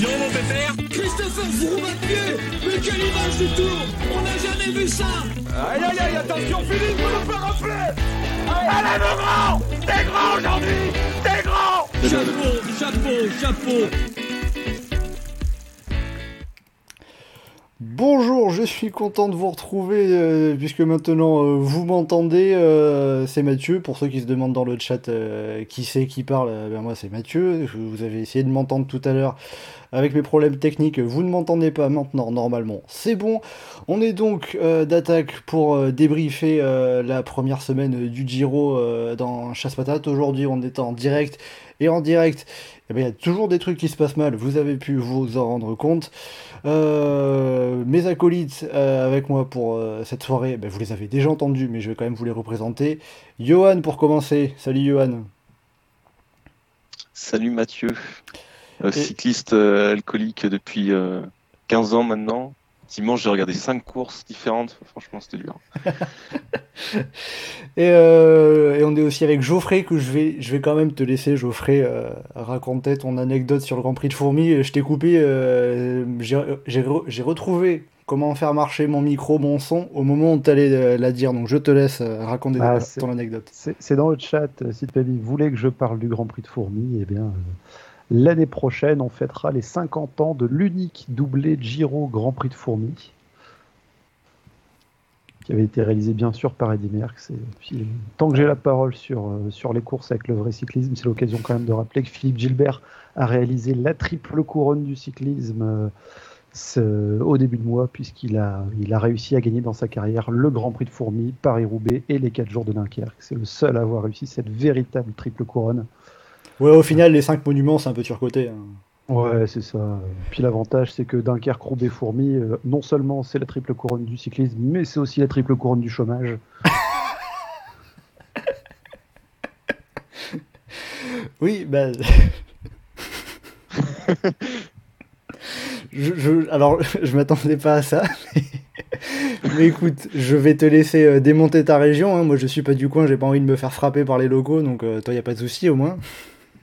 Dis donc, mon pépère Christopher Mais quelle image du tour On n'a jamais vu ça Aïe aïe aïe, attention Philippe, vous le faire rafler Allez mon grand T'es grand aujourd'hui T'es grand Chapeau, chapeau, chapeau Bonjour, je suis content de vous retrouver euh, puisque maintenant euh, vous m'entendez. euh, c'est Mathieu. Pour ceux qui se demandent dans le chat euh, qui c'est qui parle, euh, ben moi c'est Mathieu. Vous avez essayé de m'entendre tout à l'heure avec mes problèmes techniques. Vous ne m'entendez pas maintenant, normalement. C'est bon. On est donc euh, d'attaque pour euh, débriefer euh, la première semaine du Giro dans Chasse Patate. Aujourd'hui, on est en direct et en direct. eh Il y a toujours des trucs qui se passent mal. Vous avez pu vous en rendre compte. Mes acolytes avec moi pour cette soirée, ben, vous les avez déjà entendus, mais je vais quand même vous les représenter. Johan pour commencer. Salut Johan. Salut Mathieu, Euh, cycliste euh, alcoolique depuis euh, 15 ans maintenant. Dimanche, j'ai regardé 5 courses différentes. Franchement, c'était dur. Et, euh, et on est aussi avec Geoffrey, que je vais, je vais quand même te laisser, Geoffrey, euh, raconter ton anecdote sur le Grand Prix de Fourmi. Je t'ai coupé, euh, j'ai j'ai re- j'ai retrouvé comment faire marcher mon micro, mon son, au moment où tu allais la dire. Donc je te laisse euh, raconter Ah, c'est- ton anecdote. C'est dans le chat, euh, si Pabi voulait que je parle du Grand Prix de Fourmi, eh bien, euh, l'année prochaine, on fêtera les 50 ans de l'unique doublé Giro Grand Prix de Fourmi, qui avait été réalisé bien sûr par Eddy Merckx. Tant que j'ai la parole sur, euh, sur les courses avec le vrai cyclisme, c'est l'occasion quand même de rappeler que Philippe Gilbert a réalisé la triple couronne du cyclisme. euh, au début de mois, puisqu'il a, il a réussi à gagner dans sa carrière le Grand Prix de Fourmi, Paris-Roubaix et les 4 jours de Dunkerque. C'est le seul à avoir réussi cette véritable triple couronne. Ouais, au final, les 5 monuments, c'est un peu surcoté. hein. Ouais, c'est ça. Puis l'avantage, c'est que Dunkerque, Roubaix, Fourmi, euh, non seulement c'est la triple couronne du cyclisme, mais c'est aussi la triple couronne du chômage. Oui, bah. je, je- alors, je m'attendais pas à ça. Mais... mais écoute, je vais te laisser euh, démonter ta région. hein. Moi, je suis pas du coin, j'ai pas envie de me faire frapper par les locaux, donc euh, toi, y a pas de souci au moins.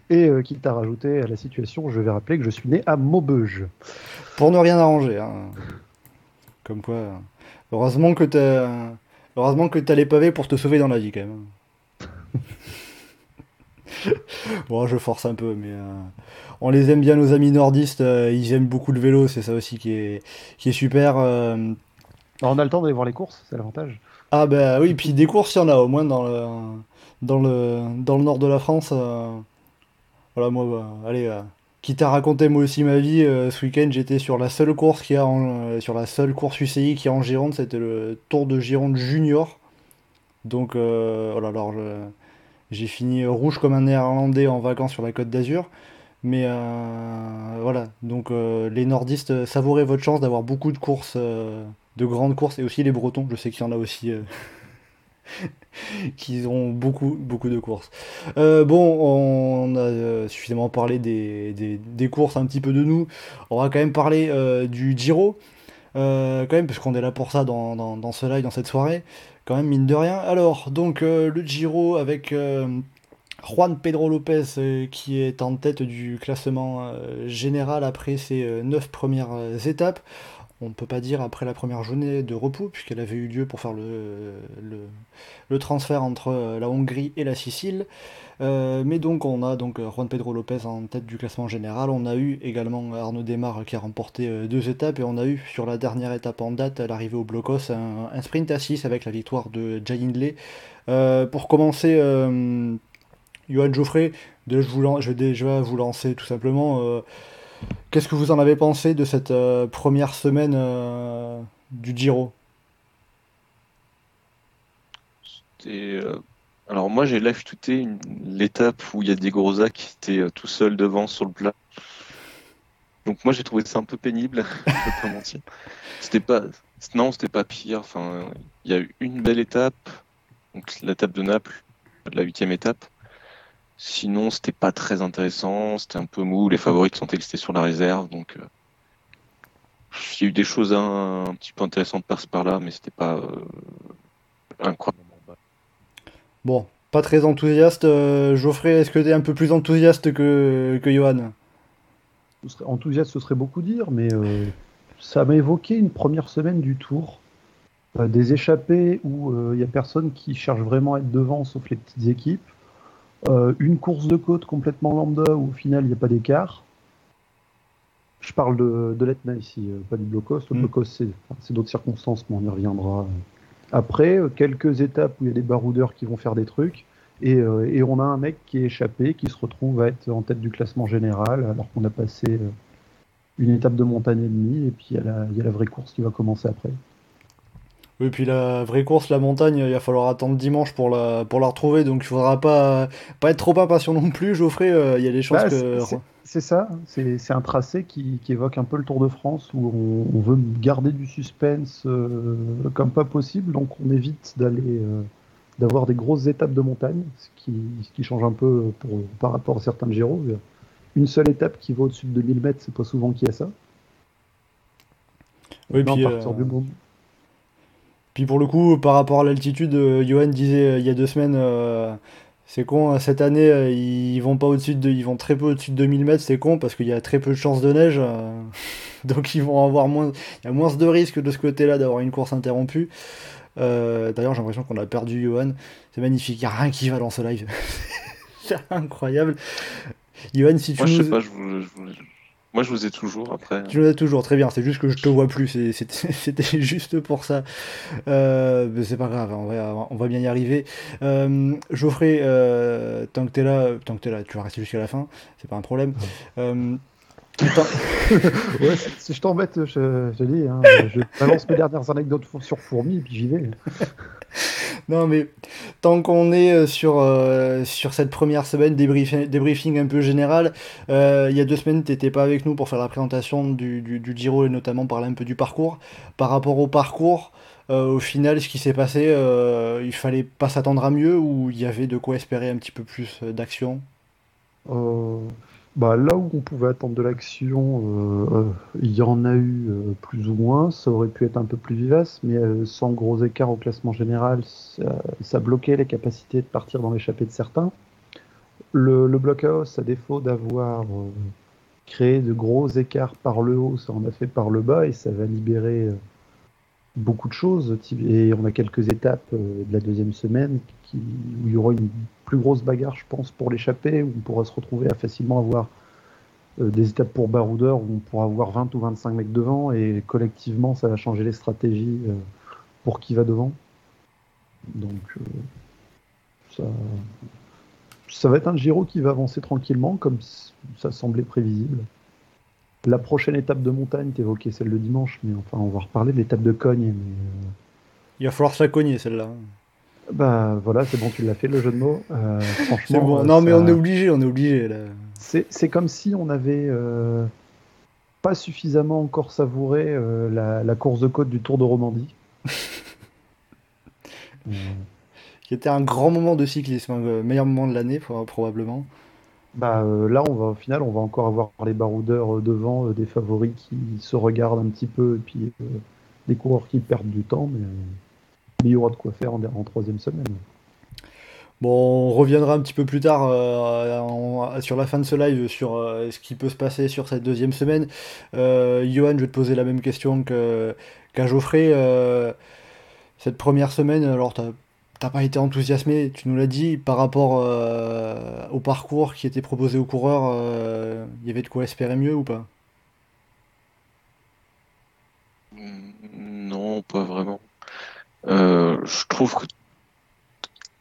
Et euh, quitte à rajouter à la situation, je vais rappeler que je suis né à Maubeuge. Pour ne rien arranger. hein. Comme quoi. Heureusement que t'as. Heureusement que t'as les pavés pour te sauver dans la vie quand même. bon, je force un peu, mais euh, on les aime bien nos amis nordistes. euh, ils aiment beaucoup le vélo, c'est ça aussi qui est qui est super. euh. On a le temps d'aller voir les courses, c'est l'avantage. Ah bah oui, puis des courses, il y en a au moins dans le dans le dans le nord de la France. Voilà, moi, bah, allez. euh, Quitte à raconter moi aussi ma vie, euh, ce week-end j'étais sur la seule course qui a en- euh, sur la seule course UCI qui est en Gironde, c'était le Tour de Gironde Junior. Donc euh, voilà, alors j'ai fini rouge comme un néerlandais en vacances sur la Côte d'Azur. Mais voilà, donc les nordistes, savourez votre chance d'avoir beaucoup de courses, de grandes courses, et aussi les bretons, je sais qu'il y en a aussi euh, qui ont beaucoup, beaucoup de courses. Euh, bon, on a euh, suffisamment parlé des, des- courses, un petit peu de nous. On va quand même parler euh, du Giro, quand même, parce qu'on est là pour ça dans, dans, ce live, dans cette soirée, quand même, mine de rien. Alors, donc, le Giro avec Juan Pedro Lopez qui est en tête du classement général après ses neuf premières étapes. On ne peut pas dire après la première journée de repos, puisqu'elle avait eu lieu pour faire le, transfert entre euh, la Hongrie et la Sicile. Euh, mais donc on a donc euh, Juan Pedro Lopez en tête du classement général. On a eu également Arnaud Desmar qui a remporté deux étapes et on a eu sur la dernière étape en date, à l'arrivée au Blocos, un, sprint à 6 avec la victoire de. Euh, pour commencer, Johan Geoffrey, je, vous je vais déjà vous lancer tout simplement. Qu'est-ce que vous en avez pensé de cette euh, première semaine euh, du Giro? Euh, alors moi, j'ai live tweeté l'étape où il y a Diego Rosa qui était tout seul devant sur le plat. Donc moi, j'ai trouvé ça un peu pénible, je mentir. C'était pas, non, c'était pas pire. Enfin, il y a eu une belle étape, donc l'étape de Naples, la huitième étape. Sinon, c'était pas très intéressant, c'était un peu mou. Les favoris qui sont listés sur la réserve, donc euh, il y a eu des choses un, un petit peu intéressantes par-ci par-là, mais c'était pas euh, incroyable. Bon, pas très enthousiaste. euh, Geoffrey, est-ce que tu es un peu plus enthousiaste que, que Johan? Ce enthousiaste, ce serait beaucoup dire, mais euh, ça m'a évoqué une première semaine du tour. Euh, des échappées où il n'y a personne qui cherche vraiment à être devant, sauf les petites équipes. Une course de côte complètement lambda où au final il n'y a pas d'écart. Je parle de, de l'Etna ici, pas du Blocos. Le mm. c'est d'autres circonstances, mais on y reviendra. Après, quelques étapes où il y a des baroudeurs qui vont faire des trucs. Euh, et, on a un mec qui est échappé, qui se retrouve à être en tête du classement général, alors qu'on a passé euh, une étape de montagne et demie, et puis il y, a la, vraie course qui va commencer après. Oui, puis la vraie course, la montagne, il va falloir attendre dimanche pour la, pour la retrouver, donc il faudra pas, pas être trop impatient non plus, Geoffrey, euh, il y a des chances bah, que... C'est ça, c'est un tracé qui, évoque un peu le Tour de France, où on, veut garder du suspense comme pas possible, donc on évite d'aller d'avoir des grosses étapes de montagne, ce qui, ce qui change un peu pour, par rapport à certains Giro. Une seule étape qui va au-dessus de 2000 mètres, c'est pas souvent qu'il y a ça. Oui, puis, euh, puis pour le coup, par rapport à l'altitude, euh, Johan disait euh, il y a deux semaines, c'est con, cette année, ils vont pas au-dessus de, ils vont très peu au-dessus de 2000 mètres, c'est con parce qu'il y a très peu de chances de neige, donc ils vont avoir moins, il y a moins de risques de ce côté-là d'avoir une course interrompue. Euh, d'ailleurs, j'ai l'impression qu'on a perdu Johan. C'est magnifique, il n'y a rien qui va dans ce live. c'est incroyable. Johan, si tu Moi, nous... je sais pas, je vous, Moi, je vous ai toujours après. Tu nous as toujours, très bien. C'est juste que je te vois plus. C'était juste pour ça. Euh, c'est pas grave, on va, on va bien y arriver. Euh, Geoffrey, euh, tant que t'es là, tant que es là, tu vas rester jusqu'à la fin. C'est pas un problème. ouais, si je t'embête, je, je, dis, hein, je balance mes dernières anecdotes sur Fourmi et puis j'y vais. non, mais tant qu'on est euh, sur, euh, sur cette première semaine débriefing, débriefing un peu général, euh, il y a deux semaines, tu n'étais pas avec nous pour faire la présentation du, du, du, Giro et notamment parler un peu du parcours. Par rapport au parcours, au final, ce qui s'est passé, il fallait pas s'attendre à mieux ou il y avait de quoi espérer un petit peu plus d'action? Bah, là où on pouvait attendre de l'action, euh, euh, il y en a eu euh, plus ou moins. Ça aurait pu être un peu plus vivace, mais sans gros écart au classement général, ça, bloquait les capacités de partir dans l'échappée de certains. Le, le blockhouse, à défaut d'avoir créé de gros écarts par le haut, ça en a fait par le bas et ça va libérer beaucoup de choses. Et on a quelques étapes de la deuxième semaine qui, où il y aura une plus grosse bagarre, je pense, pour l'échapper, où on pourra se retrouver à facilement avoir euh, des étapes pour baroudeur, où on pourra avoir 20 ou 25 mecs devant, et collectivement, ça va changer les stratégies euh, pour qui va devant. Donc, euh, ça, ça va être un Giro qui va avancer tranquillement, comme ça semblait prévisible. La prochaine étape de montagne, évoqué celle de dimanche, mais enfin, on va reparler de l'étape de Cogne. Mais, Il va falloir se la cogner, celle-là. Bah voilà, c'est bon, tu l'as fait le jeu de mots. Euh, franchement. Euh, non, mais on est obligé, on est obligé. C'est comme si on avait euh, pas suffisamment encore savouré la, course de côte du Tour de Romandie. Qui était un grand moment de cyclisme, le meilleur moment de l'année probablement. Bah là, on va au final, on va encore avoir les baroudeurs devant, des favoris qui se regardent un petit peu, et puis des coureurs qui perdent du temps, mais il y aura de quoi faire en, troisième semaine. Bon, on reviendra un petit peu plus tard euh, sur la fin de ce live sur euh, ce qui peut se passer sur cette deuxième semaine. Euh, Johan, je vais te poser la même question qu'à Geoffrey. cette première semaine, alors t'as pas été enthousiasmé, tu nous l'as dit, par rapport au parcours qui était proposé aux coureurs, il y avait de quoi espérer mieux ou pas? Non, pas vraiment. Euh, je trouve que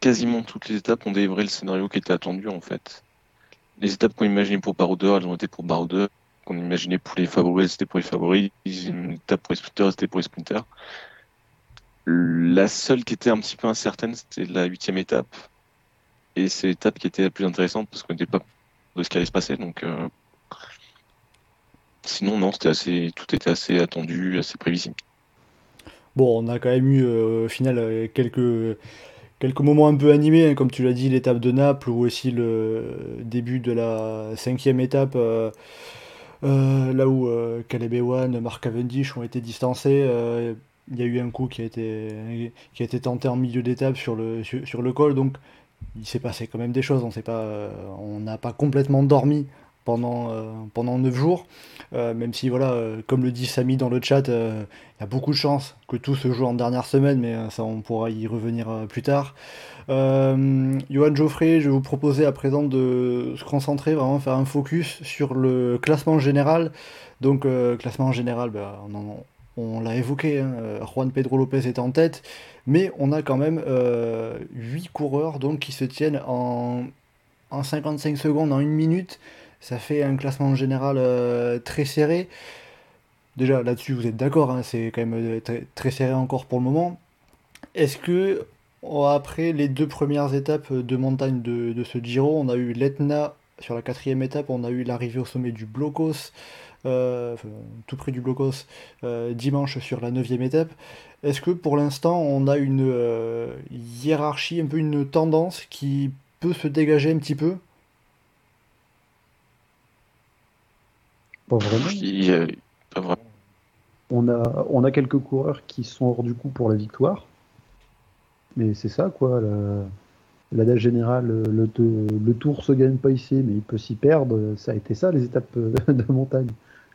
quasiment toutes les étapes ont délivré le scénario qui était attendu en fait. Les étapes qu'on imaginait pour Baroudeur, elles ont été pour Baroudeur. Qu'on imaginait pour les favoris, c'était pour les favoris. Une étape pour les sprinters, c'était pour les sprinters. La seule qui était un petit peu incertaine, c'était la huitième étape. Et c'est l'étape qui était la plus intéressante parce qu'on n'était pas de ce qui allait se passer. Donc, euh, sinon, non, c'était assez, tout était assez attendu, assez prévisible. Bon, on a quand même eu euh, au final euh, quelques, moments un peu animés, hein, comme tu l'as dit, l'étape de Naples ou aussi le début de la cinquième étape, euh, là où Caleb Ewan, Mark Cavendish ont été distancés. Il y a eu un coup qui a été, qui a été tenté en milieu d'étape sur le, sur, le col, donc il s'est passé quand même des choses. On n'a pas, complètement dormi pendant, pendant 9 jours. même si, voilà, comme le dit Samy dans le chat, il y a beaucoup de chances que tout se joue en dernière semaine, mais ça, on pourra y revenir plus tard. Johan Geoffrey, je vais vous proposer à présent de se concentrer, vraiment faire un focus sur le classement général. Donc, classement général, ben, on, on l'a évoqué, hein, Juan Pedro Lopez est en tête, mais on a quand même 8 coureurs donc, qui se tiennent en en 55 secondes, en une minute, ça fait un classement général euh, très serré. Déjà là-dessus, vous êtes d'accord, hein, c'est quand même euh, très, serré encore pour le moment. Est-ce que, après les deux premières étapes de montagne de, ce Giro, on a eu l'Etna sur la quatrième étape, on a eu l'arrivée au sommet du Blocos, euh, tout près du Blocos, dimanche sur la neuvième étape. Est-ce que pour l'instant, on a une hiérarchie, un peu une tendance qui peut se dégager un petit peu? Pas vraiment. On a, on a quelques coureurs qui sont hors du coup pour la victoire. Mais c'est ça, quoi. L'adage général, le, le, tour se gagne pas ici, mais il peut s'y perdre. Ça a été ça, les étapes de montagne.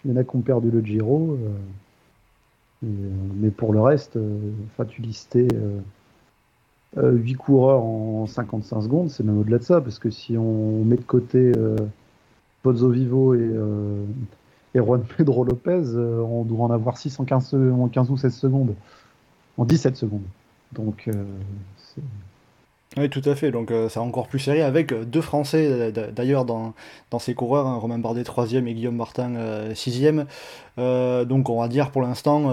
Il y en a qui ont perdu le Giro. Euh, euh, mais pour le reste, euh, enfin, tu listais 8 euh, coureurs en 55 secondes, c'est même au-delà de ça, parce que si on met de côté Pozzo Vivo et, Juan Pedro Lopez, on doit en avoir 6 en 15, en 15 ou 16 secondes, en 17 secondes. Donc, oui, tout à fait. Donc, c'est encore plus serré avec deux Français d'ailleurs dans, dans ces coureurs, hein, Romain Bardet 3e et Guillaume Martin 6e. donc, on va dire pour l'instant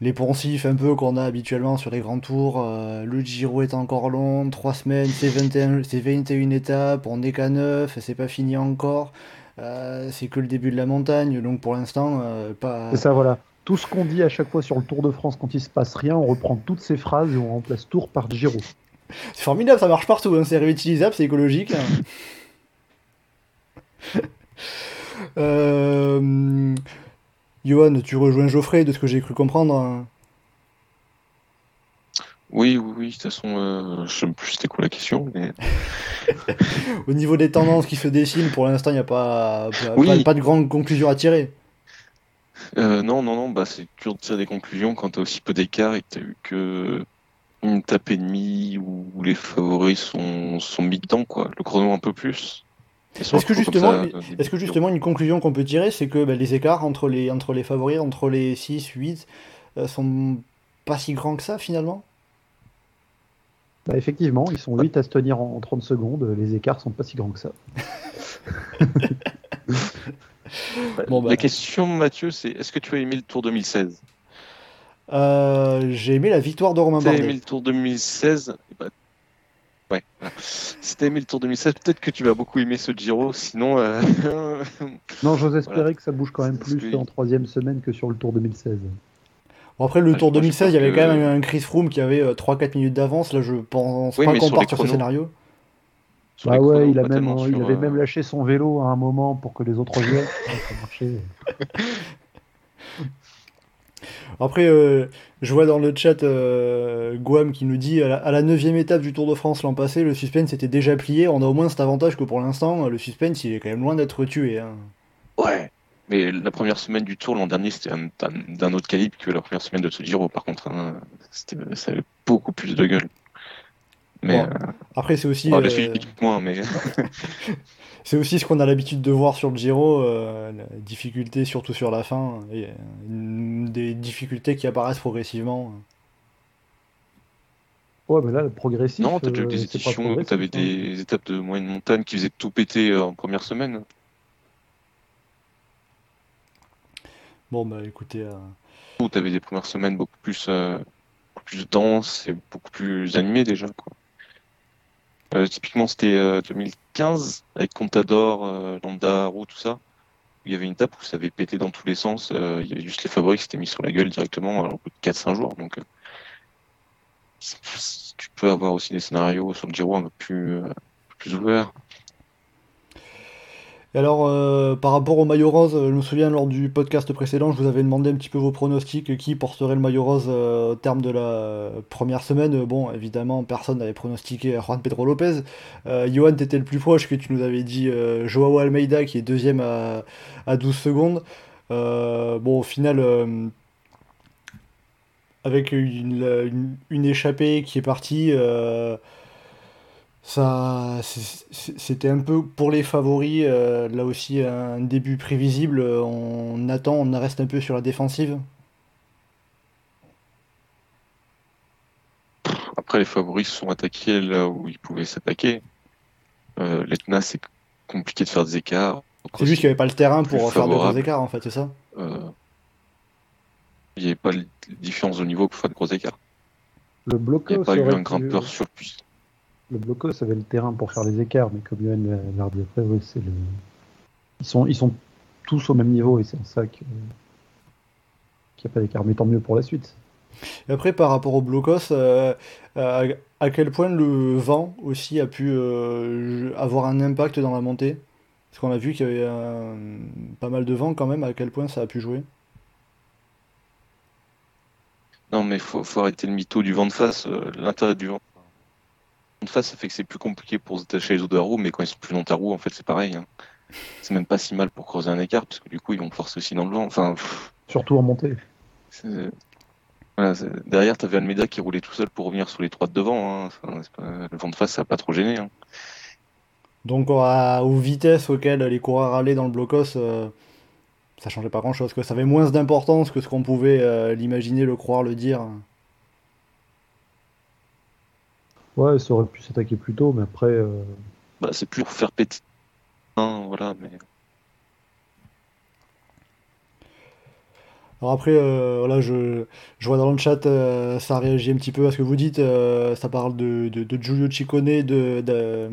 les poncifs un peu qu'on a habituellement sur les grands tours. Euh, le Giro est encore long, 3 semaines, c'est 21, 21 étapes, on n'est qu'à 9, c'est pas fini encore. Euh, c'est que le début de la montagne, donc pour l'instant, euh, pas. C'est ça, voilà. Tout ce qu'on dit à chaque fois sur le Tour de France quand il se passe rien, on reprend toutes ces phrases et on remplace Tour par Giro. C'est formidable, ça marche partout, hein. c'est réutilisable, c'est écologique. Hein. euh. Johan, tu rejoins Geoffrey de ce que j'ai cru comprendre hein oui, oui, oui, de toute façon, euh, je ne sais plus c'était quoi la question. Mais... Au niveau des tendances qui se dessinent, pour l'instant, il n'y a pas, pas, de grande conclusion à tirer. Euh, non, non, non, bah, c'est dur de tirer des conclusions quand tu as aussi peu d'écart et que tu as eu que une tape et demie où les favoris sont, sont mis dedans, quoi. Le chrono un peu plus. Est-ce que, justement, est que justement une conclusion qu'on peut tirer, c'est que ben, les écarts entre les, entre les favoris, entre les 6, 8, euh, sont pas si grands que ça finalement? Bah, Effectivement, ils sont 8 à se tenir en 30 secondes, les écarts sont pas si grands que ça. bon, bah. La question, Mathieu, c'est est-ce que tu as aimé le Tour 2016 euh, J'ai aimé la victoire de Romain Bardet. Tu as aimé le Tour 2016 Ouais. Si t'as aimé le Tour 2016, peut-être que tu vas beaucoup aimer ce Giro. Sinon. Euh, non, j'ose espérer que ça bouge quand même plus en troisième semaine que sur le Tour 2016. Bon, après, le Tour 2016, il y avait quand même un Chris Froome qui avait 3-4 euh, minutes d'avance. Là, je pense pas qu'on parte sur ce scénario. ah ouais, il, a même, il avait même lâché son vélo à un moment pour que les autres viennent. Après, euh, je vois dans le chat euh, Guam qui nous dit à la 9 étape du Tour de France l'an passé, le suspense était déjà plié. On a au moins cet avantage que pour l'instant, le suspense il est quand même loin d'être tué. Hein. Ouais, mais la première semaine du Tour l'an dernier c'était d'un autre calibre que la première semaine de ce Giro. Par contre, hein, ça avait beaucoup plus de gueule. Mais, euh, après, c'est aussi. Oh, moins, mais. C'est aussi ce qu'on a l'habitude de voir sur le Giro, euh, la difficulté surtout sur la fin, et des difficultés qui apparaissent progressivement. Ouais, mais là, le progressif. Non, t'as déjà eu des éditions où t'avais des hein. étapes de moyenne montagne qui faisaient tout péter euh, en première semaine. Bon, bah écoutez. Euh... Où t'avais des premières semaines beaucoup plus, euh, beaucoup plus denses et beaucoup plus animées déjà. Quoi. Euh, typiquement, c'était 2015 euh, avec Contador, euh, Landa, Roux, tout ça. Il y avait une étape où ça avait pété dans tous les sens. il y avait juste les favoris qui s'étaient mis sur la gueule directement au bout de 4-5 jours. Donc, tu peux avoir aussi des scénarios sur le Giro un peu plus, plus ouverts. Et alors, euh, par rapport au maillot rose, je me souviens lors du podcast précédent, je vous avais demandé un petit peu vos pronostics, qui porterait le maillot rose euh, au terme de la première semaine. Bon, évidemment, personne n'avait pronostiqué Juan Pedro Lopez. Euh, Johan, t'étais le plus proche, que tu nous avais dit euh, Joao Almeida, qui est deuxième à, à 12 secondes. Euh, bon, au final, euh, avec une, une- une échappée qui est partie, euh, ça, c'était un peu pour les favoris, euh, là aussi un début prévisible. On attend, on reste un peu sur la défensive. Après, les favoris se sont attaqués là où ils pouvaient s'attaquer. Euh, L'Etna, c'est compliqué de faire des écarts. C'est juste qu'il n'y avait pas le terrain pour faire de gros écarts, en fait, c'est ça? Euh, il n'y avait pas de différence de niveau pour faire de gros écarts. Le Il n'y a pas eu un pu- grimpeur surpuissant. Le blocos avait le terrain pour faire les écarts, mais comme Yoann l'a redit après, oui, c'est le... ils, sont, ils sont tous au même niveau et c'est en ça qu'il n'y a pas d'écart. Mais tant mieux pour la suite. Et après, par rapport au blocos, euh, à, à quel point le vent aussi a pu euh, avoir un impact dans la montée? Parce qu'on a vu qu'il y avait euh, pas mal de vent quand même, à quel point ça a pu jouer? Non, mais faut, faut arrêter le mytho du vent de face. euh, L'intérêt du vent. Le vent de face, ça fait que c'est plus compliqué pour se détacher les autres de la roue, mais quand ils sont plus dans ta roue, en fait, c'est pareil. hein. C'est même pas si mal pour creuser un écart, parce que du coup, ils vont forcer aussi dans le vent. Enfin, pff, Surtout en montée. voilà, derrière, t'avais Almeida qui roulait tout seul pour revenir sur les trois de devant. hein. Enfin, c'est pas- Le vent de face, ça a pas trop gêné. hein. Donc à- aux vitesses auxquelles les coureurs allaient dans le blocos, euh, ça changeait pas grand-chose, que ça avait moins d'importance que ce qu'on pouvait euh, l'imaginer, le croire, le dire. Ouais, ça aurait pu s'attaquer plus tôt, mais après, euh, Bah, c'est plus pour faire péter. hein, voilà, mais Alors après, euh, voilà, je, je vois dans le chat, euh, ça réagit un petit peu à ce que vous dites. euh, ça parle de, de, de Giulio Ciccone, de, de,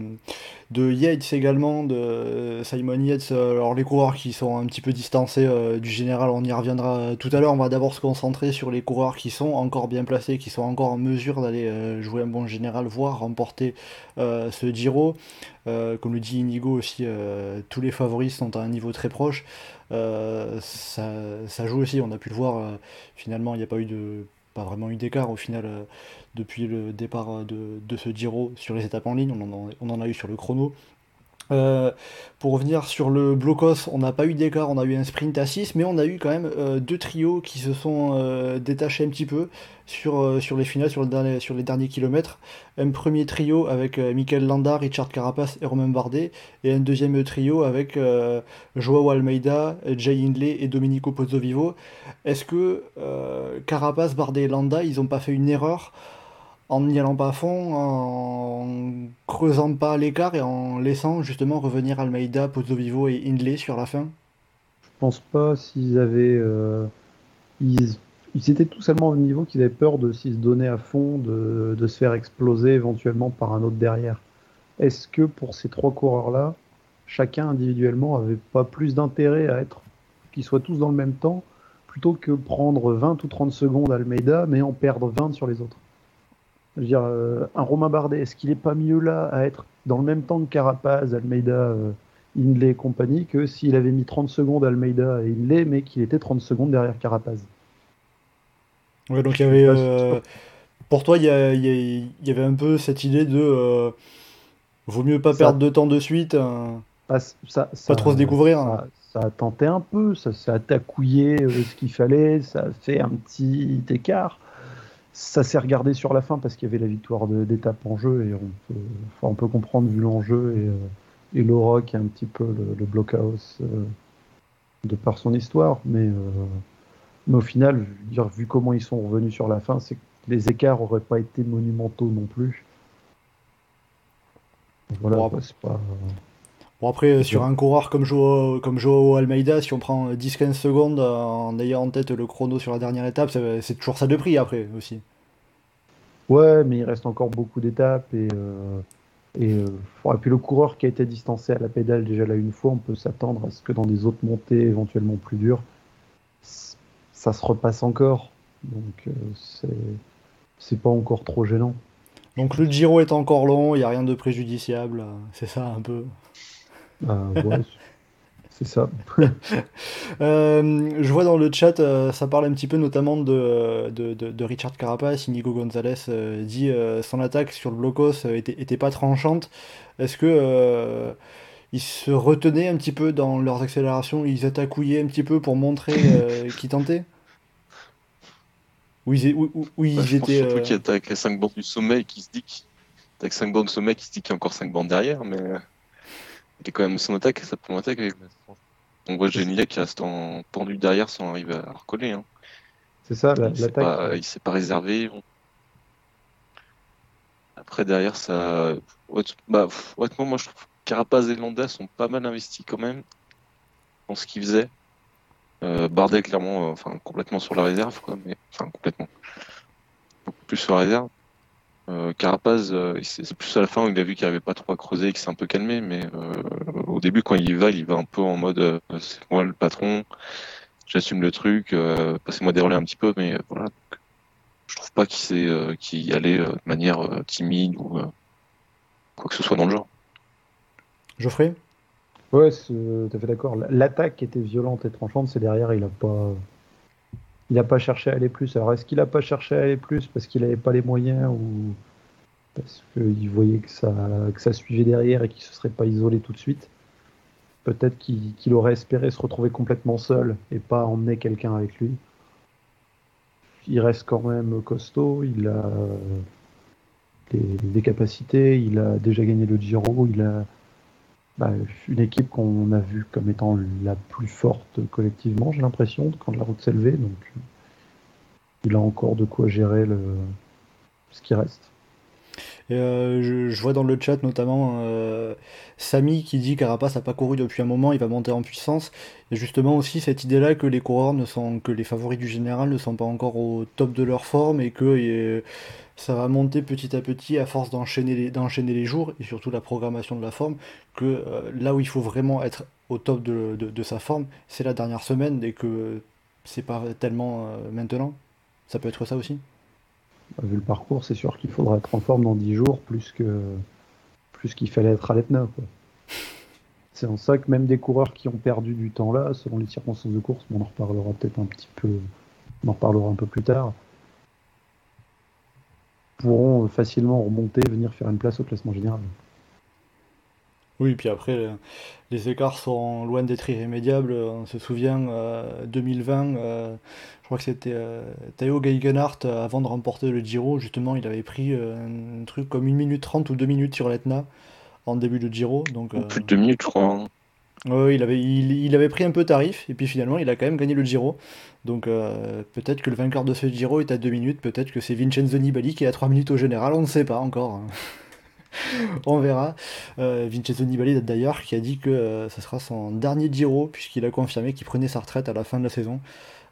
de Yates également, de Simon Yates. euh, Alors les coureurs qui sont un petit peu distancés euh, du général, on y reviendra euh, tout à l'heure. On va d'abord se concentrer sur les coureurs qui sont encore bien placés, qui sont encore en mesure d'aller euh, jouer un bon général, voire remporter euh, ce Giro. Euh, comme le dit Inigo aussi, euh, tous les favoris sont à un niveau très proche. Euh, ça, ça joue aussi, on a pu le voir. euh, finalement, il n'y a pas eu de, pas vraiment eu d'écart au final euh, depuis le départ euh, de, de ce Giro sur les étapes en ligne. On en, a- eu sur le chrono. Euh, pour revenir sur le blocos, on n'a pas eu d'écart, on a eu un sprint à 6, mais on a eu quand même euh, deux trios qui se sont détachés un petit peu sur, sur les finales, sur, le dernier- sur les derniers kilomètres. Un premier trio avec Mikel Landa, Richard Carapace et Romain Bardet, et un deuxième trio avec Joao Almeida, Jay Hindley et Domenico Pozzovivo. Est-ce que Carapace, Bardet et Landa, ils n'ont pas fait une erreur en n'y allant pas à fond, en creusant pas l'écart et en laissant justement revenir Almeida, Pozzovivo et Hindley sur la fin? je pense pas s'ils avaient. euh, ils, ils étaient tout seulement au niveau qu'ils avaient peur de, s'ils se donnaient à fond, de, de se faire exploser éventuellement par un autre derrière. Est-ce que pour ces trois coureurs-là, chacun individuellement avait pas plus d'intérêt à être qu'ils soient tous dans le même temps plutôt que prendre 20 ou 30 secondes Almeida mais en perdre 20 sur les autres? Je veux dire, euh, un Romain Bardet, est-ce qu'il est pas mieux là à être dans le même temps que Carapaz, Almeida, euh, Hindley et compagnie que s'il avait mis 30 secondes Almeida et Hindley mais qu'il était 30 secondes derrière Carapaz? Ouais, donc il y avait, euh, pour toi, il y, avait un peu cette idée de euh, vaut mieux pas Ça- perdre de temps de suite, ça, pas trop se découvrir. hein. Ça, a tenté un peu, ça, ça a tacouillé ce qu'il fallait, ça a fait un petit écart. Ça s'est regardé sur la fin parce qu'il y avait la victoire d'étape en jeu et on peut, enfin, on peut comprendre vu l'enjeu et, euh, et l'aura qui est un petit peu le, le blockhouse euh, de par son histoire. Mais, euh, mais au final, dire, vu comment ils sont revenus sur la fin, c'est que les écarts n'auraient pas été monumentaux non plus. Voilà, Bon, c'est pas. Bon, après, euh, sur un coureur comme Joao, comme Joao Almeida, si on prend euh, 10-15 secondes euh, en ayant en tête le chrono sur la dernière étape, c'est toujours ça de prix après aussi. Ouais, mais il reste encore beaucoup d'étapes et, euh, et, euh, et puis le coureur qui a été distancé à la pédale déjà là une fois, on peut s'attendre à ce que dans des autres montées éventuellement plus dures, ça se repasse encore. Donc euh, c'est pas encore trop gênant. Donc le Giro est encore long, il n'y a rien de préjudiciable, euh, c'est ça un peu. Ouais, C'est ça. Euh, je vois dans le chat, euh, ça parle un petit peu notamment de, de, de, Richard Carapace. Inigo Gonzalez euh, dit son attaque sur le blocos était, était pas tranchante. Est-ce que ils se retenaient un petit peu dans leurs accélérations? Ils attaquouillaient un petit peu pour montrer qu'ils tentaient? Ou ils, ils bah, je étaient. Pense surtout qu'ils attaquent les 5 bandes du sommet et qui se dit avec 5 bandes du sommet qui se dit qu'il y a encore 5 bandes derrière, mais. Est quand même son attaque, sa première attaque. On voit Genia qui reste en pendu derrière sans arriver à recoller. Hein. C'est ça, l'attaque. il s'est pas réservé. Après, derrière, ça. Bah, honnêtement, moi je trouve Carapaz et Landa sont pas mal investis quand même dans ce qu'ils faisaient. Euh, Bardet, clairement, euh, enfin, complètement sur la réserve, quoi, mais enfin, complètement. Beaucoup plus sur la réserve. Euh, Carapaz, euh, c'est plus à la fin où il a vu qu'il n'avait pas trop à creuser et qu'il s'est un peu calmé, mais euh, au début, quand il y va, il va un peu en mode c'est moi le patron, j'assume le truc, passez-moi dérouler un petit peu, mais voilà. Je trouve pas qu'il s'est qu'il y allait de manière timide ou quoi que ce soit dans le genre. Geoffrey? Ouais, tout à fait d'accord. L'attaque était violente et tranchante, c'est derrière, il a pas il n'a pas cherché à aller plus. Alors est-ce qu'il n'a pas cherché à aller plus parce qu'il n'avait pas les moyens ou parce qu'il voyait que ça, que ça suivait derrière et qu'il ne se serait pas isolé tout de suite? Peut-être qu'il aurait espéré se retrouver complètement seul et pas emmener quelqu'un avec lui. Il reste quand même costaud, il a des, capacités, il a déjà gagné le Giro, il a bah, une équipe qu'on a vue comme étant la plus forte collectivement, j'ai l'impression, quand la route s'est levée. Donc, il a encore de quoi gérer le... ce qui reste. Et euh, je, vois dans le chat notamment euh, Samy qui dit Carapace n'a pas couru depuis un moment, il va monter en puissance. Et justement aussi cette idée-là que les coureurs ne sont que les favoris du général ne sont pas encore au top de leur forme et que ça va monter petit à petit à force d'enchaîner les, jours et surtout la programmation de la forme, que euh, là où il faut vraiment être au top de, sa forme, c'est la dernière semaine et que c'est pas tellement maintenant. Ça peut être ça aussi Vu le parcours, c'est sûr qu'il faudra être en forme dans 10 jours plus que plus qu'il fallait être à l'Etna. C'est en ça que même des coureurs qui ont perdu du temps là, selon les circonstances de course, on en reparlera peut-être un petit peu, on en reparlera un peu plus tard, pourront facilement remonter, venir faire une place au classement général. Oui, puis après, les écarts sont loin d'être irrémédiables. On se souvient, 2020, euh, euh, je crois que c'était euh, Théo Geigenhardt, avant de remporter le Giro, justement, il avait pris un truc comme 1 minute 30 ou 2 minutes sur l'Etna en début de Giro. Donc, Plus de 2 minutes, je crois. Hein. Oui, il avait, il, avait pris un peu tarif, et puis finalement, il a quand même gagné le Giro. Donc peut-être que le vainqueur de ce Giro est à 2 minutes, peut-être que c'est Vincenzo Nibali qui est à 3 minutes au général, on ne sait pas encore. On verra. Euh, Vincenzo Nibali d'ailleurs qui a dit que euh, ce sera son dernier Giro puisqu'il a confirmé qu'il prenait sa retraite à la fin de la saison.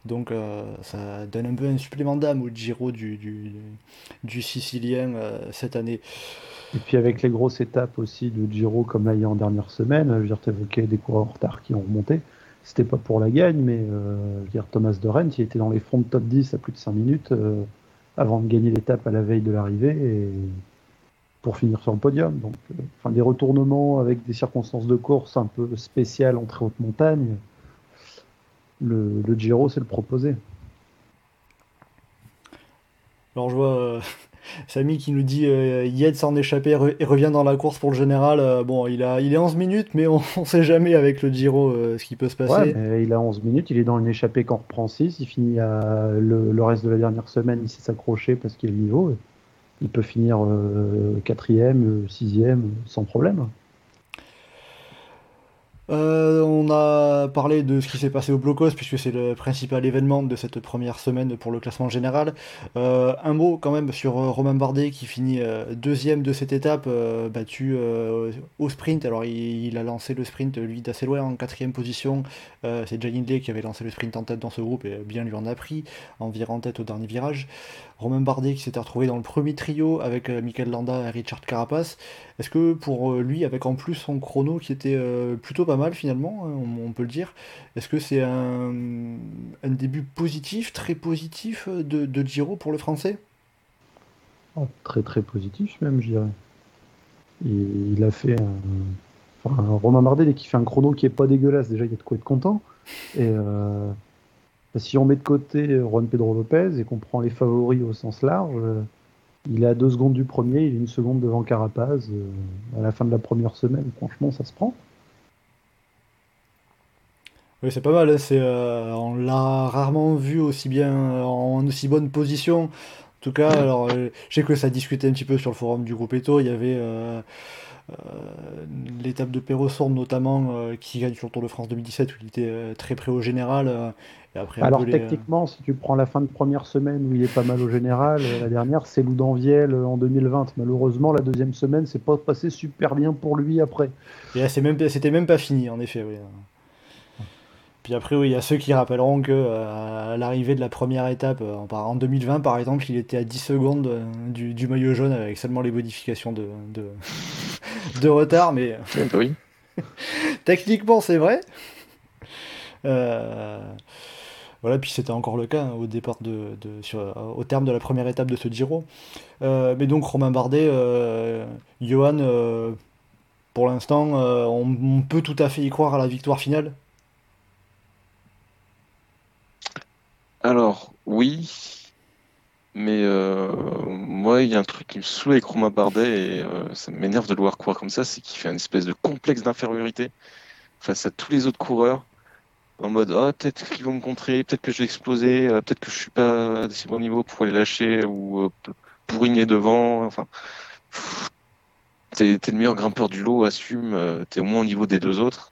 Donc euh, ça donne un peu un supplément d'âme au Giro du, du, Sicilien cette année. Et puis avec les grosses étapes aussi de Giro comme là en dernière semaine, je veux dire, évoqué des coureurs en retard qui ont remonté. C'était pas pour la gagne, mais je dire, Thomas de Rennes qui était dans les fonds de top 10 à plus de 5 minutes avant de gagner l'étape à la veille de l'arrivée. Pour finir sur le podium. Donc, euh, enfin, des retournements avec des circonstances de course un peu spéciales en très haute montagne. Le, Giro, c'est le proposé. Alors je vois euh, Samy qui nous dit euh, Yed s'en échapper et revient dans la course pour le général. Euh, bon, il, a, il est 11 minutes, mais on ne sait jamais avec le Giro ce qui peut se passer. il a 11 minutes, il est dans une échappée quand reprend 6. Il finit à, le, le, reste de la dernière semaine, il sait s'accrocher parce qu'il est niveau il peut finir euh, quatrième, sixième, sans problème. Euh, on a parlé de ce qui s'est passé au Blocos, puisque c'est le principal événement de cette première semaine pour le classement général. Euh, un mot quand même sur Romain Bardet qui finit deuxième de cette étape, battu au sprint. Alors il, a lancé le sprint lui d'assez loin en quatrième position. c'est Janine Hindley qui avait lancé le sprint en tête dans ce groupe et bien lui en a pris en virant tête au dernier virage. Romain Bardet qui s'était retrouvé dans le premier trio avec euh, Michael Landa et Richard Carapace. Est-ce que pour euh, lui, avec en plus son chrono qui était euh, plutôt pas mal finalement, hein, on, peut le dire, est-ce que c'est un, début positif, très positif de, Giro pour le français? Oh, Très très positif même, je dirais. Il, a fait un... Romain Bardet, qu'il fait un chrono qui est pas dégueulasse, déjà il y a de quoi être content. Et euh, si on met de côté Juan Pedro Lopez et qu'on prend les favoris au sens large, euh, il est à deux secondes du premier, il est une seconde devant Carapaz euh, à la fin de la première semaine. Franchement, ça se prend. Oui, c'est pas mal. hein, C'est, euh, on l'a rarement vu aussi bien, en aussi bonne position. En tout cas, alors, euh, je sais que ça discutait un petit peu sur le forum du groupe Eto. Il y avait euh, euh, l'étape de Perrosson notamment, euh, qui gagne sur le Tour de France 2017, où il était euh, très près au général. Et après, un Alors les- techniquement, si tu prends la fin de première semaine où il est pas mal au général, euh, la dernière c'est Loudanviel euh, en 2020. Malheureusement, la deuxième semaine, c'est pas passé super bien pour lui après. Et là, c'est même, c'était même pas fini, en effet, oui. Puis après, oui, il y a ceux qui rappelleront que euh, à l'arrivée de la première étape, euh, en par- en 2020 par exemple, il était à 10 secondes euh, du, du maillot jaune avec seulement les modifications de, de, de retard, mais oui. techniquement c'est vrai. Euh, voilà, puis c'était encore le cas hein, sur, au terme de la première étape de ce Giro. Euh, mais donc Romain Bardet, euh, Johan, euh, pour l'instant, euh, on, peut tout à fait y croire à la victoire finale. Alors, oui, mais euh, moi, il y a un truc qui me saoule avec Romain Bardet et euh, ça m'énerve de le voir courir comme ça, c'est qu'il fait une espèce de complexe d'infériorité face à tous les autres coureurs, en mode ah peut-être qu'ils vont me contrer, peut-être que je vais exploser, euh, peut-être que je suis pas à si bon niveau pour les lâcher ou euh, devant. Enfin, t'es le meilleur grimpeur du lot, assume, euh, t'es au moins au niveau des deux autres.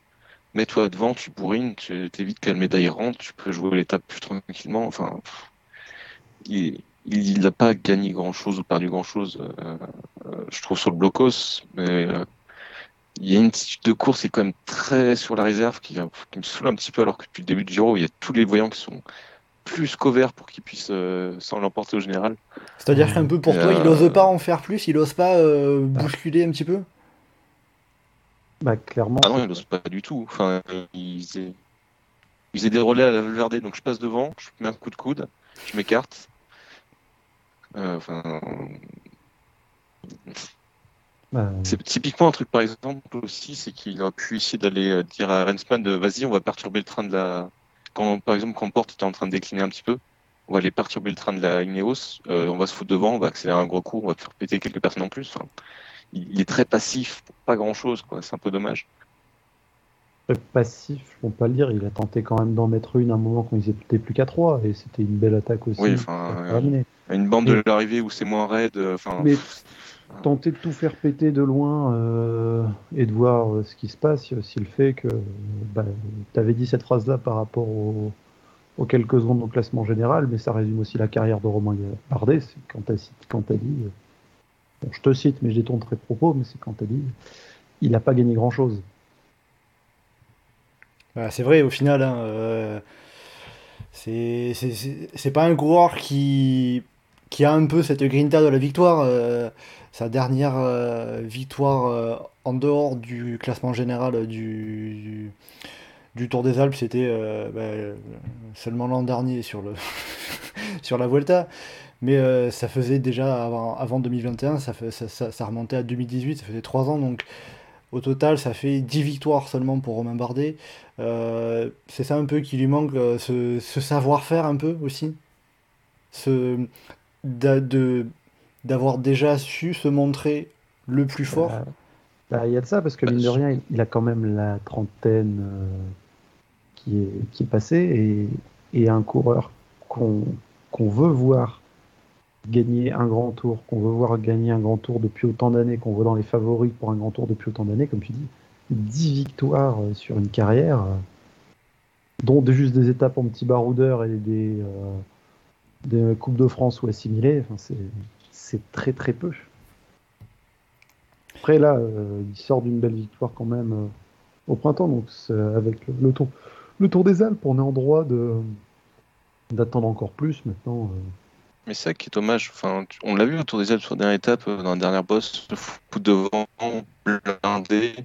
Mets-toi devant, tu bourrines, tu t'évites que la médaille rentre, tu peux jouer l'étape plus tranquillement. Enfin, il n'a pas gagné grand-chose ou perdu grand-chose, euh, euh, je trouve, sur le blocos, mais il y a une attitude de course qui est quand même très sur la réserve, qui, qui me saoule un petit peu, alors que depuis le début du Giro, il y a tous les voyants qui sont plus qu'au vert pour qu'ils puissent euh, s'en l'emporter au général. C'est-à-dire qu'un peu pour toi, il Euh, n'ose pas en faire plus, il n'ose pas euh, bousculer un petit peu? Bah clairement. Ah non, il n'ose pas du tout. Enfin, il faisait, il faisait des relais à la Valverde, donc je passe devant, je mets un coup de coude, je m'écarte. Euh, Enfin, c'est typiquement un truc, par exemple, aussi, c'est qu'il aurait pu essayer d'aller euh, dire à Rensman de vas-y, on va perturber le train de la. Quand, par exemple, quand Porte était en train de décliner un petit peu, on va aller perturber le train de la Ineos, euh, on va se foutre devant, on va accélérer un gros coup, on va faire péter quelques personnes en plus. Enfin, il, est très passif pour pas grand chose, quoi. C'est un peu dommage. très passif, je ne pas le dire. Il a tenté quand même d'en mettre une à un moment quand ils étaient plus qu'à 3 et c'était une belle attaque aussi. Oui, enfin, euh. Une bande de l'arrivée où c'est moins raide, euh, enfin. Mais tenter de tout faire péter de loin euh, et de voir euh, ce qui se passe, il y a aussi le fait que bah, tu avais dit cette phrase-là par rapport au- aux quelques secondes au classement général, mais ça résume aussi la carrière de Romain Bardet. C'est quand tu as, dit, euh, bon, je te cite, mais je détourne très propos, mais c'est quand tu as dit, il n'a pas gagné grand-chose. Bah, c'est vrai, au final, hein, c'est pas un coureur qui, qui a un peu cette grinta de la victoire. euh, sa dernière euh, victoire euh, en dehors du classement général du, du, Tour des Alpes, c'était bah, seulement l'an dernier sur, le sur la Vuelta. Mais ça faisait déjà avant, avant 2021, ça, remontait à 2018, ça faisait 3 ans. Donc au total, ça fait 10 victoires seulement pour Romain Bardet. C'est ça un peu qui lui manque, ce, savoir-faire un peu aussi? D'avoir déjà su se montrer le plus fort. Bah, bah, Il y a de ça, parce que Bah, mine de rien, il, a quand même la trentaine euh, qui, est, qui est passée, et, et un coureur qu'on qu'on veut voir gagner un grand tour, qu'on veut voir gagner un grand tour depuis autant d'années, qu'on voit dans les favoris pour un grand tour depuis autant d'années, comme tu dis, 10 victoires euh, sur une carrière, euh, dont juste des étapes en petit baroudeur et des, euh, des Coupes de France ou assimilées, enfin, c'est- très très peu. Après là, euh, il sort d'une belle victoire quand même euh, au printemps, donc avec le, tour, le Tour des Alpes, on est en droit de d'attendre encore plus maintenant. euh. Mais ça qui est dommage. On l'a vu autour des Alpes sur la dernière étape, dans la dernière bosse, coup devant, blindé,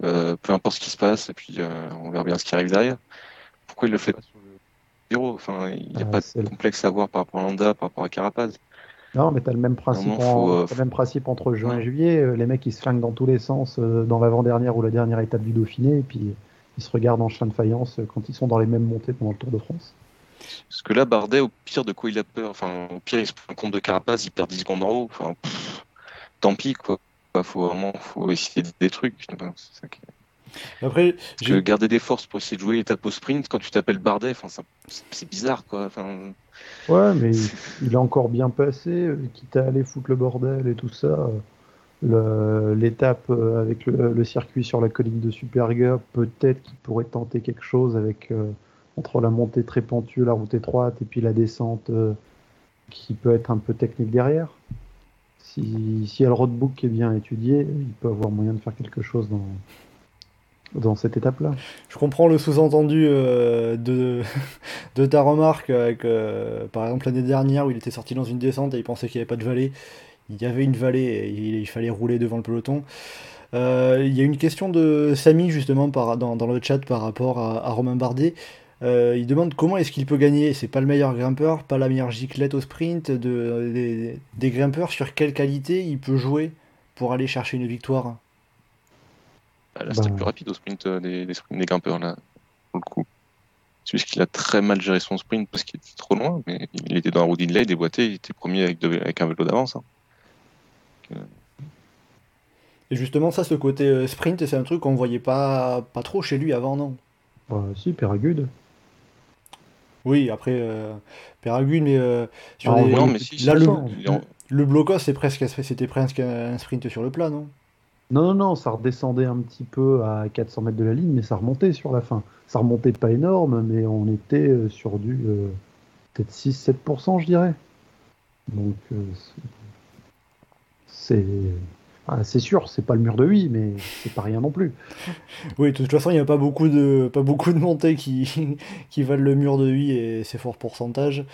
peu importe ce qui se passe, et puis on verra bien ce qui arrive derrière. Pourquoi il le fait pas? Enfin, il n'y a Ah, pas de complexe à voir par rapport à Landa, par rapport à Carapaz. Non, mais t'as le même principe, en- euh, le même principe entre juin Ouais. et juillet. euh, Les mecs, ils se flinguent dans tous les sens euh, dans l'avant-dernière ou la dernière étape du Dauphiné, et puis ils se regardent en chien de faïence quand ils sont dans les mêmes montées pendant le Tour de France. Parce que là, Bardet, au pire, de quoi il a peur Enfin, au pire, il se prend compte de Carapace, il perd 10 secondes en haut. Enfin, pff, tant pis, quoi. Enfin, faut vraiment faut essayer des, trucs. Enfin, c'est ça qui- Après, que garder des forces pour essayer de jouer l'étape au sprint quand tu t'appelles Bardet, c'est bizarre, quoi. Enfin, Ouais, mais il, a encore bien passé, euh, quitte à aller foutre le bordel et tout ça. euh, le- L'étape euh, avec le, le circuit sur la colline de Superga, peut-être qu'il pourrait tenter quelque chose avec euh, entre la montée très pentue, la route étroite, et puis la descente euh, qui peut être un peu technique derrière. Si, si il y a le roadbook est bien étudié, il peut avoir moyen de faire quelque chose dans, dans cette étape-là. Je comprends le sous-entendu euh, de, ta remarque euh, par exemple, l'année dernière où il était sorti dans une descente et il pensait qu'il n'y avait pas de vallée. Il y avait une vallée et il, fallait rouler devant le peloton. Euh, il y a une question de Samy justement dans, le chat par rapport à, Romain Bardet. Il demande comment est-ce qu'il peut gagner. C'est pas le meilleur grimpeur, pas la meilleure giclette au sprint. De, des, grimpeurs, sur quelle qualité il peut jouer pour aller chercher une victoire? Là, c'était Bah. plus rapide au sprint euh, des, des, des grimpeurs, là, pour le coup. C'est juste qu'il a très mal géré son sprint parce qu'il était trop loin, mais il était dans la roue d'Inlay, déboîté, il était premier avec, deux- avec un vélo d'avance. hein. Et justement, ça, ce côté euh, sprint, c'est un truc qu'on voyait pas, pas trop chez lui avant, non? Euh, si, Péragude. Oui, après, euh, Péragude, mais euh, sur Ah, non, mais si, là, si, le, en- le blocos, c'est presque, c'était presque un sprint sur le plat, non? Non, non, non, ça redescendait un petit peu à 400 mètres de la ligne, mais ça remontait sur la fin. Ça remontait pas énorme, mais on était euh, sur du euh, peut-être 6-7%, je dirais. Donc, euh, c'est- ah, c'est sûr, c'est pas le mur de 8, mais c'est pas rien non plus. Oui, de toute façon, il n'y a pas beaucoup de, pas beaucoup de montées qui, qui valent le mur de 8 et ses forts pourcentages.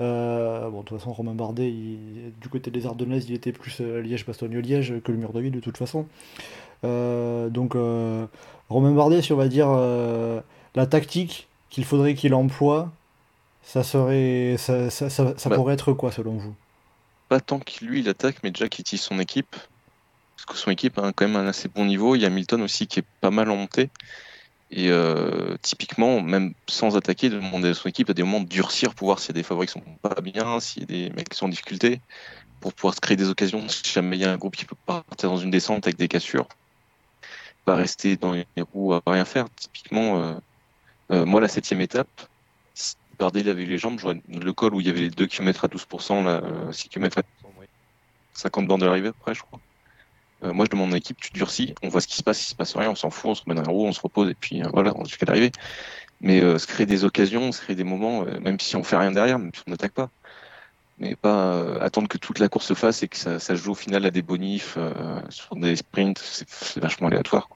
Euh, bon, de toute façon, Romain Bardet, il- du côté des Ardennaises, il était plus euh, Liège-Bastogne-Liège que le mur de 8 de toute façon. Euh, donc, euh, Romain Bardet, si on va dire la tactique qu'il faudrait qu'il emploie, ça serait, ça, ça, ça- ça Bah. pourrait être quoi selon vous? pas tant qu'il lui il attaque, mais déjà qu'il utilise son équipe. Parce que son équipe a quand même un assez bon niveau. Il y a Milton aussi qui est pas mal en montée. Et euh, typiquement, même sans attaquer, de demander à son équipe à des moments de durcir pour voir s'il y a des favoris qui sont pas bien, s'il y a des mecs qui sont en difficulté, pour pouvoir se créer des occasions. Si jamais il y a un groupe qui peut partir dans une descente avec des cassures, pas rester dans les roues à rien faire. Typiquement, euh, euh, moi, la septième étape, si Bardet avait eu les jambes, j'aurais le col où il y avait les 2 km à 12%, là, euh, 6 km à 12%, ouais. 50 bornes de l'arrivée après, je crois. Euh, moi, je demande à l'équipe, tu durcis, on voit ce qui se passe, s'il se passe rien, on s'en fout, on se remet dans la roue, on se repose, et puis euh, voilà, on jusqu'à l'arrivée. Mais euh, se créer des occasions, se créer des moments, même si on fait rien derrière, même si on n'attaque pas. Mais pas attendre que toute la course se fasse et que ça, ça joue au final à des bonifs, sur des sprints, c'est vachement aléatoire.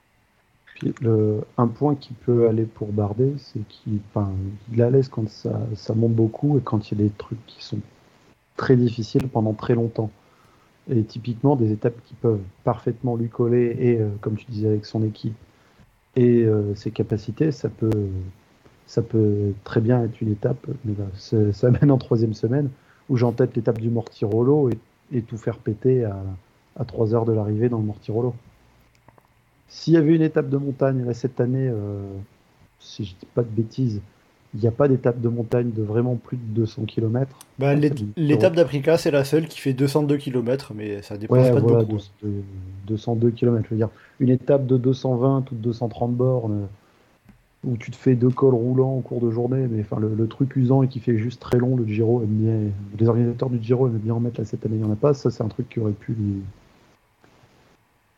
un point qui peut aller pour Bardet, c'est qu'il il est à l'aise quand ça monte beaucoup et quand il y a des trucs qui sont très difficiles pendant très longtemps. Et typiquement des étapes qui peuvent parfaitement lui coller et, euh, comme tu disais, avec son équipe et euh, ses capacités, ça peut, ça peut très bien être une étape, mais ça mène en troisième semaine, où j'entête l'étape du Mortirolo et, et tout faire péter à, à 3 heures de l'arrivée dans le Mortirolo. S'il y avait une étape de montagne là, cette année, euh, si je dis pas de bêtises, il n'y a pas d'étape de montagne de vraiment plus de 200 km. Bah, dit- L'étape d'Aprica, c'est la seule qui fait 202 km, mais ça dépasse Ouais, pas de voilà, beaucoup. deux- de- 202 km. Je veux dire, une étape de 220 ou de 230 bornes où tu te fais deux cols roulants au cours de journée, mais enfin le, le truc usant et qui fait juste très long, le Giro aime bien, les organisateurs du Giro aiment bien en mettre là cette année, il n'y en a pas. Ça, c'est un truc qui aurait pu lui,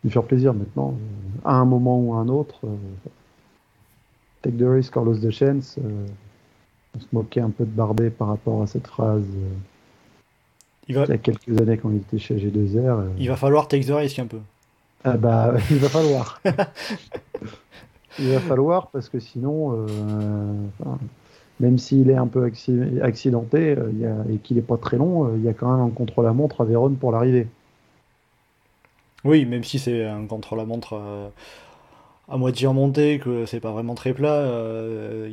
lui faire plaisir maintenant. euh, à un moment ou à un autre, euh, take the risk, Carlos de Chance. euh, on se moquait un peu de Bardet par rapport à cette phrase euh, Il va, il y a quelques années quand il était chez G2R. euh, il va falloir take the risk un peu. ah bah, il va falloir. il va falloir parce que sinon, enfin, même s'il est un peu acci- accidenté il y a- et qu'il n'est pas très long, il y a quand même un contre-la-montre à Vérone pour l'arrivée. Oui, même si c'est un contre-la-montre à moitié en montée, que c'est pas vraiment très plat, euh,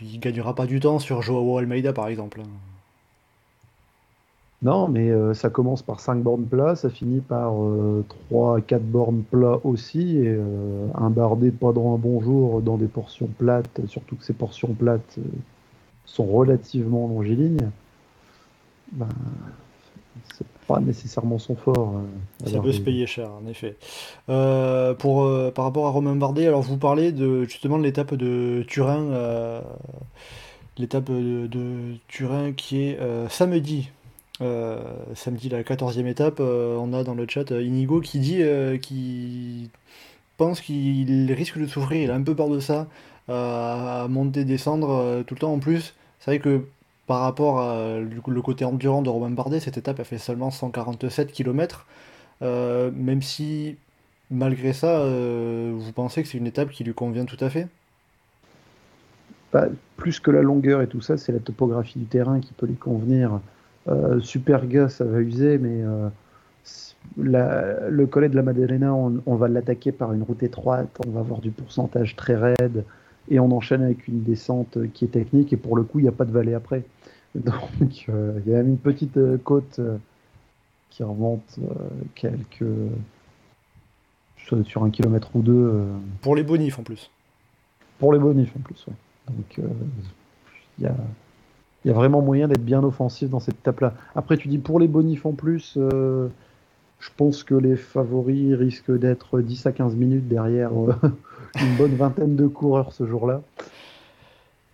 il, gagnera pas du temps sur Joao Almeida par exemple. Non, mais euh, ça commence par 5 bornes plats, ça finit par 3 à 4 bornes plats aussi, et euh, un bardé pas dans un bon jour dans des portions plates, surtout que ces portions plates euh, sont relativement longilignes, ben, pas nécessairement son fort. Ça alors, peut se payer cher, en effet. Euh, pour, euh, par rapport à Romain Bardet, alors vous parlez de, justement de l'étape de Turin, euh, l'étape de, de Turin qui est euh, samedi. Euh, samedi, la quatorzième étape, euh, on a dans le chat euh, Inigo qui dit euh, qu'il pense qu'il risque de souffrir, il a un peu peur de ça, euh, à monter, descendre euh, tout le temps. En plus, c'est vrai que par rapport à le côté endurant de Romain Bardet, cette étape a fait seulement 147 km. même si malgré ça, euh, vous pensez que c'est une étape qui lui convient tout à fait? Pas- plus que la longueur et tout ça, c'est la topographie du terrain qui peut lui convenir. Euh, Superga, ça va user, mais euh, le collet de la Maddalena, on, on va l'attaquer par une route étroite, on va avoir du pourcentage très raide, et on enchaîne avec une descente qui est technique, et pour le coup, il n'y a pas de vallée après. Donc, euh, il y a même une petite euh, côte euh, qui remonte quelques. sur un kilomètre ou deux. Pour les bonifs en plus. pour les bonifs en plus, ouais. Donc il y, a, y a vraiment moyen d'être bien offensif dans cette étape-là. Après, tu dis pour les bonifs en plus, je pense que les favoris risquent d'être 10 à 15 minutes derrière une bonne vingtaine de coureurs ce jour-là.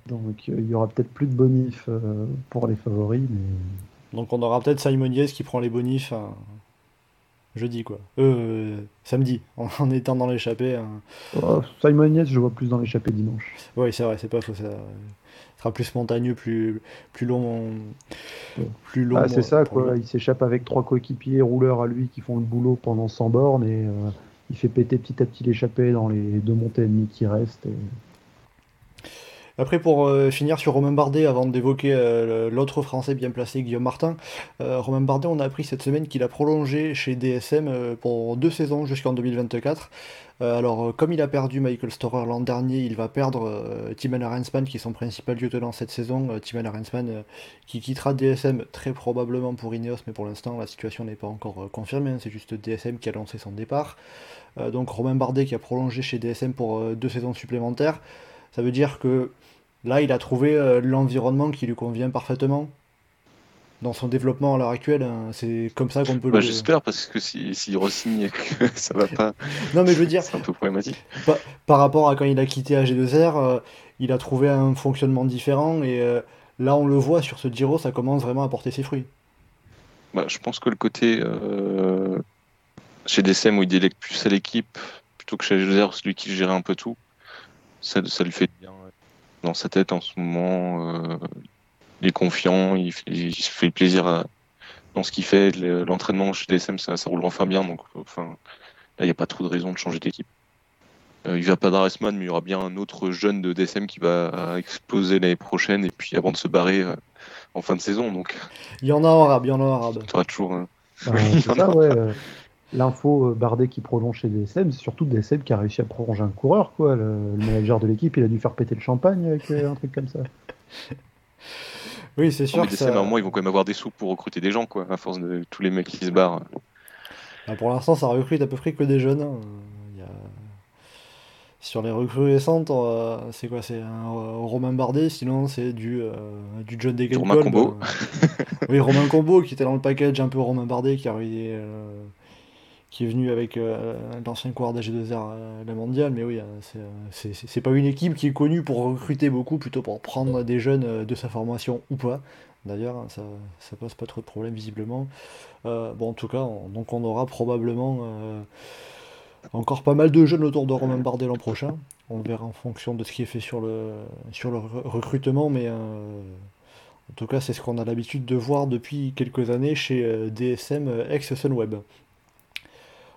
Donc euh, il y aura peut-être plus de bonifs euh, pour les favoris, mais Donc on aura peut-être Simon Yates qui prend les bonifs euh, jeudi quoi. Euh, samedi, en, étant dans l'échappée. hein. oh, Simon Yates, je vois plus dans l'échappée dimanche. Oui, c'est vrai, c'est pas faux. Ça sera plus montagneux, plus, plus long. Plus long Ah, c'est ça, quoi. Il s'échappe avec trois coéquipiers rouleurs à lui qui font le boulot pendant 100 bornes et euh, il fait péter petit à petit l'échappée dans les deux montées et demie qui restent. et- Après, pour euh, finir sur Romain Bardet, avant d'évoquer euh, l'autre Français bien placé, Guillaume Martin, euh, Romain Bardet, on a appris cette semaine qu'il a prolongé chez DSM pour deux saisons jusqu'en 2024. Euh, alors, comme il a perdu Michael Storer l'an dernier, il va perdre Timon Arensman, qui est son principal lieutenant cette saison. Timon Arensman, euh, qui quittera DSM très probablement pour Ineos, mais pour l'instant, la situation n'est pas encore confirmée. hein, c'est juste DSM qui a lancé son départ. Donc, Romain Bardet qui a prolongé chez DSM pour deux saisons supplémentaires. Ça veut dire que Là, il a trouvé euh, l'environnement qui lui convient parfaitement dans son développement à l'heure actuelle. hein. C'est comme ça qu'on peut Bah, le. J'espère, parce que si- s'il re-signe et que ça va pas, Non, mais je veux dire, c'est un peu problématique. pa- par rapport à quand il a quitté AG2R, euh, il a trouvé un fonctionnement différent et euh, là, on le voit sur ce Giro, ça commence vraiment à porter ses fruits. Bah, je pense que le côté chez DSM où il délègue plus à l'équipe plutôt que chez Joseph, celui qui gérait un peu tout, ça, ça lui fait bien dans sa tête en ce moment. euh, il est confiant, il, il se fait plaisir à- dans ce qu'il fait. Le- L'entraînement chez DSM, ça, ça roule enfin bien, donc enfin, là, il n'y a pas trop de raison de changer d'équipe. Euh, il va pas d'Aresman, mais il y aura bien un autre jeune de DSM qui va exploser l'année prochaine et puis avant de se barrer euh, en fin de saison. Donc, Il y en a en arabe, il y en a en arabe. tu auras toujours. Oui, il y en ça, a. ouais. L'info euh, Bardet qui prolonge chez DSM, c'est surtout DSM qui a réussi à prolonger un coureur, quoi. Le, le manager de l'équipe, il a dû faire péter le champagne avec euh, un truc comme ça. Oui, c'est Non, sûr mais que DSM, ça... à un moment, ils vont quand même avoir des sous pour recruter des gens, quoi, à force de tous les mecs qui se barrent. Bah, pour l'instant, ça recrute à peu près que des jeunes. hein. Il y a- Sur les recrues récentes, euh, c'est quoi? C'est un euh, Romain Bardet, sinon c'est du, euh, du John Degenkolb. Romain Combo. euh. Oui, Romain Combo qui était dans le package un peu Romain Bardet qui, euh, qui est venu avec euh, l'ancien coureur d'AG2R à la mondiale. Mais oui, euh, c'est, euh, pas une équipe qui est connue pour recruter beaucoup, plutôt pour prendre des jeunes euh, de sa formation ou pas. D'ailleurs, ça, ça pose pas trop de problèmes visiblement. Euh, bon, en tout cas, on- donc on aura probablement euh, encore pas mal de jeunes autour de Romain Bardet l'an prochain. On verra en fonction de ce qui est fait sur le, sur le re- recrutement, mais euh, en tout cas, c'est ce qu'on a l'habitude de voir depuis quelques années chez euh, DSM euh, ex-Sunweb.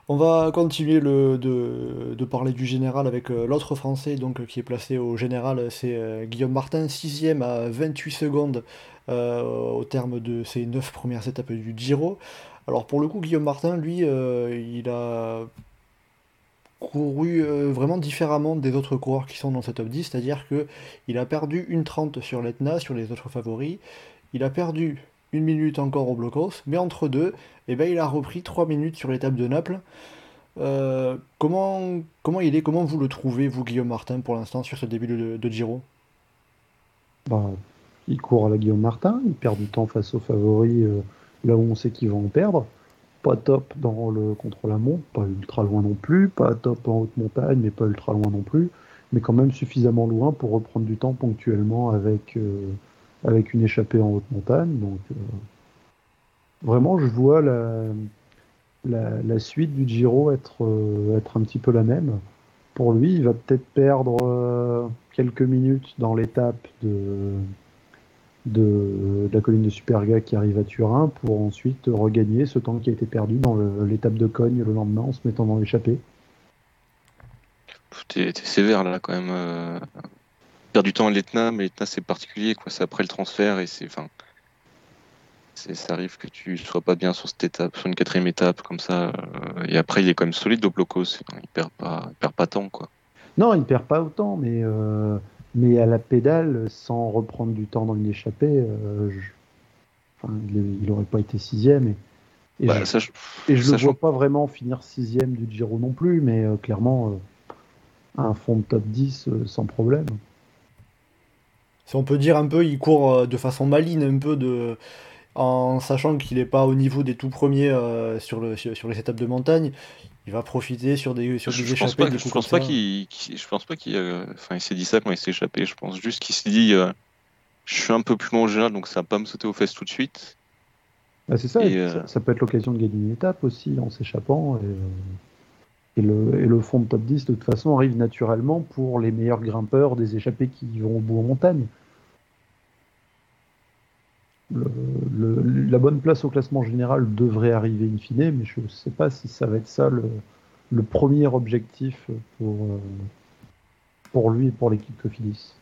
On va continuer de, parler du général avec euh, l'autre Français donc, qui est placé au général, c'est euh, Guillaume Martin, 6ème à 28 secondes euh, au terme de ses 9 premières étapes du Giro. Alors pour le coup, Guillaume Martin, lui, il a couru vraiment différemment des autres coureurs qui sont dans ce top 10, c'est-à-dire que il a perdu une 30 sur l'Etna, sur les autres favoris, il a perdu une minute encore au blocos, mais entre deux, eh ben, il a repris trois minutes sur l'étape de Naples. Euh, comment, comment il est Comment vous le trouvez, vous, Guillaume Martin, pour l'instant, sur ce début de, Giro? Bah, Il court à la Guillaume Martin, il perd du temps face aux favoris, euh, là où on sait qu'ils vont en perdre. Pas top dans le contre-la-montre, pas ultra loin non plus, pas top en haute montagne, mais pas ultra loin non plus, mais quand même suffisamment loin pour reprendre du temps ponctuellement avec, euh, avec une échappée en haute montagne. Donc, vraiment, je vois la, suite du Giro être, euh, être un petit peu la même. Pour lui, il va peut-être perdre euh, quelques minutes dans l'étape de, de, la colline de Superga qui arrive à Turin pour ensuite regagner ce temps qui a été perdu dans l'étape de Cogne le lendemain en se mettant dans l'échappée. T'es sévère là quand même. Euh... Du temps à l'Etna, mais l'Etna c'est particulier, quoi. C'est après le transfert et c'est. Enfin, ça arrive que tu sois pas bien sur cette étape, sur une quatrième étape comme ça. Euh, et après, il est quand même solide au blocos. Il perd pas, perd pas tant quoi. Non, il perd pas autant, mais euh, mais à la pédale, sans reprendre du temps dans une échappée, euh, il, n'aurait pas été sixième. Et, et bah, je, et je le vois pas vraiment finir sixième du Giro non plus, mais clairement un fond de top 10 sans problème. Si on peut dire un peu, il court de façon maligne un peu de en sachant qu'il n'est pas au niveau des tout premiers euh, sur, le, sur, les étapes de montagne. Il va profiter sur des, sur des je échappées. Pense pas, je, pense pas qu'il, je pense pas qu'il enfin, il s'est dit ça quand il s'est échappé. Je pense juste qu'il s'est dit euh, je suis un peu plus long en général, donc ça va pas me sauter aux fesses tout de suite. Bah, c'est ça, euh, ça, peut être l'occasion de gagner une étape aussi en s'échappant. Et, et, le, fond de top 10, de toute façon, arrive naturellement pour les meilleurs grimpeurs des échappées qui vont au bout en montagne la bonne place au classement général devrait arriver in fine, mais je ne sais pas si ça va être ça le, premier objectif pour, euh, pour lui et pour l'équipe Cofidis.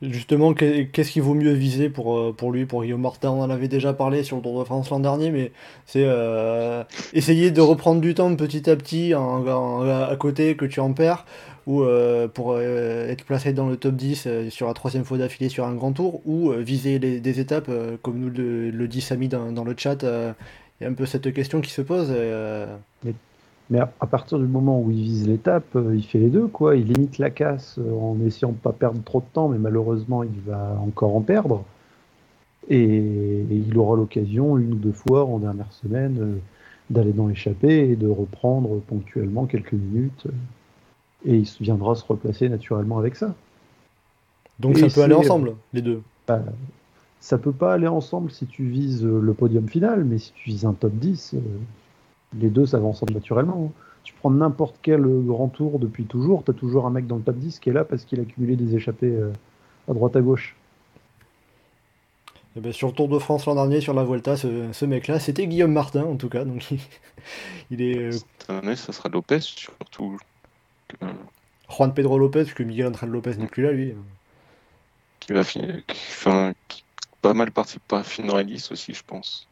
Justement, qu'est-ce qu'il vaut mieux viser pour, euh, pour lui, pour Guillaume Martin On en avait déjà parlé sur le Tour de France l'an dernier, mais c'est euh, essayer de reprendre du temps petit à petit à côté que tu en perds, ou euh, pour être placé dans le top 10 sur la troisième fois d'affilée sur un grand tour, ou viser des étapes, comme nous le, dit Samy dans, le chat. Il y a un peu cette question qui se pose. Mais à, partir du moment où il vise l'étape, euh, il fait les deux, quoi. Il limite la casse euh, en essayant de pas perdre trop de temps, mais malheureusement, il va encore en perdre. Et, il aura l'occasion, une ou deux fois en dernière semaine, euh, d'aller dans l'échappée et de reprendre ponctuellement quelques minutes. et il viendra se replacer naturellement avec ça. Donc ça peut aller ensemble, les deux bah, Ça peut pas aller ensemble si tu vises le podium final, mais si tu vises un top 10, les deux s'avancent naturellement. Hein. Tu prends n'importe quel grand tour depuis toujours, tu as toujours un mec dans le top 10 qui est là parce qu'il a cumulé des échappées euh, à droite à gauche. Et eh ben, sur le Tour de France l'an dernier, sur la Volta, ce, mec-là, c'était Guillaume Martin en tout cas. Donc il, est. Euh, Cette année, ça sera Lopez surtout. Juan Pedro Lopez, puisque Miguel André Lopez n'est plus là, lui. Qui va finir. pas mal participer à Finralis aussi, je pense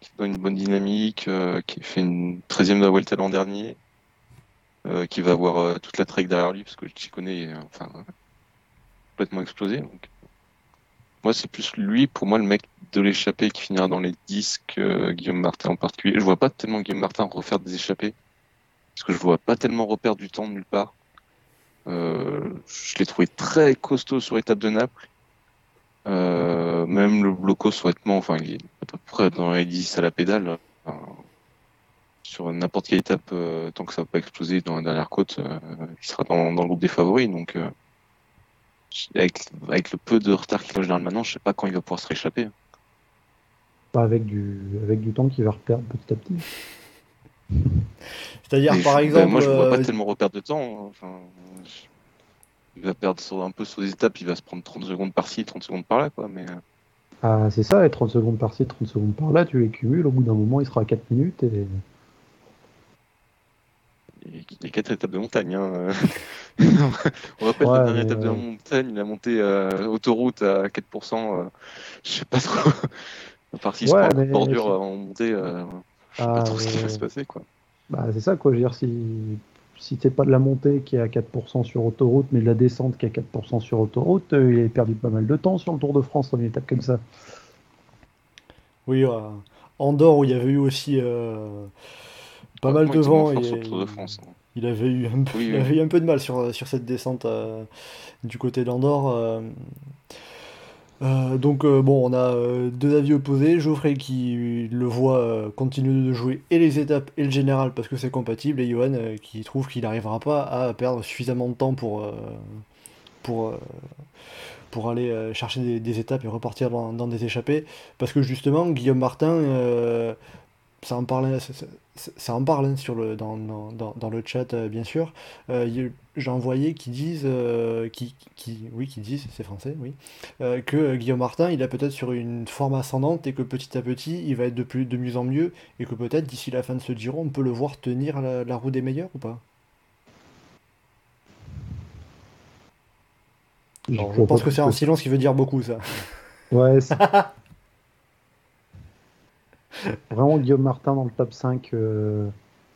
qui donne une bonne dynamique, euh, qui fait une 13e de la Vuelta l'an dernier, euh, qui va avoir euh, toute la trek derrière lui, parce que je connais, enfin, complètement explosé. Donc. Moi, c'est plus lui, pour moi, le mec de l'échappée qui finira dans les disques, Guillaume Martin en particulier. Je vois pas tellement Guillaume Martin refaire des échappées, parce que je vois pas tellement repère du temps nulle part. je l'ai trouvé très costaud sur l'étape de Naples. Euh, même le bloco souhaitement, enfin, il est à peu près dans les 10 à la pédale. sur n'importe quelle étape, euh, tant que ça va pas exploser dans la dernière côte, euh, il sera dans, dans, le groupe des favoris. Donc, avec, avec, le peu de retard qu'il a général maintenant, je sais pas quand il va pouvoir se rééchapper. Pas avec du, avec du temps qu'il va reperdre petit à petit. C'est-à-dire, par exemple. moi, je vois pas tellement reperdre de temps. Enfin, il va perdre un peu sur des étapes, il va se prendre 30 secondes par-ci, 30 secondes par-là, quoi. Mais... Euh. Ah, c'est ça, et 30 secondes par-ci, 30 secondes par-là, tu les cumules, au bout d'un moment, il sera à 4 minutes et. Les 4 étapes de montagne. Hein. On rappelle la dernière étape de montagne, il a monté euh, autoroute à 4%. Euh, je sais pas trop. Par-ci, il se prend bordure en montée. je sais pas ah, trop ce qui va se passer. Quoi. Bah, c'est ça, quoi. Je veux dire, si si t'es pas de la montée qui est à 4% sur autoroute, mais de la descente qui est à 4% sur autoroute, euh, il a perdu pas mal de temps sur le Tour de France dans une étape comme ça. Oui, euh, Andorre où il y avait eu aussi euh, pas mal Ouais, de vent. forts et sur le Tour de France. hein. Il avait eu un peu, Oui, il oui. avait eu un peu de mal sur, sur cette descente euh, du côté d'Andorre. Euh. Donc euh, bon, on a euh, deux avis opposés. Geoffrey qui le voit continuer de jouer et les étapes et le général parce que c'est compatible, et Johan qui trouve qu'il n'arrivera pas à perdre suffisamment de temps pour, pour, pour aller chercher des, étapes et repartir dans, dans des échappées. Parce que justement, Guillaume Martin, ça en parle, ça, ça- ça en parle hein, sur le, dans, dans, dans- le chat, euh, bien sûr. Euh, a- J'en voyais qui disent, euh, qui, qui, oui, qui disent, c'est français, oui, euh, que Guillaume Martin, il est peut-être sur une forme ascendante et que petit à petit, il va être de, plus, de mieux en mieux et que peut-être d'ici la fin de ce Giro, on peut le voir tenir la, la roue des meilleurs ou pas? Alors, je pense que c'est un silence qui veut dire beaucoup, ça. Ouais, Vraiment, Guillaume Martin dans le top 5 euh,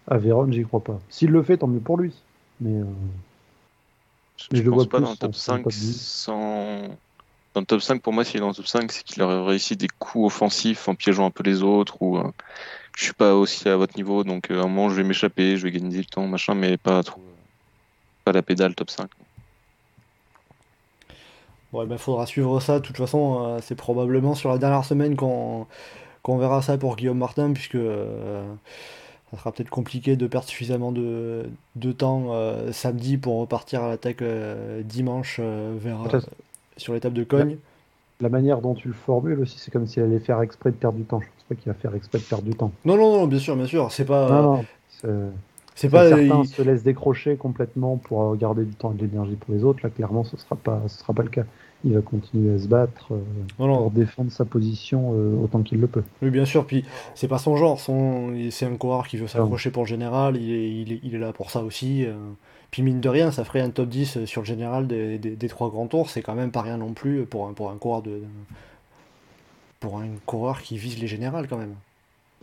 à Vérone, j'y crois pas. S'il le fait, tant mieux pour lui. Mais euh, Je, Mais je je le pense vois pas plus dans le top dans- dans le 5 top 10. sans. Dans le top 5, pour moi, s'il est dans le top 5, c'est qu'il aurait réussi des coups offensifs en piégeant un peu les autres ou euh, je suis pas aussi à votre niveau, donc euh, à un moment je vais m'échapper, je vais gagner du temps, machin, mais pas trop. Pas la pédale top 5. Bon, il faudra suivre ça. De toute façon, euh, c'est probablement sur la dernière semaine qu'on qu'on verra ça pour Guillaume Martin, puisque euh, ça sera peut-être compliqué de perdre suffisamment de, de temps euh, samedi pour repartir à l'attaque euh, dimanche vers, sur l'étape de Cogne. la manière dont tu le formules aussi, c'est comme s'il allait faire exprès de perdre du temps. Je pense pas qu'il va faire exprès de perdre du temps. Non, non, non, bien sûr, bien sûr. C'est pas. non, non. c'est- pas. certains il- se laissent décrocher complètement pour garder du temps et de l'énergie pour les autres. Là, clairement, ce sera pas, ce sera pas le cas. Il va continuer à se battre euh, pour défendre sa position euh, autant qu'il le peut. Oui, bien sûr, puis c'est pas son genre, son... c'est un coureur qui veut s'accrocher pour le général, il est, il est, il est là pour ça aussi. euh. Puis mine de rien, ça ferait un top 10 sur le général des, des, des trois grands tours, c'est quand même pas rien non plus pour un, pour un coureur de... pour un coureur qui vise les générales quand même.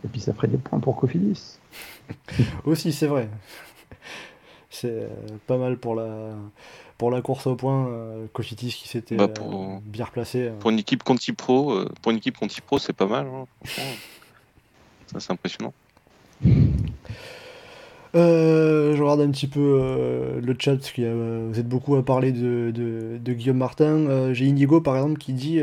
Et puis ça ferait des points pour Cofidis. Aussi, c'est vrai. C'est euh, pas mal pour la, pour la course au point, euh, Cofidis qui s'était Bah, euh, pour- bien replacé. euh. Pour une équipe Conti Pro, pour une équipe Conti Pro, c'est pas mal, hein. Ça, c'est impressionnant. Euh, je regarde un petit peu euh, le chat parce que euh, vous êtes beaucoup à parler de, de- de Guillaume Martin. J'ai Indigo par exemple qui dit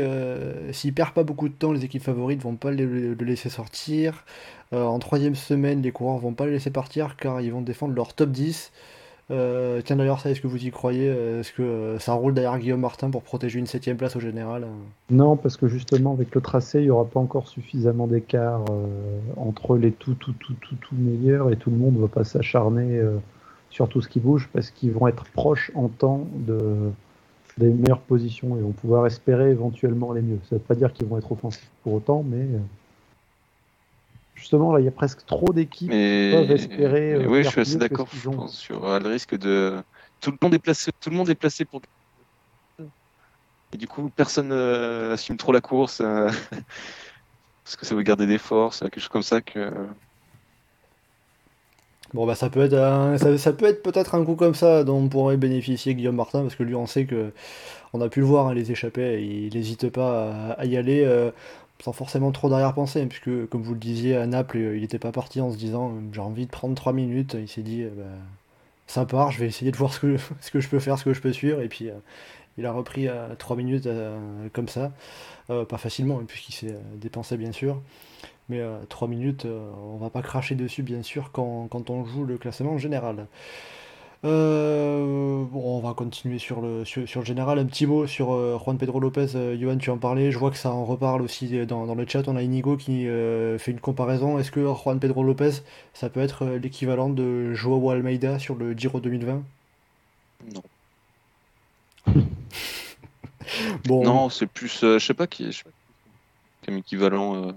s'il perd pas beaucoup de temps, les équipes favorites vont pas le, le laisser sortir. En troisième semaine, les coureurs vont pas le laisser partir car ils vont défendre leur top 10. Euh, tiens d'ailleurs, ça, est-ce que vous y croyez? Euh, Est-ce que euh, ça roule derrière Guillaume Martin pour protéger une septième place au général? Non, parce que justement, avec le tracé, il n'y aura pas encore suffisamment d'écart euh, entre les tout, tout, tout, tout, tout meilleurs et tout le monde ne va pas s'acharner sur tout ce qui bouge parce qu'ils vont être proches en temps de, des meilleures positions et vont pouvoir espérer éventuellement les mieux. Ça ne veut pas dire qu'ils vont être offensifs pour autant, mais justement, là, il y a presque trop d'équipes Mais, peuvent espérer, mais euh, oui, je suis assez d'accord. ont. sur euh, le risque de tout le monde est placé, tout le monde est placé pour. Et du coup, personne euh, assume trop la course euh, parce que ça veut garder des forces, quelque chose comme ça que. Bon bah ça peut être un- ça, ça peut être peut-être un coup comme ça dont pourrait bénéficier Guillaume Martin parce que lui on sait que on a pu le voir hein, les échappées et il n'hésite pas à, à y aller euh, sans forcément trop d'arrière-pensée hein, puisque comme vous le disiez à Naples euh, il n'était pas parti en se disant euh, j'ai envie de prendre 3 minutes. Il s'est dit euh, bah, ça part je vais essayer de voir ce que, ce que je peux faire ce que je peux suivre. Et puis il a repris à 3 minutes comme ça. Pas facilement hein, puisqu'il s'est dépensé bien sûr. Mais 3 minutes, on va pas cracher dessus, bien sûr, quand, quand on joue le classement général. Euh, bon, on va continuer sur le, sur, sur le général. Un petit mot sur euh, Juan Pedro Lopez. Euh, Johan, tu en parlais. Je vois que ça en reparle aussi dans, dans le chat. On a Inigo qui fait une comparaison. Est-ce que Juan Pedro Lopez, ça peut être l'équivalent de Joao Almeida sur le Giro 2020? Non. Bon, Non, c'est plus, je sais pas qui est, comme équivalent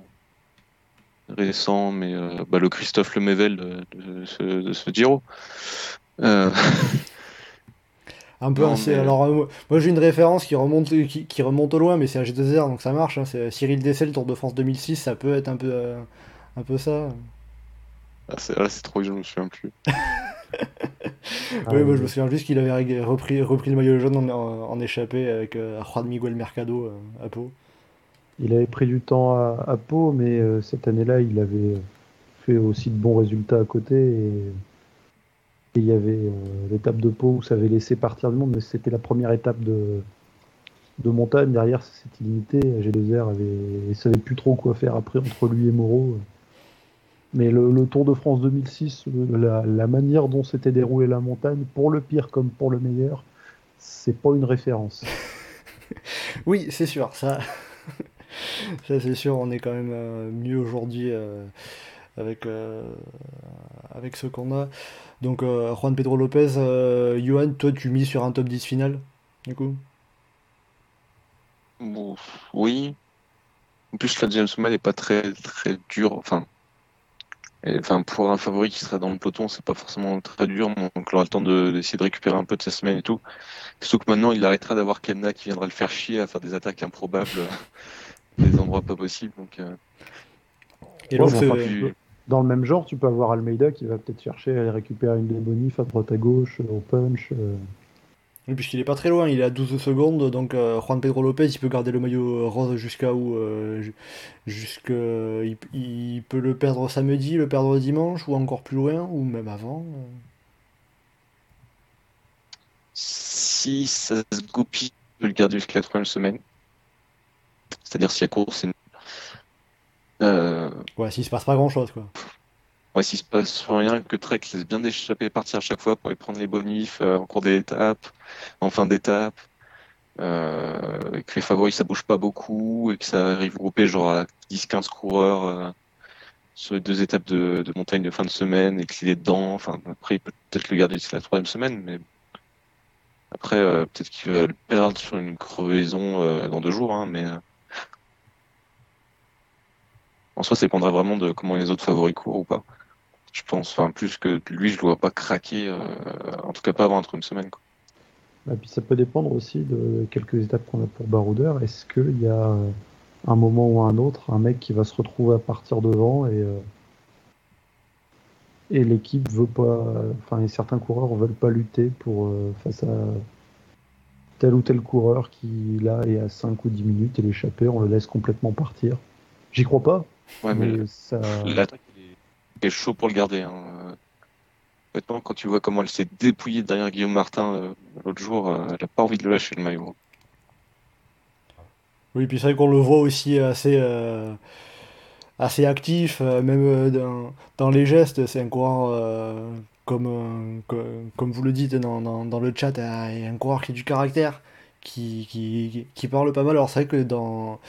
récent, mais euh, bah, le Christophe Lemével de, de ce, de ce Giro. Euh, Un peu, Non, hein, mais- alors euh, moi j'ai une référence qui remonte, qui, qui remonte au loin, mais c'est un G2R donc ça marche. hein, c'est Cyril Dessel, Tour de France 2006, ça peut être un peu, euh, un peu ça. ah, c'est ah, c'est trop, je me souviens plus. Ah, oui, moi, je me souviens juste qu'il avait repris, repris le maillot jaune en, en- en échappé avec euh, Juan Miguel Mercado euh, à Pau. Il avait pris du temps à, à Pau, mais euh, cette année-là, il avait fait aussi de bons résultats à côté. Et, il y avait euh, l'étape de Pau où ça avait laissé partir le monde, mais c'était la première étape de, de montagne. Derrière, c'était limité. G2R avait, il savait plus trop quoi faire après entre lui et Moreau. Mais le, le Tour de France 2006, la, la manière dont s'était déroulée la montagne, pour le pire comme pour le meilleur, c'est pas une référence. Oui, c'est sûr, ça. Ça c'est sûr, on est quand même euh, mieux aujourd'hui euh, avec, euh, avec ce qu'on a. Donc Juan Pedro Lopez, Johan, toi tu mises sur un top 10 final, du coup? Oui. En plus, la deuxième semaine n'est pas très très dure. Enfin, pour un favori qui sera dans le peloton, c'est pas forcément très dur. Donc, il aura le temps de- d'essayer de récupérer un peu de sa semaine et tout. Surtout que maintenant, il arrêtera d'avoir Kemna qui viendra le faire chier à faire des attaques improbables, des endroits pas possibles. Donc, euh, Et donc, Dans le même genre, tu peux avoir Almeida qui va peut-être chercher à récupérer une des bonifs à droite à gauche, au punch. euh. Oui, puisqu'il est pas très loin, il est à 12 secondes, donc euh, Juan Pedro Lopez, il peut garder le maillot rose jusqu'à où euh, il, il peut le perdre samedi, le perdre dimanche, ou encore plus loin, ou même avant. euh. si ça se goupille, je peux le garder jusqu'à la troisième semaine. C'est-à-dire si la course est. Euh, Ouais, s'il se passe pas grand-chose, quoi. ouais, s'il se passe rien, que Trek laisse bien d'échapper partir à chaque fois pour aller prendre les bonifs euh, en cours d'étape, en fin d'étape, euh, et que les favoris ça bouge pas beaucoup, et que ça arrive groupé genre à 10-15 coureurs euh, sur les deux étapes de, de montagne de fin de semaine, et qu'il est dedans. Enfin, après, il peut peut-être le garder jusqu'à la troisième semaine, mais après, euh, peut-être qu'il va le perdre sur une crevaison dans deux jours, hein, mais en soi, ça dépendra vraiment de comment les autres favoris courent ou pas. Je pense, enfin, plus que lui, je ne vois pas craquer, euh, en tout cas pas avant entre une semaine. Quoi. Et puis ça peut dépendre aussi de quelques étapes qu'on a pour Baroudeur. Est-ce qu'il y a un moment ou un autre, un mec qui va se retrouver à partir devant et, euh, et l'équipe veut pas, enfin certains coureurs veulent pas lutter pour euh, face à tel ou tel coureur qui là est à 5 ou 10 minutes et l'échapper, on le laisse complètement partir? J'y crois pas, Ouais, mais mais ça. l'attaque est, chaud pour le garder. Hein. Honnêtement, quand tu vois comment elle s'est dépouillée derrière Guillaume Martin euh, l'autre jour, euh, elle a pas envie de le lâcher le maillot. Oui, puis c'est vrai qu'on le voit aussi assez, euh, assez actif, même dans, dans les gestes, c'est un coureur, comme, co- comme vous le dites dans, dans, dans le chat, euh, un coureur qui a du caractère, qui, qui, qui parle pas mal. Alors c'est vrai que dans,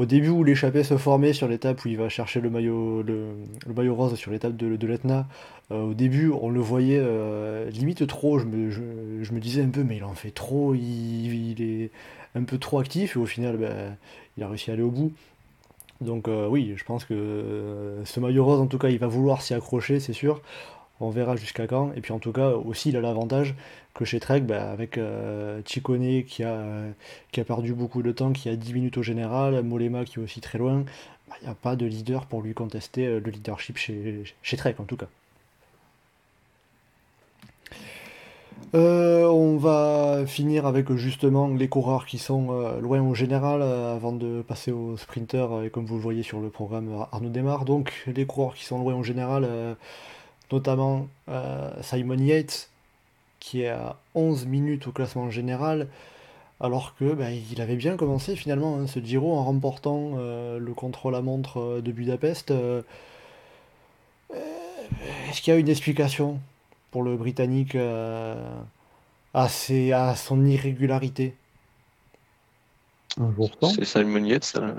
au début où l'échappée se formait sur l'étape où il va chercher le maillot, le, maillot rose sur l'étape de, l'Etna, euh, au début on le voyait euh, limite trop, je me, disais un peu mais il en fait trop, il, est un peu trop actif et au final ben, il a réussi à aller au bout. Donc euh, oui, je pense que ce maillot rose en tout cas il va vouloir s'y accrocher, c'est sûr. On verra jusqu'à quand. Et puis en tout cas aussi il a l'avantage que chez Trek, ben, avec euh, qui a, perdu beaucoup de temps, qui a 10 minutes au général, Molema qui est aussi très loin, ben, il n'y a pas de leader pour lui contester euh, le leadership chez, chez Trek en tout cas. Euh, on va finir avec justement les coureurs qui sont euh, loin au général avant de passer aux sprinters et comme vous le voyez sur le programme Arnaud démarre. Donc les coureurs qui sont loin au général, notamment euh, Simon Yates qui est à 11 minutes au classement général alors que ben, il avait bien commencé finalement hein, ce Giro en remportant euh, le contre-la-montre euh, de Budapest. Euh, Est-ce qu'il y a une explication pour le Britannique euh, à, ses- à son irrégularité? C'est Simon Yates, ça.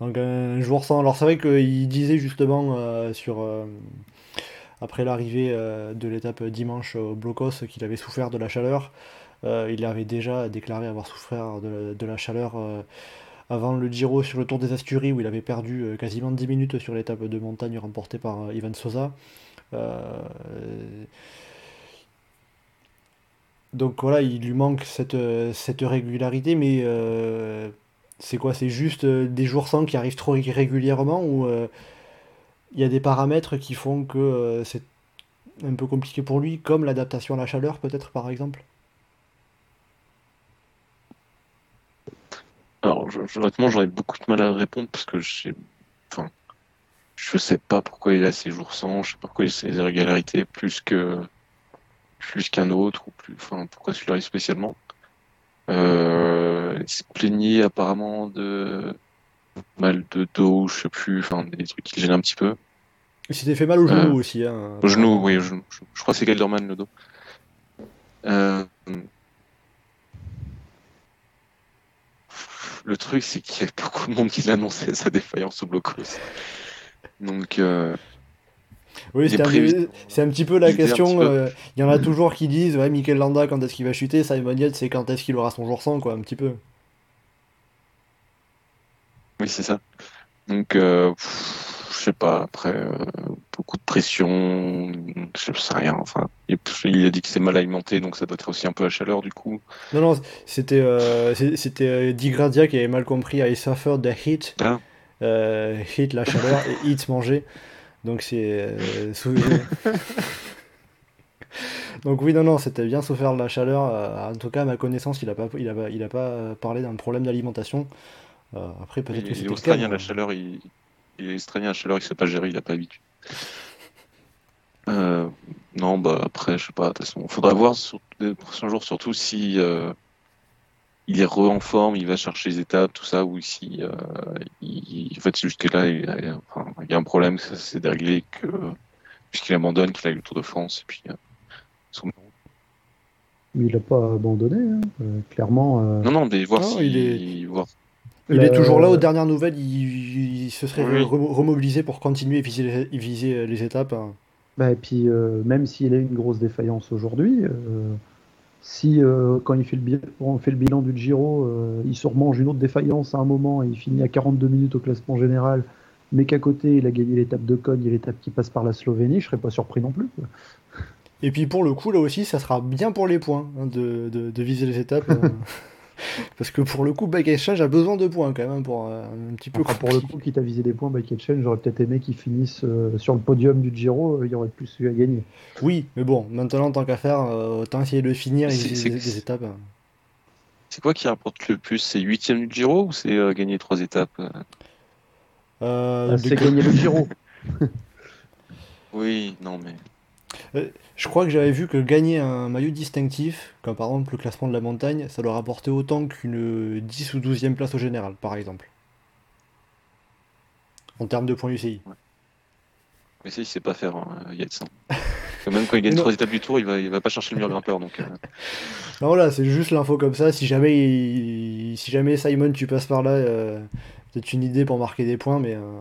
Donc un jour sans. Alors c'est vrai qu'il disait justement euh, sur euh, après l'arrivée euh, de l'étape dimanche au Blocos qu'il avait souffert de la chaleur. Euh, il avait déjà déclaré avoir souffert de, la chaleur euh, avant le Giro sur le Tour des Asturies où il avait perdu euh, quasiment 10 minutes sur l'étape de montagne remportée par euh, Ivan Sosa. Euh, donc voilà, il lui manque cette, euh, cette régularité, mais euh, c'est quoi? C'est juste euh, des jours sans qui arrivent trop ré- régulièrement ou euh, il y a des paramètres qui font que euh, c'est un peu compliqué pour lui, comme l'adaptation à la chaleur peut-être par exemple? je- honnêtement, j'aurais beaucoup de mal à répondre parce que j'ai, enfin, je sais pas pourquoi il a ses jours sans, je sais pas pourquoi il a ses irrégularités plus que plus qu'un autre ou plus, enfin, pourquoi celui-là spécialement. Euh, il se plaignait apparemment de mal de dos, je sais plus, enfin, des trucs qui le gênent un petit peu. Il s'était fait mal au genou Euh, aussi. Hein. Au genou, oui, au genou. Je, crois que c'est Gelderman le dos. Euh, Le truc, c'est qu'il y a beaucoup de monde qui l'a annoncé sa défaillance au blocos. Donc, euh, Oui, c'est est un, un petit peu la question. euh, Il y en a toujours qui disent Ouais, Mikel Landa, quand est-ce qu'il va chuter? Simon Yates, c'est quand est-ce qu'il aura son jour sans, quoi, un petit peu. oui, c'est ça. Donc, euh, pff, je sais pas, après, euh, beaucoup de pression, je sais rien. Enfin, il, a dit que c'est mal alimenté, donc ça doit être aussi un peu la chaleur, du coup. Non, non, c'était euh, c'était Di Gradia qui avait mal compris I suffered the heat. Ah. Heat, la chaleur, et eat, manger. Donc c'est. euh, Donc oui, non, non, c'était bien souffert de la chaleur. Euh, en tout cas, à ma connaissance, il a pas, il a, pas- il a pas parlé d'un problème d'alimentation. Euh, après, peut-être que est c'était le cas, australien, la chaleur, il, il est australien, la chaleur, il sait pas gérer, il a pas l'habitude. Euh, non, bah après, je sais pas, de toute façon, faudra voir sur les prochains jours, surtout si euh, il est re en forme, il va chercher les étapes, tout ça, ou si euh, il, en fait, jusque-là, il, y a- enfin, il y a un problème, ça c'est déréglé, que puisqu'il abandonne, qu'il aille le Tour de France, et puis euh, son- Mais il n'a pas abandonné, hein. Euh, clairement. euh, Non, non, mais voir Non, si. il voir- Il est toujours là aux dernières nouvelles, il, il se serait Oui. remobilisé pour continuer et viser les, viser euh, les étapes. hein. Bah, et puis, euh, même s'il a eu une grosse défaillance aujourd'hui, euh, si euh, quand il fait le, on fait le bilan du Giro, euh, il se remange une autre défaillance à un moment et il finit à 42 minutes au classement général, mais qu'à côté il a gagné l'étape de Cogne et l'étape qui passe par la Slovénie, je serais pas surpris non plus. quoi. Et puis pour le coup, là aussi, ça sera bien pour les points hein, de, de- de viser les étapes. Parce que pour le coup, Bike Exchange a besoin de points quand même pour euh, un petit peu. Enfin, pour le coup, quitte à viser des points, Bike Exchange, j'aurais peut-être aimé qu'il finisse euh, sur le podium du Giro, euh, il y aurait plus eu à gagner. Oui, mais bon, maintenant, tant qu'à faire, euh, autant essayer de finir et C'est- viser c'est- des, des étapes. hein. C'est quoi qui rapporte le plus? C'est huitième du Giro ou c'est euh, gagner trois étapes? Ah, c'est gagner le Giro. Oui, non, mais. Je crois que j'avais vu que gagner un maillot distinctif, comme par exemple le classement de la montagne, ça leur rapportait autant qu'une 10 ou 12e place au général, par exemple. En termes de points UCI. Mais ça, il sait pas faire, hein, Yates. hein. Même quand il gagne trois étapes du tour, il va, il va pas chercher le meilleur grimpeur. Donc, euh, Non, voilà, c'est juste l'info comme ça. Si jamais, il- si jamais Simon, tu passes par là, euh, peut-être une idée pour marquer des points, mais, euh,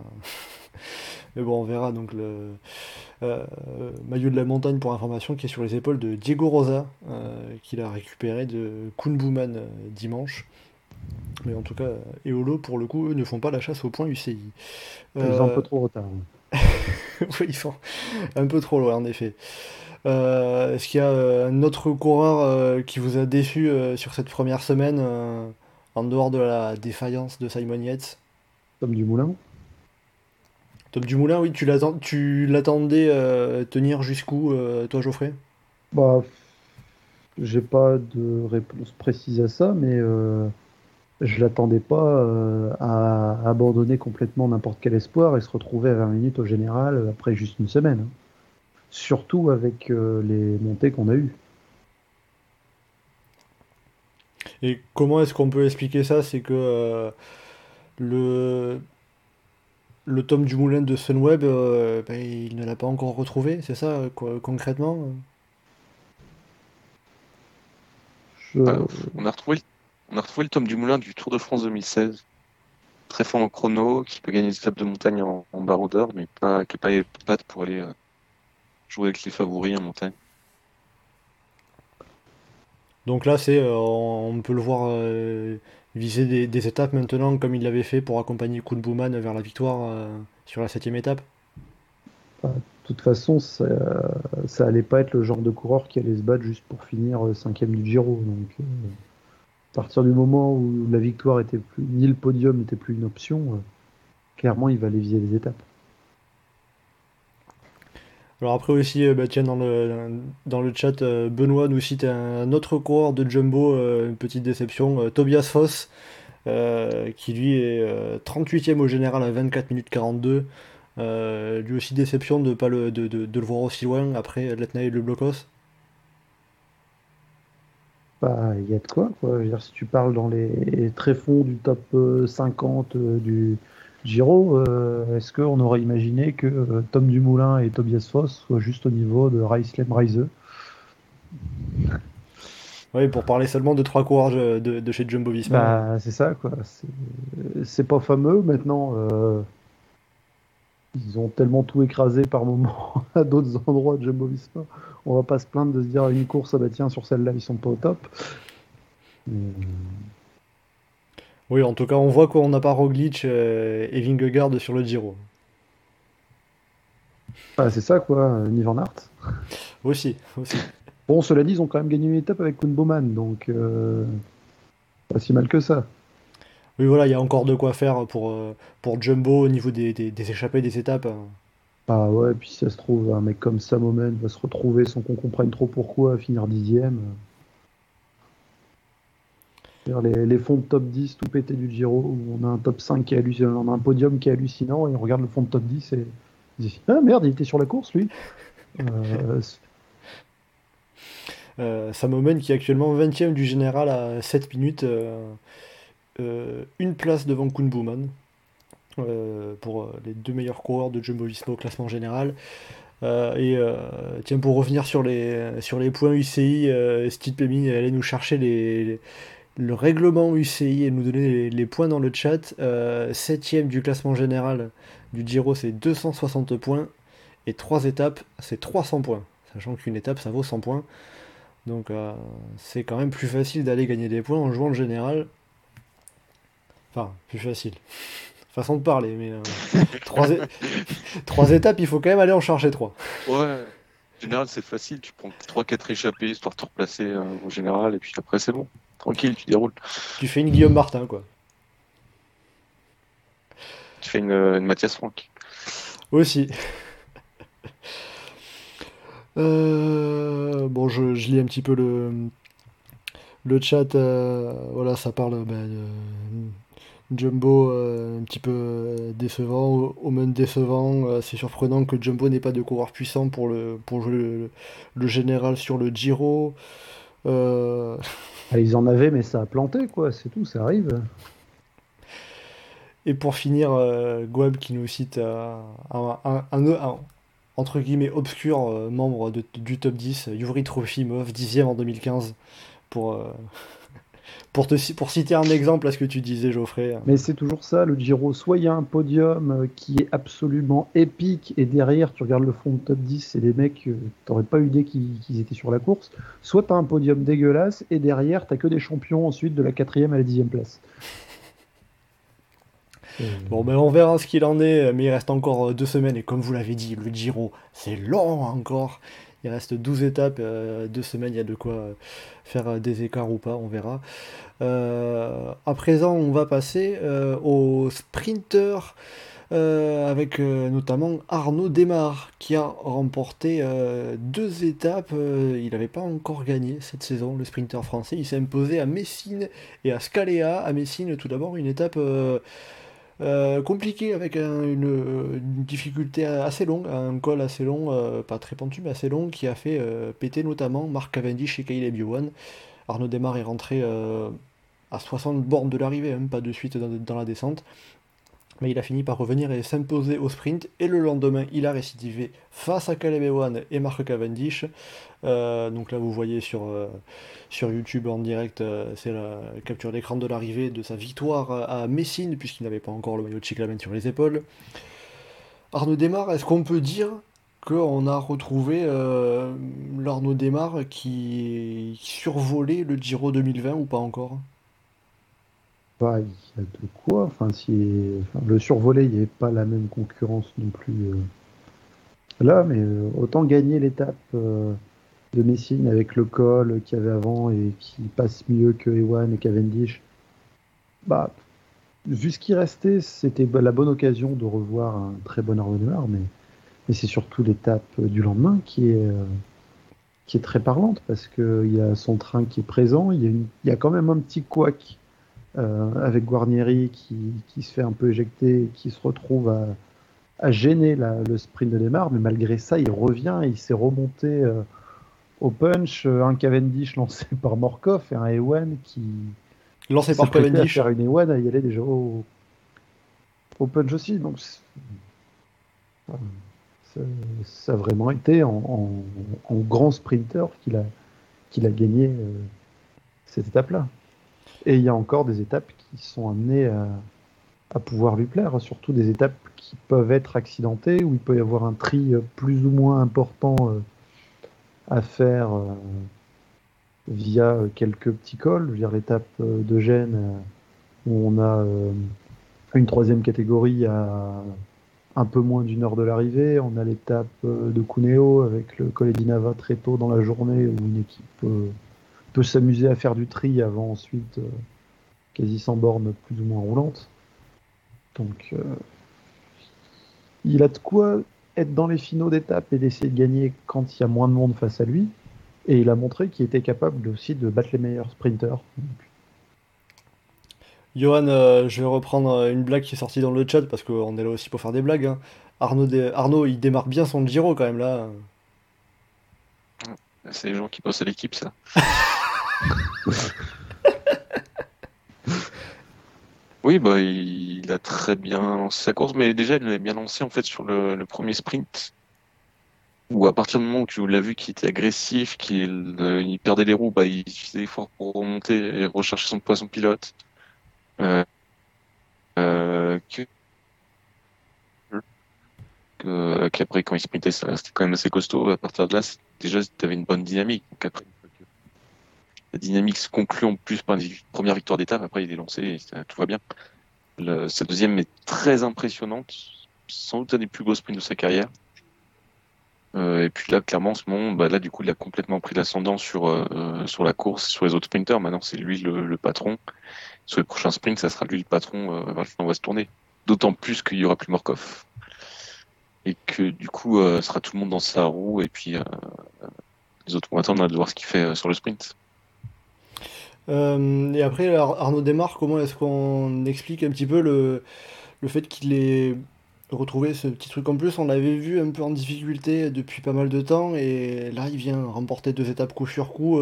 mais bon, on verra. Donc, le euh, maillot de la montagne, pour information, qui est sur les épaules de Diego Rosa, euh, qu'il a récupéré de Kuhn Bouman euh, dimanche. Mais en tout cas, Eolo, pour le coup, eux ne font pas la chasse aux points UCI. Ils un peu trop retard. oui, ils sont un peu trop loin, en effet. Est-ce qu'il y a un autre coureur qui vous a déçu sur cette première semaine, en dehors de la défaillance de Simon Yates? Tom Dumoulin. Top du Moulin, oui, tu l'attendais euh, tenir jusqu'où, euh, toi, Geoffrey? Bah, j'ai pas de réponse précise à ça, mais euh, je l'attendais pas à abandonner complètement n'importe quel espoir et se retrouver à 20 minutes au général après juste une semaine. hein. Surtout avec les montées qu'on a eues. Et comment est-ce qu'on peut expliquer ça? C'est que le, le tome du Moulin de Sunweb, euh, ben, il ne l'a pas encore retrouvé, c'est ça, quoi, concrètement? Je- euh, on, a retrouvé, le- on a retrouvé le tome du Moulin du Tour de France 2016. Très fort en chrono, qui peut gagner des étapes de montagne en, en baroudeur, mais pas, qui n'est pas patte pour aller euh, jouer avec les favoris en montagne. Donc là, c'est, euh, on peut le voir euh, viser des, étapes maintenant, comme il l'avait fait pour accompagner Kuhn Bouman vers la victoire euh, sur la septième étape. De toute façon, ça, allait pas être le genre de coureur qui allait se battre juste pour finir euh, cinquième du Giro. Donc, euh, à partir du moment où la victoire était plus, ni le podium n'était plus une option, clairement, il va aller viser les étapes. Alors après aussi, euh, bah, tiens, dans le, dans le chat, euh, Benoît nous cite un, autre coureur de Jumbo, euh, une petite déception, Tobias Foss, qui lui est 38e au général à 24 minutes 42. lui aussi déception de, pas le, de, de, le voir aussi loin après Letna et le Blocos. Bah, il y a de quoi, quoi. Je veux dire, si tu parles dans les tréfonds du top 50 du, Giro, euh, est-ce qu'on aurait imaginé que euh, Tom Dumoulin et Tobias Foss soient juste au niveau de Reislem Reise Oui, pour parler seulement de trois coureurs de, chez Jumbo Visma. Bah, c'est ça, quoi. C'est pas fameux. Maintenant, euh, ils ont tellement tout écrasé par moment à d'autres endroits de Jumbo Visma. On va pas se plaindre de se dire une course, ah bah tiens, sur celle-là, ils sont pas au top. Oui, en tout cas, on voit qu'on n'a pas Roglic euh, et Vingegaard sur le Giro. Ah, c'est ça, quoi, Ni Van aussi, aussi. Bon, cela dit, ils ont quand même gagné une étape avec Kuhn Bowman, donc euh, pas si mal que ça. Oui, voilà, il y a encore de quoi faire pour, euh, pour Jumbo au niveau des, échappées des étapes. Ah ouais, puis si ça se trouve, un mec comme Sam Omen va se retrouver sans qu'on comprenne trop pourquoi à finir dixième. Les, fonds de top 10 tout pété du Giro, où on a un top 5 qui est hallucinant, on a un podium qui est hallucinant, et on regarde le fond de top 10 et on dit Ah merde, il était sur la course lui euh, euh, Sam qui est actuellement 20ème du général à 7 minutes, euh, une place devant Kuhn Bouman pour les deux meilleurs coureurs de Jumbo Visma au classement général. et tiens, pour revenir sur les, sur les points UCI, Steve Pemmy allait nous chercher les, le règlement UCI et nous donner les, points dans le chat. Euh, septième du classement général du Giro, c'est 260 points. Et trois étapes, c'est 300 points. Sachant qu'une étape, ça vaut 100 points. Donc euh, c'est quand même plus facile d'aller gagner des points en jouant le général. Enfin, plus facile. Façon de parler, mais euh, trois, étapes, il faut quand même aller en chercher trois. Ouais, en général, c'est facile. Tu prends 3-4 échappées histoire de te replacer au général, et puis après, c'est bon tranquille, tu déroules. Tu fais une Guillaume Martin, quoi. Tu fais une, Mathias Franck. Aussi. Euh, bon, je, lis un petit peu le, le chat. Euh, voilà, ça parle ben, de Jumbo euh, un petit peu décevant, Omen décevant. c'est surprenant que Jumbo n'ait pas de coureur puissant pour, le, pour jouer le, le général sur le Giro. Ah, ils en avaient, mais ça a planté, quoi, c'est tout, ça arrive. Et pour finir, euh, qui nous cite euh, un, entre guillemets obscur euh, membre du top 10, Yuri Trofimov, dixième en 2015, pour, euh, pour, te, pour citer un exemple à ce que tu disais, Geoffrey. Mais c'est toujours ça, le Giro. Soit il y a un podium euh, qui est absolument épique, et derrière, tu regardes le fond de top 10, c'est des mecs, euh, t'aurais pas eu idée qu'ils étaient sur la course. Soit tu as un podium dégueulasse, et derrière, t'as que des champions ensuite de la quatrième à la dixième place. Bon, ben on verra ce qu'il en est, mais il reste encore euh, deux semaines, et comme vous l'avez dit, le Giro, c'est long encore. Il reste 12 étapes, deux semaines, il y a de quoi faire des écarts ou pas, on verra. Euh, à présent, on va passer euh, au sprinter. Euh, avec notamment Arnaud Desmar qui a remporté deux étapes. il n'avait pas encore gagné cette saison, le sprinter français. Il s'est imposé à Messine et à Scalea. À Messine, tout d'abord, une étape compliquée avec une, difficulté assez longue, un col assez long, pas très pentu, mais assez long, qui a fait péter notamment Marc Cavendish et Caleb Ewan. Arnaud Desmar est rentré à 60 bornes de l'arrivée, même pas de suite dans, la descente. Mais il a fini par revenir et s'imposer au sprint. Et le lendemain, il a récidivé face à Caleb Ewan et Mark Cavendish. Euh, donc là, vous voyez sur, euh, YouTube en direct, euh, c'est la capture d'écran de l'arrivée de sa victoire à Messine, puisqu'il n'avait pas encore le maillot de cyclamen sur les épaules. Arnaud Desmar, est-ce qu'on peut dire qu'on a retrouvé l'Arnaud qui, qui survolait le Giro 2020 ou pas encore? Il y a de quoi. Enfin, si, le survolé, il n'y avait pas la même concurrence non plus euh, là, mais euh, autant gagner l'étape euh, de Messine avec le col qu'il y avait avant et qui passe mieux que Ewan et Cavendish. Bah, vu ce qui restait, c'était la bonne occasion de revoir un très bon Arnaud mais, mais c'est surtout l'étape du lendemain qui est, qui est très parlante parce qu'il y a son train qui est présent, il y a, y a quand même un petit couac avec Guarnieri qui, qui, se fait un peu éjecter qui se retrouve à, à gêner la, le sprint de démarre, mais malgré ça, il revient et il s'est remonté au punch, un Cavendish lancé par Morkov et un Ewan qui lancé par Cavendish. À faire une Ewan à y aller déjà au, au punch aussi, donc ça, a vraiment été en, grand sprinter qu'il a, qu'il a gagné euh, cette étape-là. Et il y a encore des étapes qui sont amenées à, pouvoir lui plaire, surtout des étapes qui peuvent être accidentées, où il peut y avoir un tri plus ou moins important euh, à faire euh, via quelques petits cols. Je veux dire, l'étape de Gênes, où on a une troisième catégorie à un peu moins d'une heure de l'arrivée. On a l'étape euh, de Cuneo avec le col d'Inava très tôt dans la journée où une équipe euh, peut s'amuser à faire du tri avant ensuite euh, quasi sans borne plus ou moins roulante. Donc il a de quoi être dans les finaux d'étape et d'essayer de gagner quand il y a moins de monde face à lui. Et il a montré qu'il était capable aussi de battre les meilleurs sprinters. Johan, euh, je vais reprendre euh, une blague qui est sortie dans le chat parce qu'on est là aussi pour faire des blagues. Hein. Arnaud, Arnaud, il démarre bien son Giro quand même là. C'est les gens qui bossent à l'équipe, ça. oui, bah, il, a très bien lancé sa course, mais déjà, il l'avait bien lancé en fait sur le, premier sprint. Où à partir du moment où tu l'as vu qu'il était agressif, qu'il euh, perdait les roues, bah, il faisait fort pour remonter et rechercher son poisson pilote. Euh, euh, que, qu'après quand il sprintait c'était quand même assez costaud à partir de là déjà tu avais une bonne dynamique donc après la dynamique se conclut en plus par une première victoire d'étape après il est lancé et tout va bien sa deuxième est très impressionnante sans doute un des plus beaux sprints de sa carrière euh, et puis là clairement en ce moment bah là du coup il a complètement pris l'ascendant sur euh, sur la course sur les autres sprinters maintenant c'est lui le, patron sur les prochains sprints, ça sera lui le patron euh, on va se tourner. D'autant plus qu'il y aura plus Morkov. Et que du coup, euh, sera tout le monde dans sa roue et puis les autres vont attendre de voir ce qu'il fait sur le sprint. Et après, Arnaud Desmar, comment est-ce qu'on explique un petit peu le, le fait qu'il ait retrouvé ce petit truc en plus? On l'avait vu un peu en difficulté depuis pas mal de temps et là, il vient remporter deux étapes coup sur coup.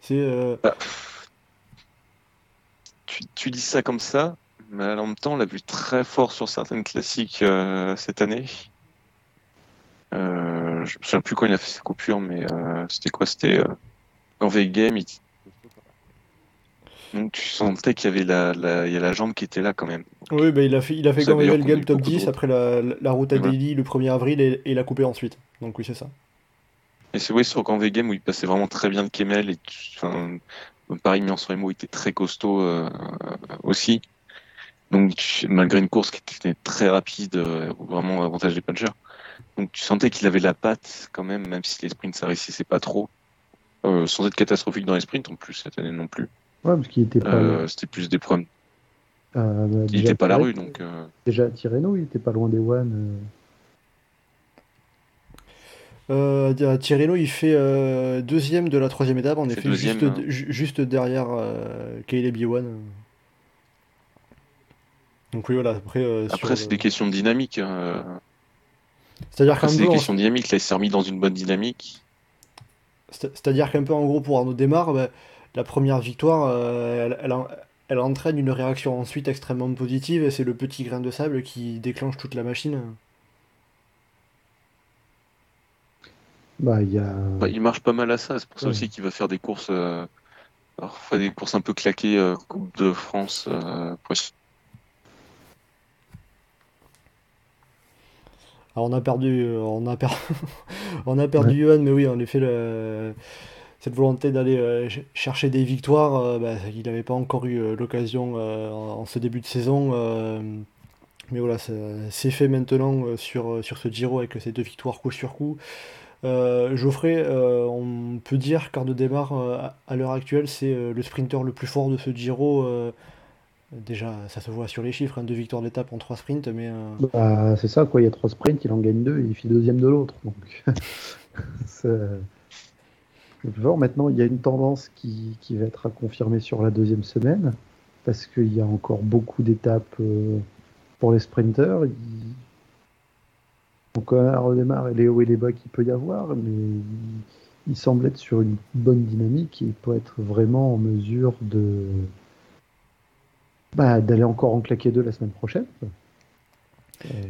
c'est. Bah, tu, dis ça comme ça, mais en même temps, on l'a vu très fort sur certaines classiques euh, cette année. Euh, je me souviens plus quand il a fait ses coupures, mais euh, c'était quoi? C'était euh, en V-Game. Donc tu sentais qu'il y avait la, la, y a la jambe qui était là quand même. Oui, bah, il a fait, il a fait quand même le game top 10 après la, la route à Delhi le 1er avril et, il a coupé ensuite. Donc oui, c'est ça. Et c'est oui sur V Game où il passait vraiment très bien de Kemel et enfin, Paris Milan Remo était très costaud euh, aussi. Donc malgré une course qui était très rapide, euh, vraiment avantage des punchers. Donc tu sentais qu'il avait la patte quand même, même si les sprints ça réussissait pas trop. Euh, sans être catastrophique dans les sprints en plus cette année non plus. Ouais, parce qu'il était pas. C'était plus des problèmes. Bah, il était pas à la rue donc. Déjà à Tirreno, il était pas loin des One. Euh, Tirreno, il fait euh, deuxième de la troisième étape, en effet, juste, hein. juste, derrière euh, Caleb Ewan. Donc oui, voilà, après... Euh, après, c'est des questions de dynamique. Hein. C'est-à-dire qu'un C'est des questions de dynamique, là, il s'est remis dans une bonne dynamique. C'est-à-dire qu'un peu, en gros, pour Arnaud Démarre, bah, la première victoire, elle, elle, elle, entraîne une réaction ensuite extrêmement positive, et c'est le petit grain de sable qui déclenche toute la machine. Bah, il, y a... bah, il marche pas mal à ça, c'est pour ça aussi qu'il va faire des courses, euh, des courses un peu claquées, euh, Coupe de France. Euh, Alors on a perdu, euh, on a, perdu on a perdu Johan, mais oui, en effet, le... cette volonté d'aller chercher des victoires, bah, il n'avait pas encore eu l'occasion en, ce début de saison. mais voilà, c'est fait maintenant sur, sur ce Giro avec ces deux victoires coup sur coup. Euh, Geoffrey, euh, on peut dire qu'Arnaud Démarre, euh, à l'heure actuelle, c'est le sprinter le plus fort de ce Giro. déjà, ça se voit sur les chiffres, hein, deux victoires d'étape en trois sprints, mais... Bah, c'est ça, quoi. Il y a trois sprints, il en gagne deux il fait deuxième de l'autre. Donc, Maintenant, il y a une tendance qui, qui va être à confirmer sur la deuxième semaine. parce qu'il y a encore beaucoup d'étapes euh, pour les sprinters. Donc on redémarre et les hauts et les bas qu'il peut y avoir, mais il... semble être sur une bonne dynamique et il peut être vraiment en mesure de bah, d'aller encore en claquer deux la semaine prochaine.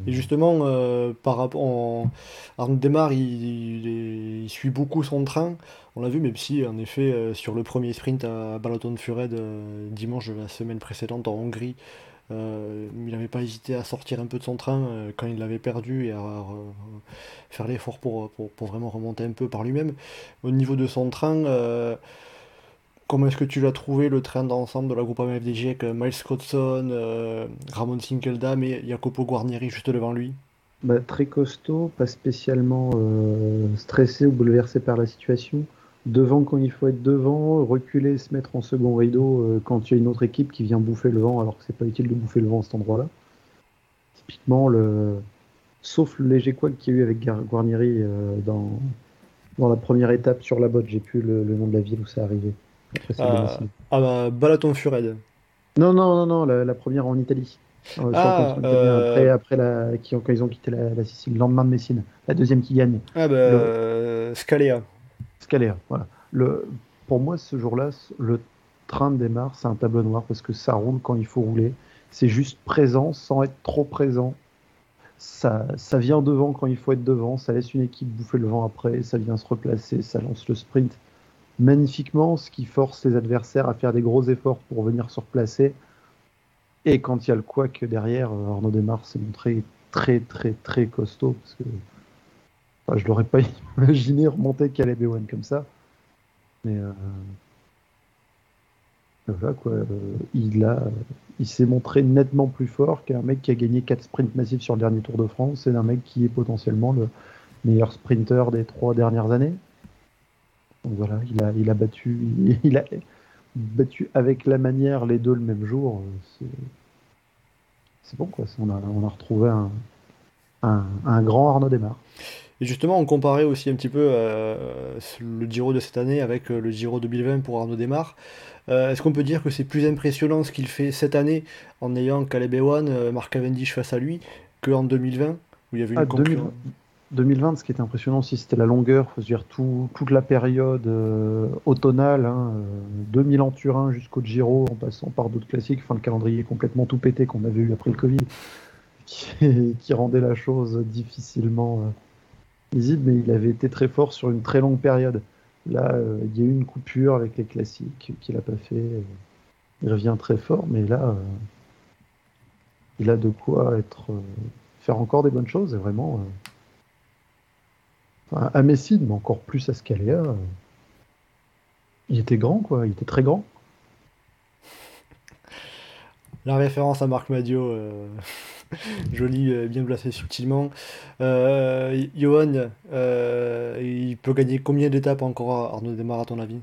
Et justement, euh, par rapport. Arnaud Démarre, il, il, suit beaucoup son train. On l'a vu, même si, en effet, euh, sur le premier sprint à Balaton Fured euh, dimanche de la semaine précédente en Hongrie, il n'avait pas hésité à sortir un peu de son train quand il l'avait perdu et à faire l'effort pour, pour, vraiment remonter un peu par lui-même. Au niveau de son train, Comment est-ce que tu l'as trouvé le train d'ensemble de la groupe AMFDJ avec euh, Miles Scottson, euh, Ramon Sinkeldam et Jacopo Guarnieri juste devant lui? Bah, Très costaud, pas spécialement euh, stressé ou bouleversé par la situation. Devant quand il faut être devant, reculer, se mettre en second rideau quand il y a une autre équipe qui vient bouffer le vent alors que c'est pas utile de bouffer le vent à cet endroit-là. Typiquement, le... sauf le léger couac qu'il y a eu avec Guarnieri dans... dans la première étape sur la botte, j'ai plus le, le nom de la ville où c'est arrivé. Ah, ah, bah, Balaton Fured. Non, non, non, non, la, première en Italie. Euh, ah, euh, après, la, qui, quand ils ont quitté la, Sicile, le lendemain de Messine. La deuxième qui gagne. Ah bah, le... Scalea. Scalea, voilà. Le, pour moi, ce jour-là, le train démarre, c'est un tableau noir parce que ça roule quand il faut rouler. C'est juste présent sans être trop présent. Ça, ça vient devant quand il faut être devant. Ça laisse une équipe bouffer le vent après. Ça vient se replacer. Ça lance le sprint magnifiquement, ce qui force les adversaires à faire des gros efforts pour venir se replacer. Et quand il y a le quack derrière, euh, Arnaud Desmar s'est montré très très très costaud parce que je l'aurais pas imaginé remonter Caleb Ewan comme ça. Mais euh, voilà quoi, euh, il a, il s'est montré nettement plus fort qu'un mec qui a gagné 4 sprints massifs sur le dernier Tour de France et d'un mec qui est potentiellement le meilleur sprinter des trois dernières années. Donc voilà, il a, il a battu, il a battu avec la manière les deux le même jour. C'est bon quoi, on a, on a retrouvé un, un, grand Arnaud Desmar. Et justement, on comparait aussi un petit peu euh, le Giro de cette année avec euh, le Giro 2020 pour Arnaud Desmar. Euh, est-ce qu'on peut dire que c'est plus impressionnant ce qu'il fait cette année en ayant Caleb Ewan, Marc Cavendish face à lui, qu'en 2020 où il y avait une ah, 2020, ce qui était impressionnant aussi, c'était la longueur, faut dire tout, toute la période euh, automnale, hein, 2000 euh, en Turin jusqu'au Giro, en passant par d'autres classiques, enfin le calendrier complètement tout pété qu'on avait eu après le Covid, qui, rendait la chose difficilement euh, mais il avait été très fort sur une très longue période. Là, il y a eu une coupure avec les classiques qu'il n'a pas fait. il revient très fort, mais là, il a de quoi être faire encore des bonnes choses et vraiment à Messine, mais encore plus à Scalea, il était grand, quoi. Il était très grand. La référence à Marc Madio, euh, joli, euh, bien placé subtilement. Euh, Johan, euh, il peut gagner combien d'étapes encore à Arnaud Desmar, à ton avis?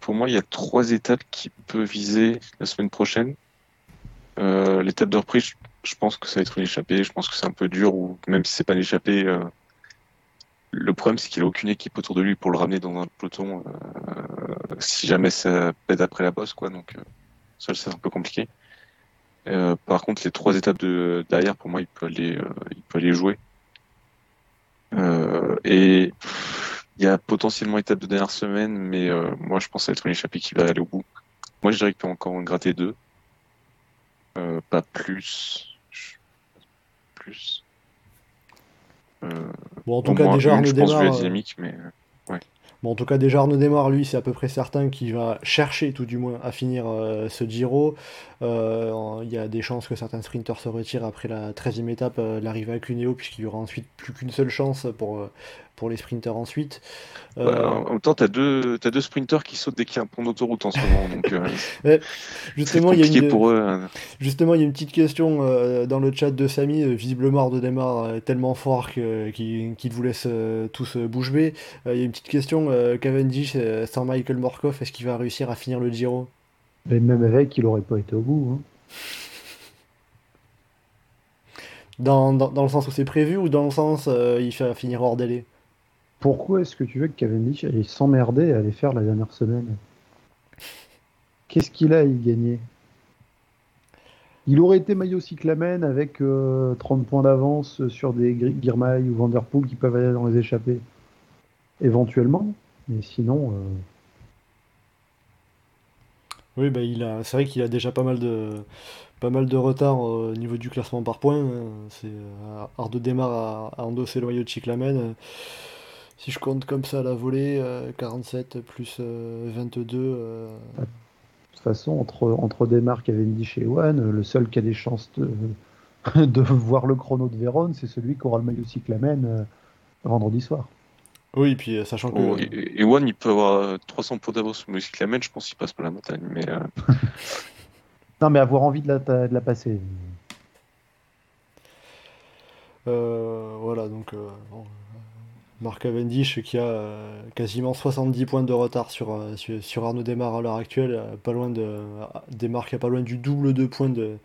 Pour moi, il y a trois étapes qu'il peut viser la semaine prochaine. L'étape de reprise, je pense que ça va être une échappée. Je pense que c'est un peu dur, ou même si c'est pas une échappée, euh, le problème c'est qu'il a aucune équipe autour de lui pour le ramener dans un peloton. Euh, si jamais ça pète après la bosse, quoi. Donc euh, ça c'est un peu compliqué. par contre, les trois étapes de derrière, pour moi, il peut aller, il peut aller jouer. et il y a potentiellement étape de dernière semaine, mais moi je pense que ça va être une échappée qui va aller au bout. Moi je dirais qu'il peut encore en gratter deux. pas plus plus. Euh, bon, en tout cas, déjà, Arnaud Démarre. Euh, dynamique, mais. Euh, ouais. Bon, en tout cas, déjà, Arnaud Démarre, lui, c'est à peu près certain qu'il va chercher, tout du moins, à finir ce Giro. Il y a des chances que certains sprinters se retirent après la 13e étape, l'arrivée à Cuneo, puisqu'il y aura ensuite plus qu'une seule chance pour, pour les sprinters ensuite. Euh, en même temps, tu as deux, as deux sprinters qui sautent dès qu'il y a un pont d'autoroute en ce moment. Donc, euh, justement, il y a une, pour eux. Hein. Justement, il y a une petite question euh, dans le chat de Samy. visiblement, de démarre tellement fort qu'il vous laisse tous bouche bée. Il y a une petite question. Cavendish sans Michael Morkov, est-ce qu'il va réussir à finir le Giro? Mais Même avec, il n'aurait pas été au bout. Hein. Dans, dans, dans, le sens où c'est prévu ou dans le sens il va finir hors délai? Pourquoi est-ce que tu veux que Cavendish aille s'emmerder à aller faire la dernière semaine? Qu'est-ce qu'il a à y gagner Il aurait été maillot cyclamen avec 30 euh, points d'avance sur des Girmay ou Vanderpool qui peuvent aller dans les échappées. Éventuellement, mais sinon. Euh, oui, bah, il a, c'est vrai qu'il a déjà pas mal de, pas mal de retard au niveau du classement par points. Hein. C'est euh, Ardo démarre à, endosser le maillot de Chiclamen. Si je compte comme ça la volée, 47 euh, plus 22. Euh, de toute façon, entre, entre Desmar, Cavendish et One, le seul qui a des chances de, de voir le chrono de Vérone, c'est celui qui aura le maillot cyclamen vendredi soir. Oui, puis euh, sachant que. Oh, et, One, il peut avoir 300 points d'avance sur Music Lamen, je pense qu'il passe pas la montagne. Mais, euh. non, mais avoir envie de la, de la passer. Euh, voilà, donc. Marc Cavendish qui a quasiment 70 points de retard sur, sur, Arnaud Desmar à l'heure actuelle, pas loin de. Desmar qui a pas loin du double de points de,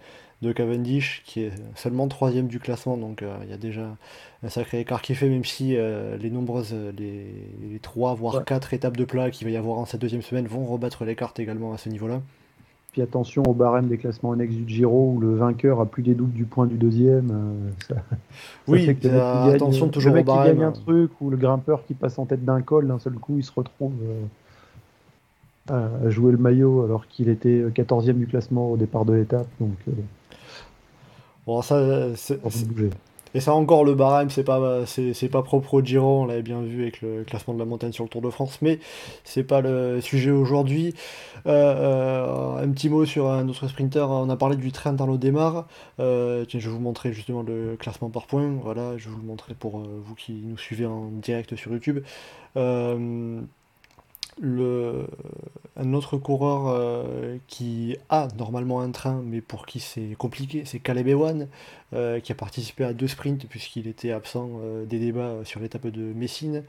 de Cavendish, qui est seulement troisième du classement, donc euh, il y a déjà un sacré écart qui est fait, même si euh, les nombreuses, les, les 3 voire 4 étapes de plat qu'il va y avoir en cette deuxième semaine vont rebattre les cartes également à ce niveau-là. Puis attention au barème des classements annexes du Giro où le vainqueur a plus des doubles du point du deuxième. Euh, oui, attention toujours le mec Qui gagne un truc ou le grimpeur qui passe en tête d'un col, d'un seul coup il se retrouve à jouer le maillot alors qu'il était 14e du classement au départ de l'étape. Donc Bon, ça, c'est, et ça encore le barème, c'est pas, c'est, pas propre au Giro, on l'avait bien vu avec le classement de la montagne sur le Tour de France, mais c'est pas le sujet aujourd'hui. Euh, euh, un petit mot sur un autre sprinter, on a parlé du train dans le démarre. Euh, tiens, je vais vous montrer justement le classement par points. Voilà, je vais vous le montrer pour vous qui nous suivez en direct sur YouTube le, un autre coureur euh, qui a normalement un train, mais pour qui c'est compliqué, c'est Caleb Ewan, euh, qui a participé à deux sprints puisqu'il était absent euh, des débats sur l'étape de Messine.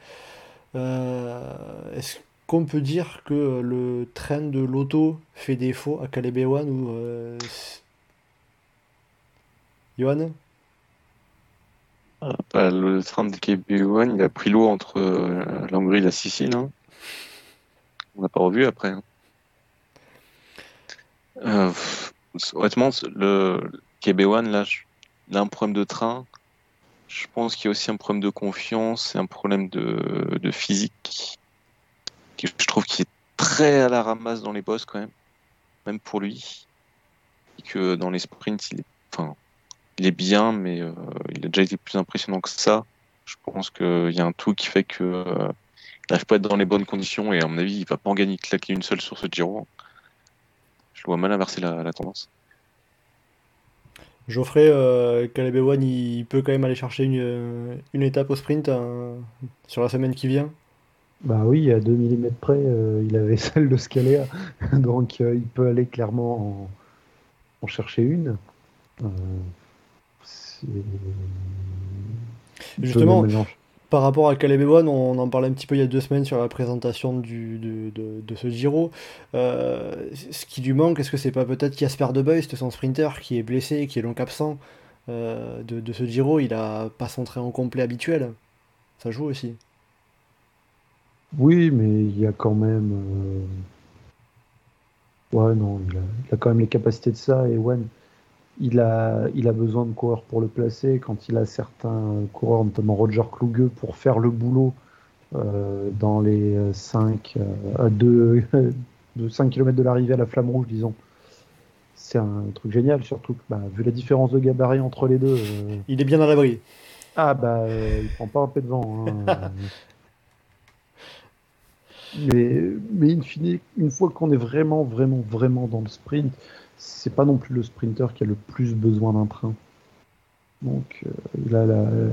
Est-ce qu'on peut dire que le train de l'auto fait défaut à Caleb Ewan ou Johan? Bah, Le train de Caleb Ewan, il a pris l'eau entre l'Hongrie et la Sicile. Hein. On n'a pas revu après. Hein. Euh, honnêtement, le KB1, là, il a un problème de train. Je pense qu'il y a aussi un problème de confiance et un problème de, physique. je trouve qu'il est très à la ramasse dans les boss quand même, même pour lui. Et que dans les sprints, il est, enfin, il est bien, mais euh, il a déjà été plus impressionnant que ça. Je pense qu'il y a un tout qui fait que euh, n'arrive pas à être dans les bonnes conditions et à mon avis, il va pas en gagner claquer une seule sur ce Giro. Je vois mal inverser la, tendance. Geoffrey, euh, Caleb Ewan, il peut quand même aller chercher une, une étape au sprint hein, sur la semaine qui vient? Bah oui, à 2 mm près, euh, il avait celle de Scalea, donc euh, il peut aller clairement en, chercher une. Euh, Justement, par rapport à Caleb Ewan, on en parlait un petit peu il y a deux semaines sur la présentation de, ce Giro. Euh, ce qui lui manque, est-ce que c'est pas peut-être Jasper De Beust, son sprinter, qui est blessé, qui est donc absent euh, de, ce Giro? Il a pas son train en complet habituel. Ça joue aussi. Oui, mais il y a quand même. Euh, ouais, non, il a, quand même les capacités de ça. Ewan, il a, il a besoin de coureurs pour le placer. Quand il a certains coureurs, notamment Roger Kluge, pour faire le boulot euh, dans les 5 euh, 2, de 5 km de l'arrivée à la flamme rouge, disons. C'est un truc génial, surtout que, bah, vu la différence de gabarit entre les deux. Euh, il est bien à l'abri. Ah, bah, il prend pas un peu de vent. Hein. mais, mais in fine, une fois qu'on est vraiment, vraiment, vraiment dans le sprint, c'est pas non plus le sprinter qui a le plus besoin d'un train. Donc euh,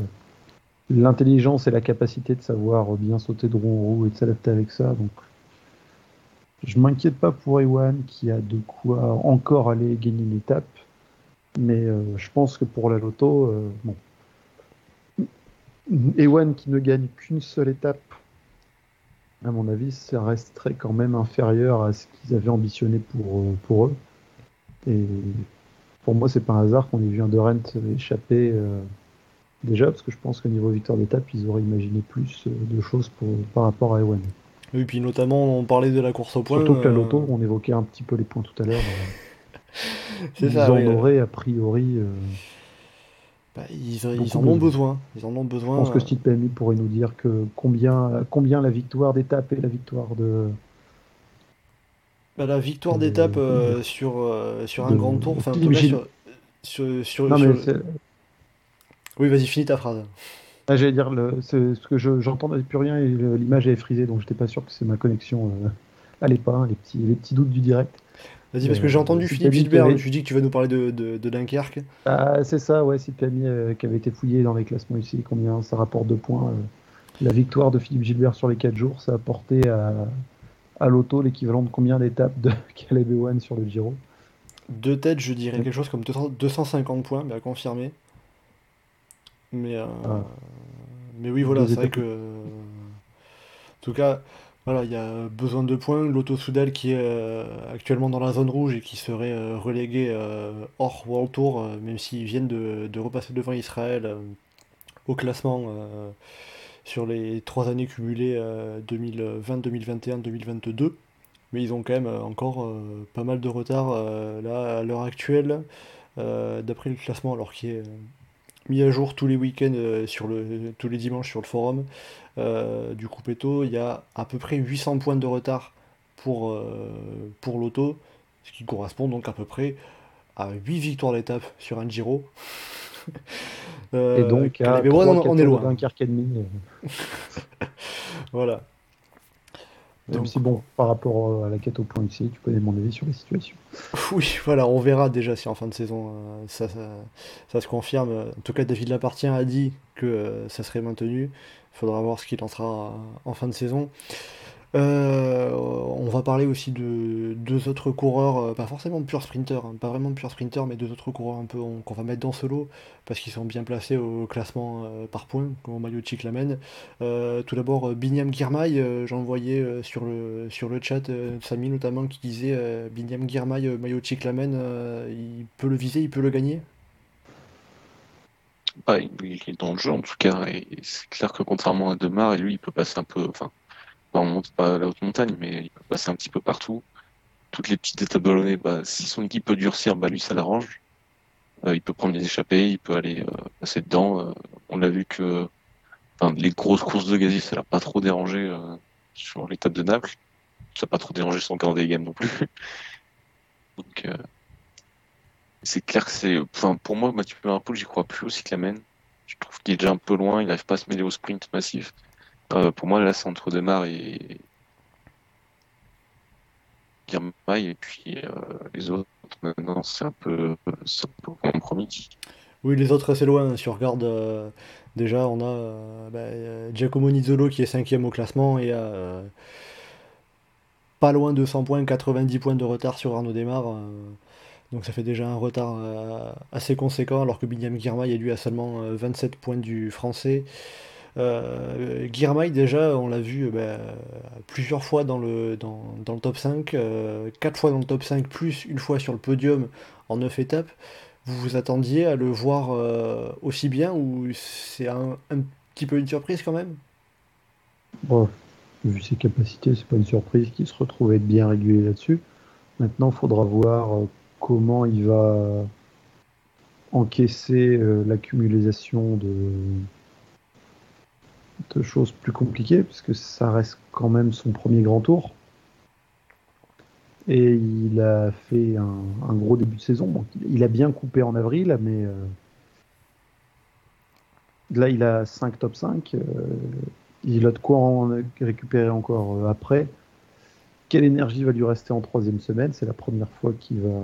l'intelligence et la capacité de savoir bien sauter de roue en roue et de s'adapter avec ça. Donc je m'inquiète pas pour Ewan qui a de quoi encore aller gagner une étape. Mais euh, je pense que pour la loto, euh, bon. Ewan qui ne gagne qu'une seule étape, à mon avis, ça resterait quand même inférieur à ce qu'ils avaient ambitionné pour, pour eux. Et pour moi, c'est pas un hasard qu'on ait vu un Durant échapper euh, déjà, parce que je pense qu'au niveau victoire d'étape, ils auraient imaginé plus euh, de choses pour, par rapport à Ewan. Et puis notamment, on parlait de la course au point. Surtout que la euh, loto, on évoquait un petit peu les points tout à l'heure. C'est ils ça, en oui, auraient a priori. euh, bah, ils, en ont besoin. Ils en ont je besoin. pense que Steve PMI pourrait nous dire que combien, combien la victoire d'étape et la victoire de. Bah, la victoire Euh, d'étape euh, sur, euh, sur un de- grand tour, enfin, sur, sur, sur- Non, mais le- c'est- Oui, vas-y, finis ta phrase. Ah, J'allais dire, le, c'est- ce que je- j'entendais plus rien et le- l'image est frisée, donc j'étais pas sûr que c'est ma connexion. Euh, pas, hein, les, petits, les petits doutes du direct. Vas-y, parce que Euh, j'ai entendu Philippe Gilbert, avait- tu dis que tu vas nous parler de, de, de Dunkerque. Ah, c'est ça, ouais, PMI euh, qui avait été fouillé dans les classements ici, combien ça rapporte de points. euh. la victoire de Philippe Gilbert sur les 4 jours, ça a apporté à, à l'auto l'équivalent de combien d'étapes de Caleb Ewan sur le Giro Deux têtes, je dirais quelque chose comme 200 250 points, mais à confirmer. Mais, euh, Ah. mais oui, voilà, c'est vrai que. En tout cas, voilà, il y a besoin de points. L'Auto Soudal qui est euh, actuellement dans la zone rouge et qui serait euh, relégué euh, hors World Tour, même s'ils viennent de, de repasser devant Israël au classement sur les trois années cumulées euh, 2020, 2021, 2022. Mais ils ont quand même euh, encore euh, pas mal de retard euh, là à l'heure actuelle, d'après le classement, alors qui est mis à jour tous les week-ends sur le, tous les dimanches sur le forum du Coupetto. Il y a à peu près 800 points de retard pour, pour l'auto, ce qui correspond donc à peu près à 8 victoires d'étape sur un Giro. Euh, Et donc, à Caleb Ewan, 3, on, on est loin. Et demi. euh. Voilà. Même Donc- si, bon, par rapport à la quête au point ici, tu connais mon avis sur la situation. Oui, voilà, on verra déjà si en fin de saison euh, ça, ça, ça se confirme. En tout cas, David Lapartien a dit que euh, ça serait maintenu. Il faudra voir ce qu'il lancera euh, en fin de saison. Euh, on va parler aussi de deux autres coureurs, euh, pas forcément pur sprinter, hein, pas vraiment pur sprinter, mais deux autres coureurs un peu on- qu'on va mettre dans ce lot parce qu'ils sont bien placés au classement euh, par points, comme Mario Chiclamen. Euh, tout d'abord, Binyam Girmay, j'en voyais sur, le, sur le chat Samy notamment qui disait Binyam Girmay, Mayo Chiclamen, euh, il peut le viser, il peut le gagner. Bah, il est dans le jeu en tout cas, et c'est clair que contrairement à Demar, lui il peut passer un peu, en monte pas à la haute montagne, mais il peut passer un petit peu partout. Toutes les petites étapes ballonnées, bah, si son équipe peut durcir, bah lui ça l'arrange. Euh, il peut prendre les échappées, il peut aller euh, passer dedans. Euh, on l'a vu que, les grosses courses de Gazi, ça l'a pas trop dérangé sur l'étape de Naples. Ça n'a pas trop dérangé son calendrier game non plus. Donc, c'est clair que c'est. Pour moi, Mathieu Van j'y crois plus au cyclamen. Je trouve qu'il est déjà un peu loin, il n'arrive pas à se mêler au sprint massif. Euh, pour moi, là, c'est entre Demar et. Girmay, et puis euh, les autres, maintenant, c'est un peu. C'est un compromis. Oui, les autres assez loin. Si on regarde, euh, déjà, on a bah, Giacomo Nizzolo qui est cinquième au classement et euh, pas loin de 100 points, 90 points de retard sur Arnaud Desmar. euh, donc ça fait déjà un retard assez conséquent, alors que Binyam Girmay est lui à seulement euh, 27 points du français. Euh, déjà, on l'a vu euh, bah, plusieurs fois dans le, top 5, euh, 4 fois dans le top 5, plus une fois sur le podium en 9 étapes. Vous vous attendiez à le voir euh, aussi bien ou c'est un, petit peu une surprise quand même? Vu ses capacités, c'est pas une surprise qu'il se retrouve être bien régulé là-dessus. Maintenant, il faudra voir euh, comment il va encaisser euh, l'accumulation de, de choses plus compliquées, puisque ça reste quand même son premier grand tour. Et il a fait un, gros début de saison. Il a bien coupé en avril, mais euh, là, il a 5 top 5. euh, il a de quoi en récupérer encore euh, après. Quelle énergie va lui rester en troisième semaine? C'est la première fois qu'il va,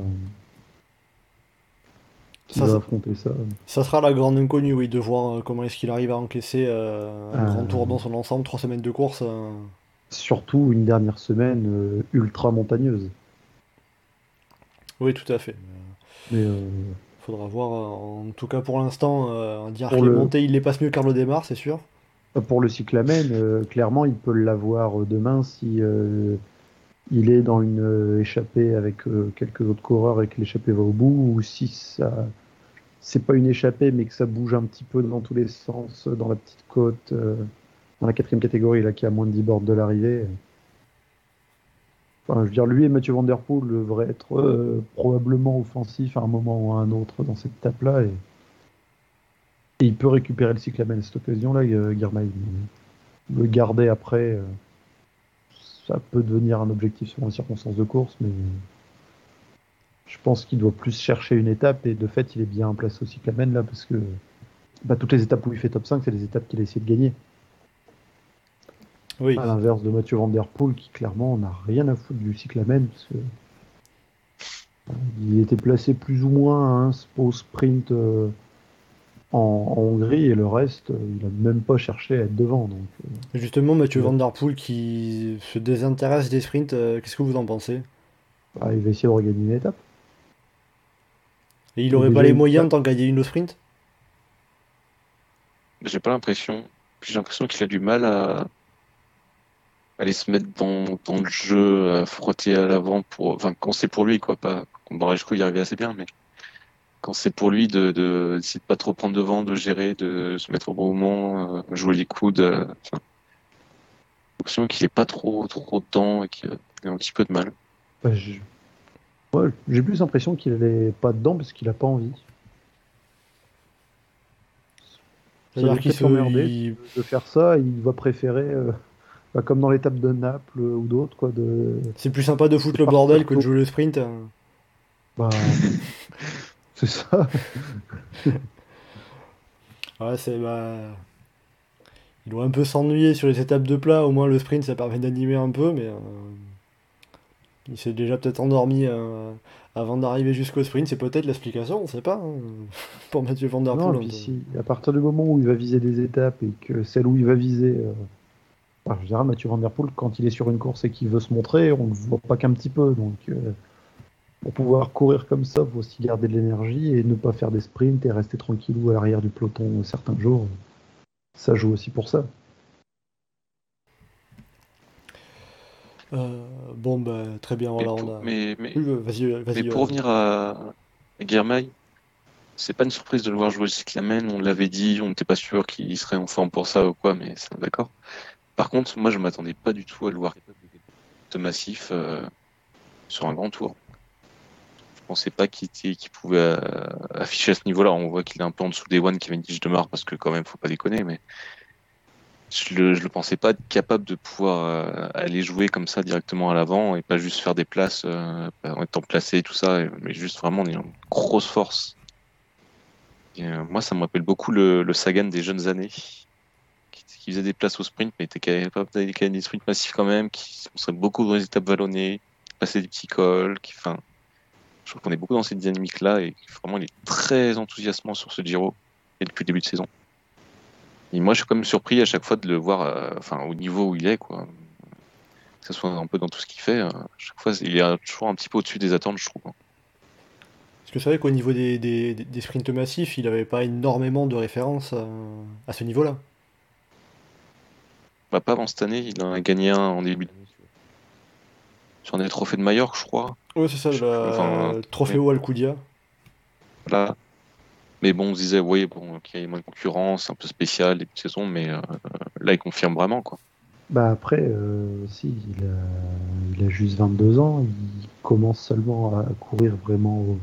qu'il Ça, va ça- affronter ça. Ça sera la grande inconnue, oui, de voir euh, comment est-ce qu'il arrive à encaisser euh, un Euh. grand tour dans son ensemble, trois semaines de course. euh. Surtout une dernière semaine euh, ultra montagneuse. Oui, tout à fait. Mais euh, Faudra voir. euh, En tout cas, pour l'instant, euh, on dire les le- montées, il les passe mieux Carlo Demar, c'est sûr. pour le cyclamen, euh, clairement, il peut l'avoir euh, demain si euh, il est dans une euh, échappée avec euh, quelques autres coureurs et que l'échappée va au bout, ou si ça c'est pas une échappée mais que ça bouge un petit peu dans tous les sens euh, dans la petite côte, dans la quatrième catégorie là qui a moins de 10 bords de l'arrivée. Enfin, je veux dire, lui et Mathieu Van Der Poel devraient être probablement offensifs à un moment ou à un autre dans cette étape-là. Et... il peut récupérer le cyclamen à cette occasion-là, Guermail. Le garder après, ça peut devenir un objectif selon les circonstances de course, mais je pense qu'il doit plus chercher une étape et de fait, il est bien en place au cyclamen là parce que bah, toutes les étapes où il fait top 5, c'est les étapes qu'il a essayé de gagner. Oui. À l'inverse de Mathieu Van Der Poel qui clairement n'a rien à foutre du cyclamen parce que euh, il était placé plus ou moins hein, au sprint euh, en, en Hongrie et le reste, euh, il a même pas cherché à être devant. Donc, euh, Justement, Mathieu Ouais. Van Der Poel qui se désintéresse des sprints, euh, qu'est-ce que vous en pensez? Bah, il va essayer de regagner une étape. Et il aurait Déjà pas les moyens d'en gagner une au sprint? J'ai pas l'impression. J'ai l'impression qu'il a du mal à aller se mettre dans, dans le jeu, à frotter à l'avant pour, enfin, quand c'est pour lui, quoi, pas, Barajko y arrivait assez bien, mais quand c'est pour lui de, de, de pas trop prendre devant, de gérer, de se mettre au bon moment, euh, jouer les coudes, euh, enfin, qu'il est pas trop, trop dedans et qu'il a un petit peu de mal. Bah, ouais, J'ai plus l'impression qu'il n'est pas dedans parce qu'il a pas envie. C'est-à-dire qu'il peut-être se- l'emmerder il- de faire ça. Il va préférer, euh, bah, comme dans l'étape de Naples ou d'autres, quoi, de. C'est plus sympa de foutre le bordel que de jouer le sprint. hein. Bah, c'est ça. Ouais, c'est bah... Il doit un peu s'ennuyer sur les étapes de plat, au moins le sprint ça permet d'animer un peu, mais euh, il s'est déjà peut-être endormi euh, avant d'arriver jusqu'au sprint, c'est peut-être l'explication, on sait pas, hein, pour Mathieu Van Der Non, Poel. puis si, à partir du moment où il va viser des étapes et que celle où il va viser. Euh... je dirais, Mathieu Van Der Poel, quand il est sur une course et qu'il veut se montrer, on ne le voit pas qu'un petit peu. Donc, euh, pour pouvoir courir comme ça, il faut aussi garder de l'énergie et ne pas faire des sprints et rester tranquillou à l'arrière du peloton certains jours. Ça joue aussi pour ça. Euh, bon, bah, très bien, Mais, voilà, pour, on a... mais, mais, Oui, bah, vas-y, euh, vas-y. mais euh, pour revenir à, à Guermail, c'est pas une surprise de le voir jouer le cyclamen, on l'avait dit, on n'était pas sûr qu'il serait en forme pour ça ou quoi, mais c'est d'accord. Par contre, moi je m'attendais pas du tout à le voir de massif euh, sur un grand tour. Je pensais pas qu'il pouvait euh, afficher à ce niveau-là. On voit qu'il est un peu en dessous des One qui Cavendish de marre parce que quand même faut pas déconner, mais je le, je le pensais pas être capable de pouvoir euh, aller jouer comme ça directement à l'avant et pas juste faire des places euh, en étant placé et tout ça, mais juste vraiment en ayant une grosse force. Moi, ça me rappelle beaucoup le, Sagan des jeunes années, qui, faisait des places au sprint, mais était capable d'aller des sprints massifs quand même, qui se beaucoup dans les étapes vallonnées, passer des petits cols, qui, enfin, je trouve qu'on est beaucoup dans cette dynamique-là et vraiment, il est très enthousiasmant sur ce Giro et depuis le début de saison. Et moi, je suis quand même surpris à chaque fois de le voir, euh, enfin, au niveau où il est, quoi. Que ce soit un peu dans tout ce qu'il fait, euh, à chaque fois, il est toujours un petit peu au-dessus des attentes, je trouve. Parce que c'est vrai qu'au niveau des, des, des- des sprints massifs, il avait pas énormément de références à, à ce niveau-là. Bah, pas avant cette année, il en a gagné un en début d'année. Sur des trophées de Majorque, je crois. Ouais, c'est ça, Je- le enfin, Trofeo Alcudia. Voilà. Mais bon, on se disait, oui, bon, qu'il y a moins de concurrence, un peu spécial, début de saison, mais euh, là, il confirme vraiment, quoi. Bah après, euh, si, il a, il a juste 22 ans, il commence seulement à courir vraiment au,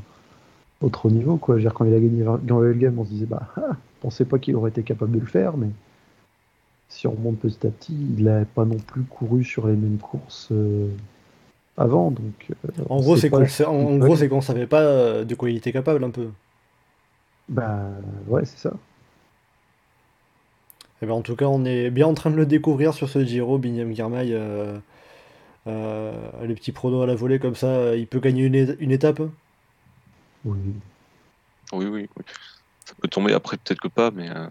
au trop niveau. Quoi. Je veux dire, quand il a gagné Grand Game, on se disait, bah, ah, je pensais pas qu'il aurait été capable de le faire, mais si on remonte petit à petit, il n'a pas non plus couru sur les mêmes courses euh, avant. Donc, euh, En on gros, sait c'est pas- qu'on sait- en, en gros, c'est qu'on savait pas euh, de quoi il était capable un peu. Bah ouais, c'est ça. Eh ben, en tout cas, on est bien en train de le découvrir sur ce Giro, Binyam Girmay. Euh, euh, les petits pronos à la volée comme ça, il peut gagner une, étape. Oui. Oui, oui, oui. Ça peut tomber, après, peut-être que pas, mais euh,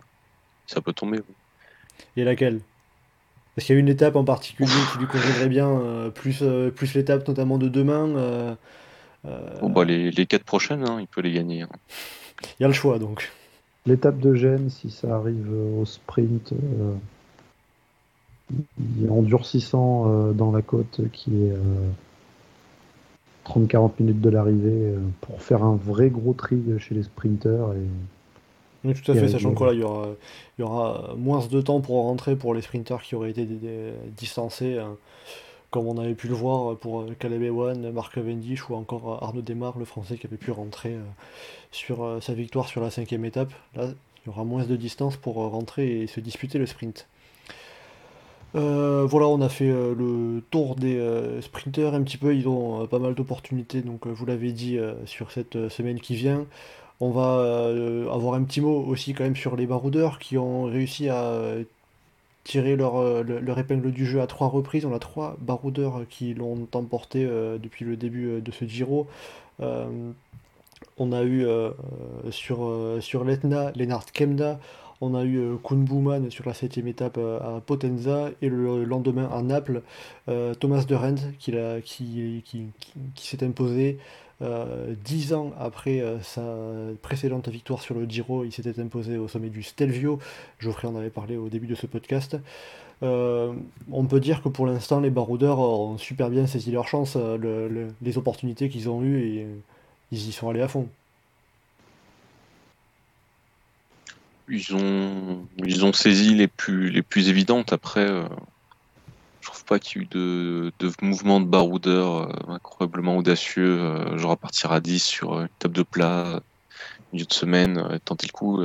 ça peut tomber. oui. Et laquelle? Parce qu'il y a une étape en particulier qui lui conviendrait bien, euh, plus, euh, plus l'étape notamment de demain. euh, euh, Bon, bah, les, les quatre prochaines, hein, il peut les gagner. hein. Il y a le choix donc. L'étape de Gênes, si ça arrive au sprint, euh, il est endurcissant euh, dans la côte qui est euh, 30-40 minutes de l'arrivée euh, pour faire un vrai gros tri chez les sprinteurs. Et... Oui, tout à fait, sachant que là, il y aura, il y aura moins de temps pour rentrer pour les sprinteurs qui auraient été distancés. hein. comme on avait pu le voir pour Caleb Ewan, Marc Cavendish ou encore Arnaud Desmar, le français qui avait pu rentrer sur sa victoire sur la cinquième étape. Là, il y aura moins de distance pour rentrer et se disputer le sprint. voilà, on a fait le tour des sprinters un petit peu, ils ont pas mal d'opportunités, donc vous l'avez dit sur cette semaine qui vient. On va avoir un petit mot aussi quand même sur les baroudeurs qui ont réussi à tirer leur, leur, épingle du jeu à trois reprises. On a trois baroudeurs qui l'ont emporté depuis le début de ce Giro. on a eu sur, l'Etna Lennart Kemna, on a eu Kuhn sur la septième étape à Potenza et le lendemain à Naples, Thomas de qui, qui s'est imposé. Euh, dix ans après euh, sa précédente victoire sur le Giro, il s'était imposé au sommet du Stelvio. Geoffrey en avait parlé au début de ce podcast. Euh, on peut dire que pour l'instant, les baroudeurs ont super bien saisi leur chance, les opportunités qu'ils ont eues et ils y sont allés à fond. Ils ont, ils ont saisi les plus, les plus évidentes. Après, je trouve pas qu'il y ait eu de, de mouvement de baroudeur euh, incroyablement audacieux, euh, genre à partir à 10 sur une table de plat, milieu de semaine, euh, tenter le coup.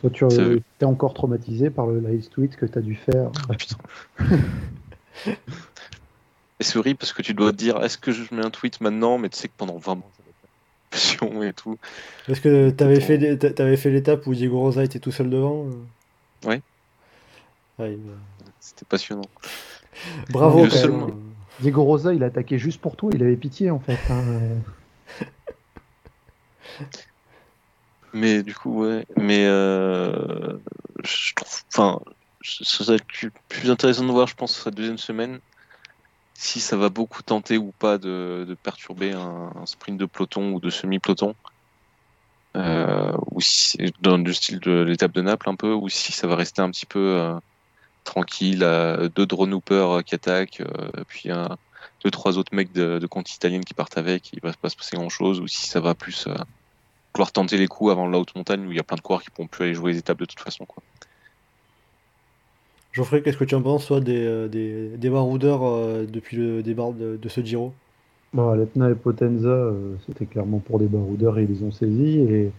Toi, tu es encore traumatisé par le live tweet que tu as dû faire. Ah, putain. et c'est horrible parce que tu dois te dire est-ce que je mets un tweet maintenant, mais tu sais que pendant 20 mois, ça va être et tout. Est-ce que tu avais, fait, avais fait l'étape où Diego Rosa était tout seul devant Oui. C'était passionnant. Bravo. Diego Rosa, il a attaqué juste pour toi. Il avait pitié en fait. Hein. Mais du coup, ouais. Mais euh, je trouve. Enfin, ça va être plus intéressant de voir, je pense, la deuxième semaine, si ça va beaucoup tenter ou pas de, perturber un, sprint de peloton ou de semi-peloton. Euh, ou si dans le style de l'étape de Naples un peu, ou si ça va rester un petit peu euh, tranquille, deux drone hoopers qui attaquent, euh, puis un, deux trois autres mecs de, de compte italienne qui partent avec, il va pas se passer grand chose, ou si ça va plus euh, vouloir tenter les coups avant la haute montagne où il y a plein de coureurs qui pourront plus aller jouer les étapes de toute façon. Quoi. Geoffrey, qu'est-ce que tu en penses, toi, des, euh, des, des baroudeurs depuis le départ de, ce Giro? Bon, Letna et Potenza, c'était clairement pour des baroudeurs et ils les ont saisis. Et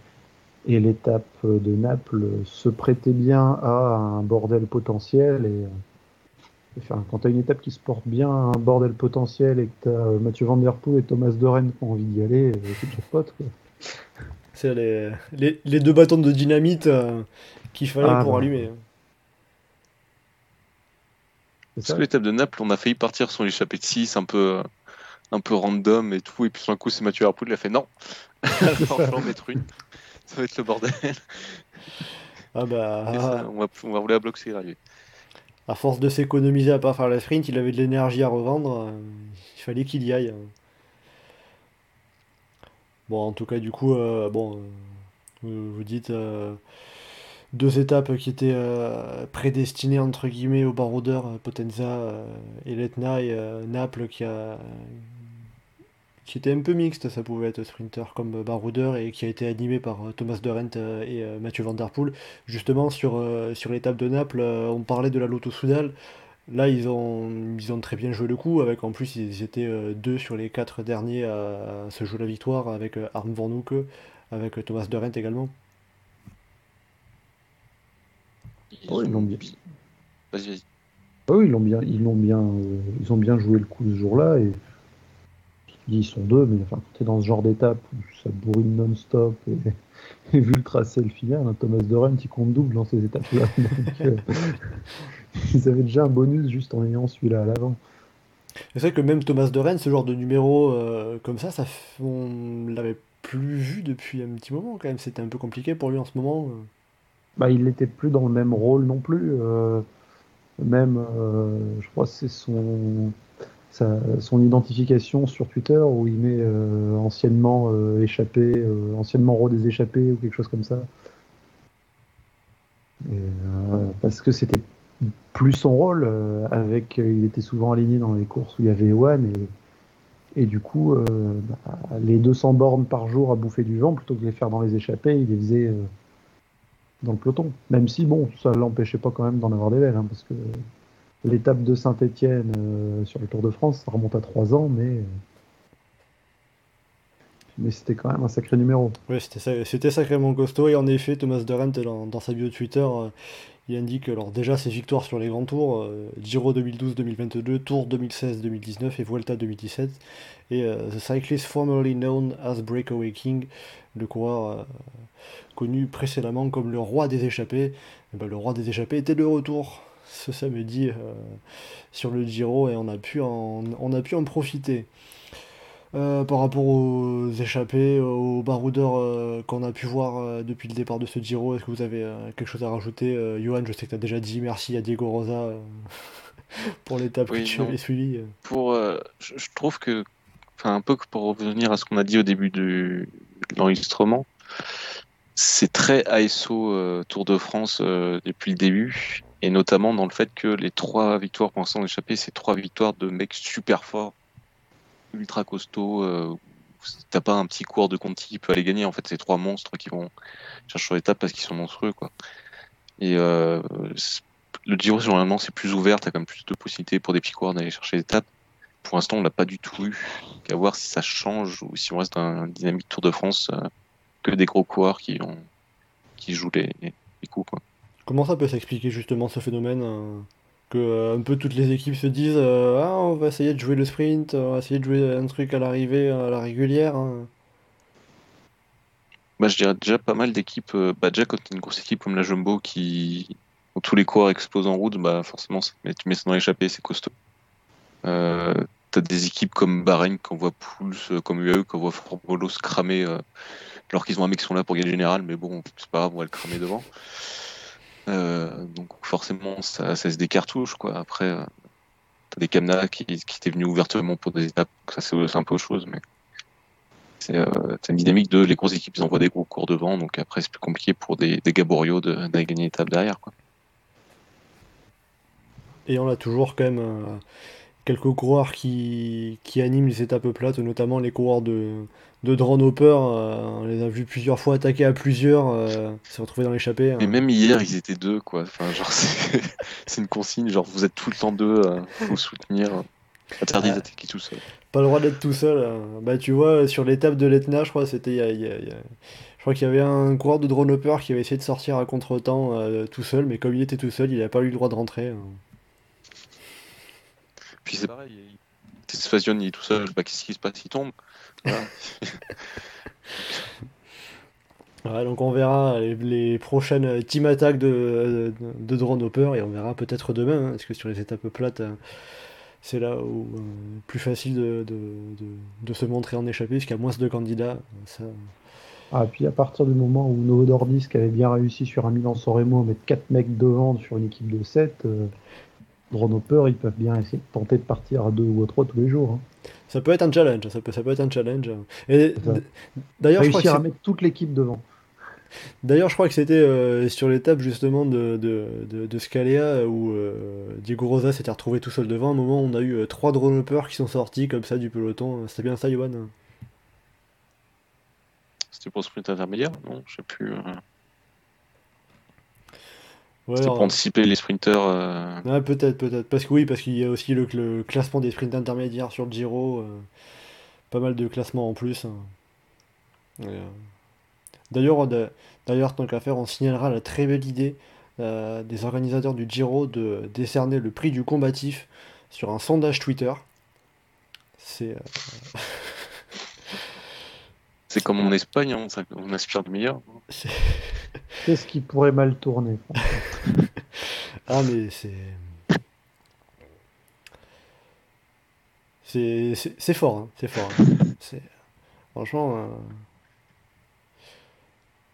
et l'étape de Naples se prêtait bien à un bordel potentiel. Et, enfin, quand tu as une étape qui se porte bien à un bordel potentiel et que tu as Mathieu Van Der Poel et Thomas Doren qui ont envie d'y aller, euh, c'est toujours pote. C'est les, les, les, deux bâtons de dynamite euh, qu'il fallait ah, pour bah. allumer. Parce que l'étape de Naples, on a failli partir sur l'échappée de 6, un peu, un peu random et tout, et puis un coup, c'est Mathieu Van il a fait non, on va mettre une ça va être le bordel. Ah bah. on, va, on va rouler à bloc À force de s'économiser à pas faire la sprint, il avait de l'énergie à revendre. Euh, il fallait qu'il y aille. Bon, en tout cas, du coup, euh, bon, euh, vous, dites deux étapes qui étaient prédestinées entre guillemets aux baroudeurs, Potenza et Letna et Naples qui a qui était un peu mixte, ça pouvait être sprinter comme baroudeur et qui a été animé par euh, Thomas de Rent euh, et euh, Mathieu Van Der Poel. Justement, sur, sur l'étape de Naples, on parlait de la Lotto Soudal. Là, ils ont, ils ont très bien joué le coup, avec en plus, ils étaient deux sur les quatre derniers à, se jouer la victoire, avec Arm Van avec Thomas de Rent également. Oh, ils l'ont bien. Vas-y, oh, ils l'ont bien, ils l'ont bien, ils ont bien joué le coup ce jour-là et ils sont deux, mais enfin, quand tu es dans ce genre d'étape où ça bourrine non-stop et, vu le tracé le final, hein, Thomas Doren qui compte double dans ces étapes-là. Euh, ils avaient déjà un bonus juste en ayant celui-là à l'avant. C'est vrai que même Thomas Doren, ce genre de numéro euh, comme ça, ça on l'avait plus vu depuis un petit moment quand même. C'était un peu compliqué pour lui en ce moment. Euh. Bah, il n'était plus dans le même rôle non plus. même, je crois que c'est son son identification sur Twitter où il met euh, anciennement euh, échappé, euh, anciennement roi des échappés ou quelque chose comme ça. parce que c'était plus son rôle, avec il était souvent aligné dans les courses où il y avait Ewan et, et du coup bah, les 200 bornes par jour à bouffer du vent plutôt que de les faire dans les échappées, il les faisait dans le peloton. Même si bon, ça l'empêchait pas quand même d'en avoir des belles, hein, parce que l'étape de Saint-Étienne sur le Tour de France, ça remonte à trois ans, mais mais c'était quand même un sacré numéro. Oui, c'était sacrément costaud. Et en effet, Thomas Durant, dans, dans sa bio Twitter, euh, il indique alors déjà ses victoires sur les grands tours euh, Giro 2012-2022, Tour 2016-2019 et Vuelta 2017. Et euh, The Cyclist formerly known as Breakaway King, le coureur connu précédemment comme le roi des échappées. Ben, le roi des échappées était de retour ce samedi sur le Giro et on a pu on a pu en profiter. Euh, par rapport aux échappés, aux baroudeurs euh, qu'on a pu voir euh, depuis le départ de ce Giro, est-ce que vous avez quelque chose à rajouter Johan, je sais que tu as déjà dit merci à Diego Rosa pour l'étape que tu avais suivie. Pour, je, trouve que, enfin un peu pour revenir à ce qu'on a dit au début de l'enregistrement, c'est très ASO Tour de France depuis le début, et notamment dans le fait que les trois victoires pour l'instant échappées, c'est trois victoires de mecs super forts ultra costaud. Euh, T'as pas un petit cours de Conti qui peut aller gagner. En fait, c'est trois monstres qui vont chercher sur l'étape parce qu'ils sont monstrueux. Quoi. Et euh, le Giro, généralement, c'est plus ouvert. T'as quand même plus de possibilités pour des petits coureurs d'aller chercher l'étape. Pour l'instant, on l'a pas du tout eu. À voir si ça change ou si on reste dans un dynamique Tour de France euh, que des gros coureurs qui jouent les, les coups. Quoi. Comment ça peut s'expliquer justement ce phénomène hein que euh, un peu toutes les équipes se disent euh, ah on va essayer de jouer le sprint, on va essayer de jouer un truc à l'arrivée à la régulière. Hein. Bah, je dirais déjà pas mal d'équipes. Euh, bah, déjà quand une grosse équipe comme la Jumbo qui ont tous les coureurs explosent en route, bah forcément tu mets ça dans l'échappée, c'est costaud. Euh, T'as des équipes comme Bahreïn qu'on voit Pouls, comme UAE, qu'on voit Forbolos cramer alors qu'ils ont un mec qui sont là pour gagner le général, mais bon, c'est pas grave, on va le cramer devant. Euh, donc forcément, ça, ça se décartouche. Quoi. Après, euh, t'as des Kamna qui, étaient venus ouvertement pour des étapes, ça c'est un peu autre chose, mais c'est euh, une dynamique de les grosses équipes, ils envoient des gros cours devant, donc après c'est plus compliqué pour des, des Gaborio d'aller gagner l'étape derrière. Quoi. Et on a toujours quand même quelques coureurs qui, qui animent les étapes plates, notamment les coureurs de, de Drone Hopper, euh, on les a vus plusieurs fois attaquer à plusieurs, euh, se retrouver dans l'échappée. Hein. Mais même hier, ils étaient deux, quoi. Enfin, genre, c'est une consigne, genre, vous êtes tout le temps deux, euh, faut soutenir. Interdit d'attaquer tout seul. Pas le droit d'être tout seul. Hein. Bah, tu vois, sur l'étape de l'Etna, je crois, c'était. Je crois qu'il y avait un coureur de Drone Hopper qui avait essayé de sortir à contre-temps tout seul, mais comme il était tout seul, il n'a pas eu le droit de rentrer. Hein. Puis c'est pareil, il se il est tout seul, bah, qu'est-ce qui se passe Il tombe. Donc on verra les, prochaines team attaques de, de, Drone Hopper et on verra peut-être demain, hein, parce que sur les étapes plates, hein, c'est là où euh, plus facile de, de, se montrer en échappée, parce qu'il y a moins de candidats. Ça... Ah, puis à partir du moment où Novo Nordisk avait bien réussi sur un Milan-San Remo à mettre 4 mecs devant sur une équipe de 7, euh, Drone Hopper, ils peuvent bien essayer de tenter de partir à 2 ou à 3 tous les jours. Hein. Ça peut être un challenge, ça peut, ça peut être un challenge. Et d'ailleurs, je crois que à mettre toute l'équipe devant. D'ailleurs, je crois que c'était euh, sur l'étape justement de, de, de, Scalea où euh, Diego Rosa s'était retrouvé tout seul devant. À un moment, on a eu euh, trois drone qui sont sortis comme ça du peloton. C'était bien ça, Yohan C'était pour sprint intermédiaire Non, je sais plus. Ouais, pour anticiper les sprinters. Euh. peut-être, peut-être. Parce que oui, parce qu'il y a aussi le, classement des sprints intermédiaires sur le Giro. Euh, pas mal de classements en plus. Hein. Euh, d'ailleurs, d'ailleurs, tant qu'à faire, on signalera la très belle idée des organisateurs du Giro de décerner le prix du combatif sur un sondage Twitter. C'est. C'est comme en Espagne, hein, on aspire de meilleur. Qu'est-ce qui pourrait mal tourner Ah, mais c'est. C'est fort, hein, c'est fort. Hein. Franchement. Euh,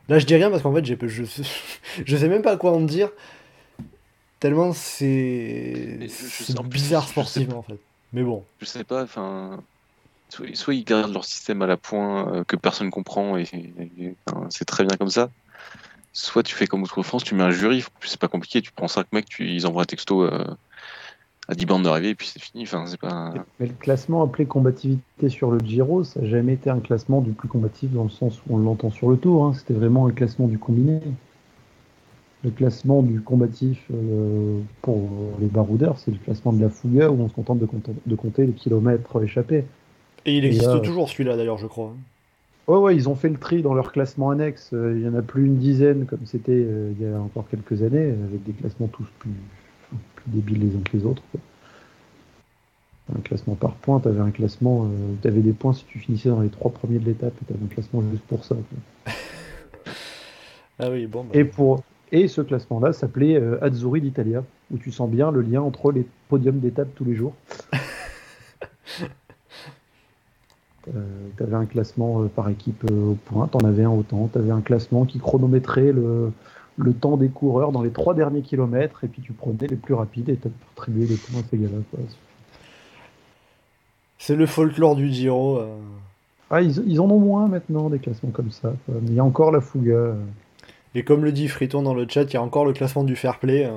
là, je dis rien parce qu'en fait, je, je sais même pas quoi en dire. Tellement c'est bizarre sportivement en fait. Mais bon. Je sais pas, enfin soit, ils gardent leur système à la point euh, que personne comprend et, c'est très bien comme ça. Soit tu fais comme Outre France, tu mets un jury, c'est pas compliqué, tu prends 5 mecs, tu, ils envoient un texto euh, à 10 bandes d'arrivée et puis c'est fini. Enfin, c'est pas... Mais le classement appelé combativité sur le Giro, ça n'a jamais été un classement du plus combatif dans le sens où on l'entend sur le tour. Hein. C'était vraiment un classement du combiné. le classement du combatif euh, pour les baroudeurs, c'est le classement de la Fouga où on se contente de, compter, de compter les kilomètres échappés. Et il existe toujours celui-là d'ailleurs, je crois. Ouais, ouais, ils ont fait le tri dans leur classement annexe. Euh, il y en a plus une dizaine comme c'était euh, il y a encore quelques années, avec des classements tous plus, plus débiles les uns que les autres. Un classement par point, tu avais un classement, tu avais des points si tu finissais dans les trois premiers de l'étape, et tu avais un classement juste pour ça. ah oui, bon. Bah. Et pour, et ce classement-là s'appelait euh, Azzurri d'Italia, où tu sens bien le lien entre les podiums d'étape tous les jours. euh, tu avais un classement euh, par équipe euh, au point, tu en avais un autant. Tu avais un classement qui chronométrait le, le, temps des coureurs dans les trois derniers kilomètres, et puis tu prenais les plus rapides et tu attribuais les points à ces gars-là. C'est le folklore du Giro. Ah, ils, ils, en ont moins maintenant des classements comme ça. Mais il y a encore la fouga. Et comme le dit Friton dans le chat, il y a encore le classement du fair play.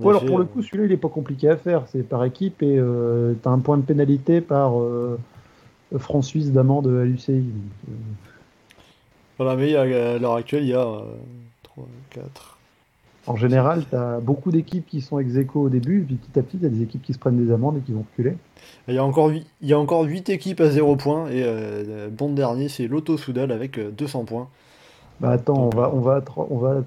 Alors pour le coup, celui-là, il n'est pas compliqué à faire. C'est par équipe et euh, tu as un point de pénalité par euh, franc suisse d'amende à l'UCI. Euh. Voilà, mais à l'heure actuelle, il y a 3, 4. En général, tu as beaucoup d'équipes qui sont ex au début, puis petit à petit, tu as des équipes qui se prennent des amendes et qui vont reculer. Il y a encore 8, il y a encore 8 équipes à 0 points, et bon dernier, c'est l'Auto Soudal avec 200 points. Bah attends, on va, on va, on va,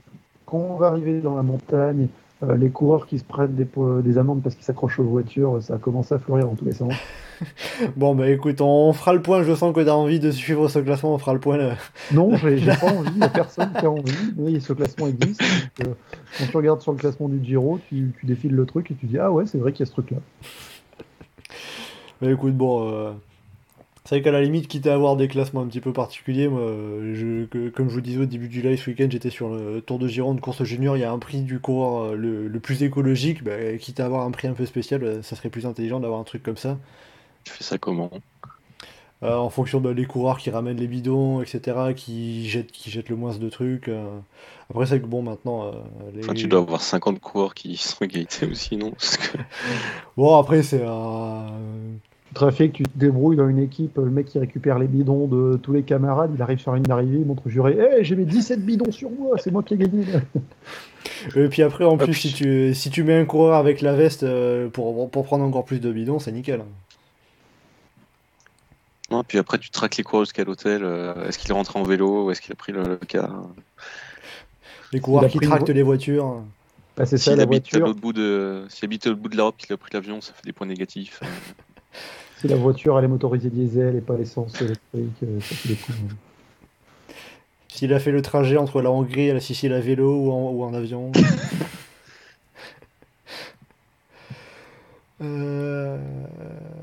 quand on va arriver dans la montagne, euh, les coureurs qui se prennent des, des amendes parce qu'ils s'accrochent aux voitures, ça a commencé à fleurir dans tous les sens. bon, bah écoute, on fera le point. Je sens que tu as envie de suivre ce classement. On fera le point. Là. Non, j'ai pas envie. Il n'y a personne qui a envie. Mais ce classement existe. Euh, quand tu regardes sur le classement du Giro, tu, tu défiles le truc et tu dis Ah ouais, c'est vrai qu'il y a ce truc-là. Bah écoute, bon. Euh, c'est vrai qu'à la limite, quitte à avoir des classements un petit peu particuliers, moi, je, comme je vous disais au début du live ce week-end, j'étais sur le Tour de Gironde, course junior, il y a un prix du coureur euh, le, plus écologique, bah, quitte à avoir un prix un peu spécial, euh, ça serait plus intelligent d'avoir un truc comme ça. Tu fais ça comment? Euh, En fonction des bah, coureurs qui ramènent les bidons, etc., qui jettent, qui jettent le moins de trucs. Après, c'est que bon, maintenant. Enfin, tu dois avoir 50 coureurs qui sont égalité aussi, non? Bon, après, c'est trafic, tu te débrouilles dans une équipe, le mec qui récupère les bidons de tous les camarades, il arrive sur une arrivée, il montre juré Hé, j'ai mes 17 bidons sur moi, c'est moi qui ai gagné. Et puis après, en plus, si tu, si tu mets un coureur avec la veste euh, pour, pour prendre encore plus de bidons, c'est nickel. Non, puis après, tu traques les coureurs jusqu'à l'hôtel. Euh, est-ce qu'il est rentré en vélo ou est-ce qu'il a pris le, car Les coureurs qui tractent les voitures. Bah, c'est ça, la voiture. Bout de... S'il habite au bout de l'Europe, qu'il a pris l'avion, ça fait des points négatifs. Si la voiture elle est motorisée diesel et pas l'essence électrique, euh, ça fait des coups. S'il a fait le trajet entre la Hongrie et la Sicile à vélo ou en, avion. Euh,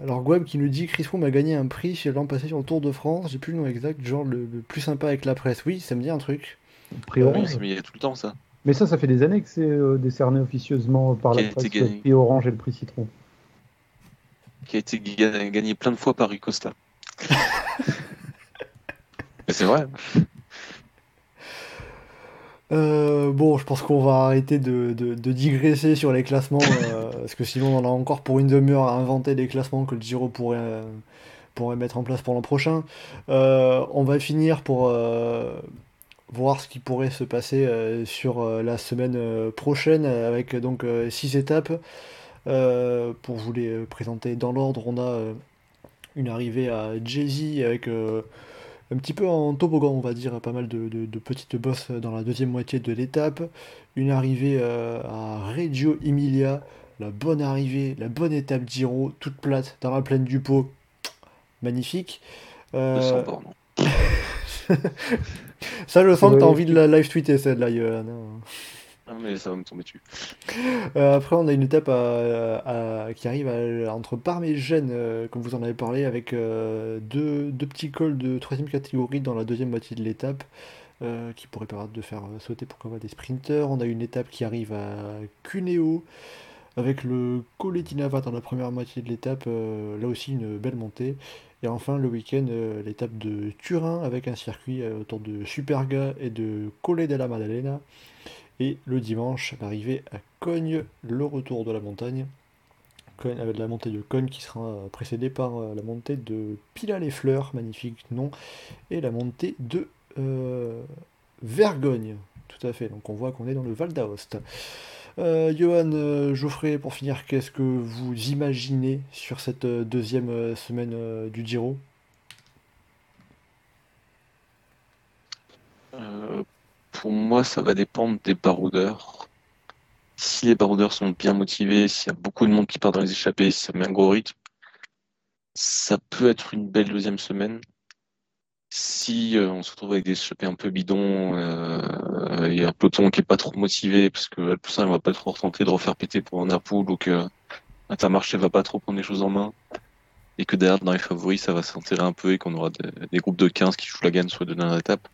alors Gweb qui nous dit Chris Froome a gagné un prix l'an passé sur le Tour de France. J'ai plus le nom exact, genre le, plus sympa avec la presse. Oui, ça me dit un truc. Prix orange. mais il y a tout le temps ça. Mais ça, ça fait des années que c'est euh, décerné officieusement par la presse. Le prix orange et le prix citron qui a été gagné plein de fois par Rui Costa. c'est vrai. Euh, bon, je pense qu'on va arrêter de, digresser sur les classements, euh, parce que sinon on a encore pour une demi-heure à inventer des classements que le Giro pourrait, pourrait mettre en place pour l'an prochain. Euh, on va finir pour voir ce qui pourrait se passer sur la semaine prochaine, avec donc 6 étapes. Euh, pour vous les euh, présenter dans l'ordre, on a euh, une arrivée à Jay-Z avec un petit peu en toboggan, on va dire, pas mal de, petites bosses dans la deuxième moitié de l'étape. Une arrivée à Reggio Emilia, la bonne arrivée, la bonne étape Giro, toute plate, dans la plaine du Pau. Magnifique. Euh... Ça, je sens que tu as envie de la live tweeter celle-là, Johan. Ah, mais ça va me tomber dessus. Euh, après, on a une étape qui arrive entre Parme et Gênes, euh, comme vous en avez parlé, avec euh, deux, petits cols de troisième catégorie dans la deuxième moitié de l'étape, qui pourraient permettre de faire sauter pourquoi pas des sprinters. On a une étape qui arrive à Cuneo, avec le Colettinava dans la première moitié de l'étape, là aussi une belle montée. Et enfin, le week-end, l'étape de Turin, avec un circuit autour de Superga et de Colle della Maddalena. Et le dimanche, l'arrivée à Cogne, le retour de la montagne. Cogne, avec la montée de Cogne qui sera précédée par euh, la montée de Pila les Fleurs, magnifique nom, et la montée de euh, Vergogne. Tout à fait. Donc on voit qu'on est dans le Val d'Aoste. Euh, Johan, euh, Geoffrey, pour finir, qu'est-ce que vous imaginez sur cette euh, deuxième euh, semaine euh, du Giro? Euh, pour moi, ça va dépendre des baroudeurs. Si les baroudeurs sont bien motivés, s'il y a beaucoup de monde qui part dans les échappées, si ça met un gros rythme, ça peut être une belle deuxième semaine. Si euh, on se retrouve avec des échappées un peu bidons, euh, et un peloton qui est pas trop motivé, parce que le plus on va pas trop tenter de refaire péter pour un Airpool ou que Intermarché va pas trop prendre les choses en main, et que derrière, dans les favoris, ça va s'enterrer un peu et qu'on aura des, des groupes de 15 qui jouent la gagne sur les deux dernières étapes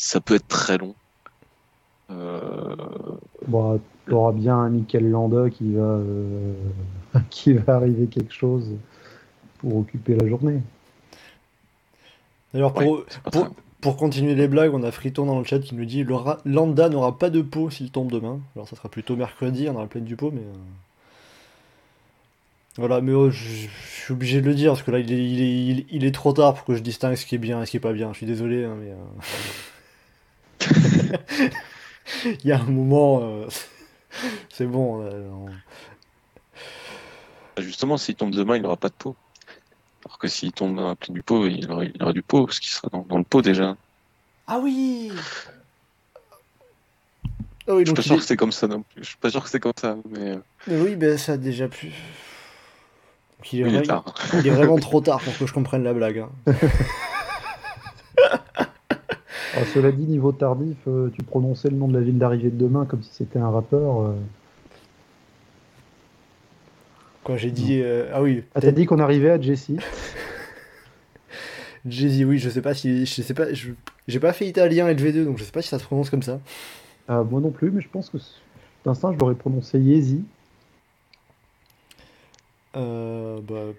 ça peut être très long. Euh, Bon, tu auras bien un Mikel Landa qui va, euh, qui va arriver quelque chose pour occuper la journée. D'ailleurs, pour, ouais, pour, continuer les blagues, on a Friton dans le chat qui nous dit Laura- Landa n'aura pas de pot s'il tombe demain. Alors ça sera plutôt mercredi, on aura plein du pot, mais. euh, Voilà, mais oh, je, je suis obligé de le dire parce que là il est, il, est, il est- il est trop tard pour que je distingue ce qui est bien et ce qui est pas bien. Je suis désolé, hein, mais. euh, Il y a un moment. euh, C'est bon. euh, on- Justement, s'il tombe demain, il n'aura pas de pot. Alors que s'il tombe à plein du pot, il aura, il aura du pot, parce qu'il sera dans, dans le pot déjà. Ah oui Ah oui, Je suis pas il sûr est- que c'est comme ça non plus. Je suis pas sûr que c'est comme ça, mais euh, mais oui, ben ça a déjà pu. Donc, il, est il est vrai- tard. il est vraiment trop tard pour que je comprenne la blague. hein. Cela dit, niveau tardif, euh, tu prononçais le nom de la ville d'arrivée de demain comme si c'était un rappeur. euh. Quand j'ai dit. euh, Ah oui, Ah, t'as dit qu'on arrivait à Jessie Jay-Z, oui, je sais pas si. Je sais pas. je- J'ai pas fait italien LV2, donc je sais pas si ça se prononce comme ça. Ah, Moi non plus, mais je pense que d'instinct, je l'aurais prononcé Yeezy. Euh, bah,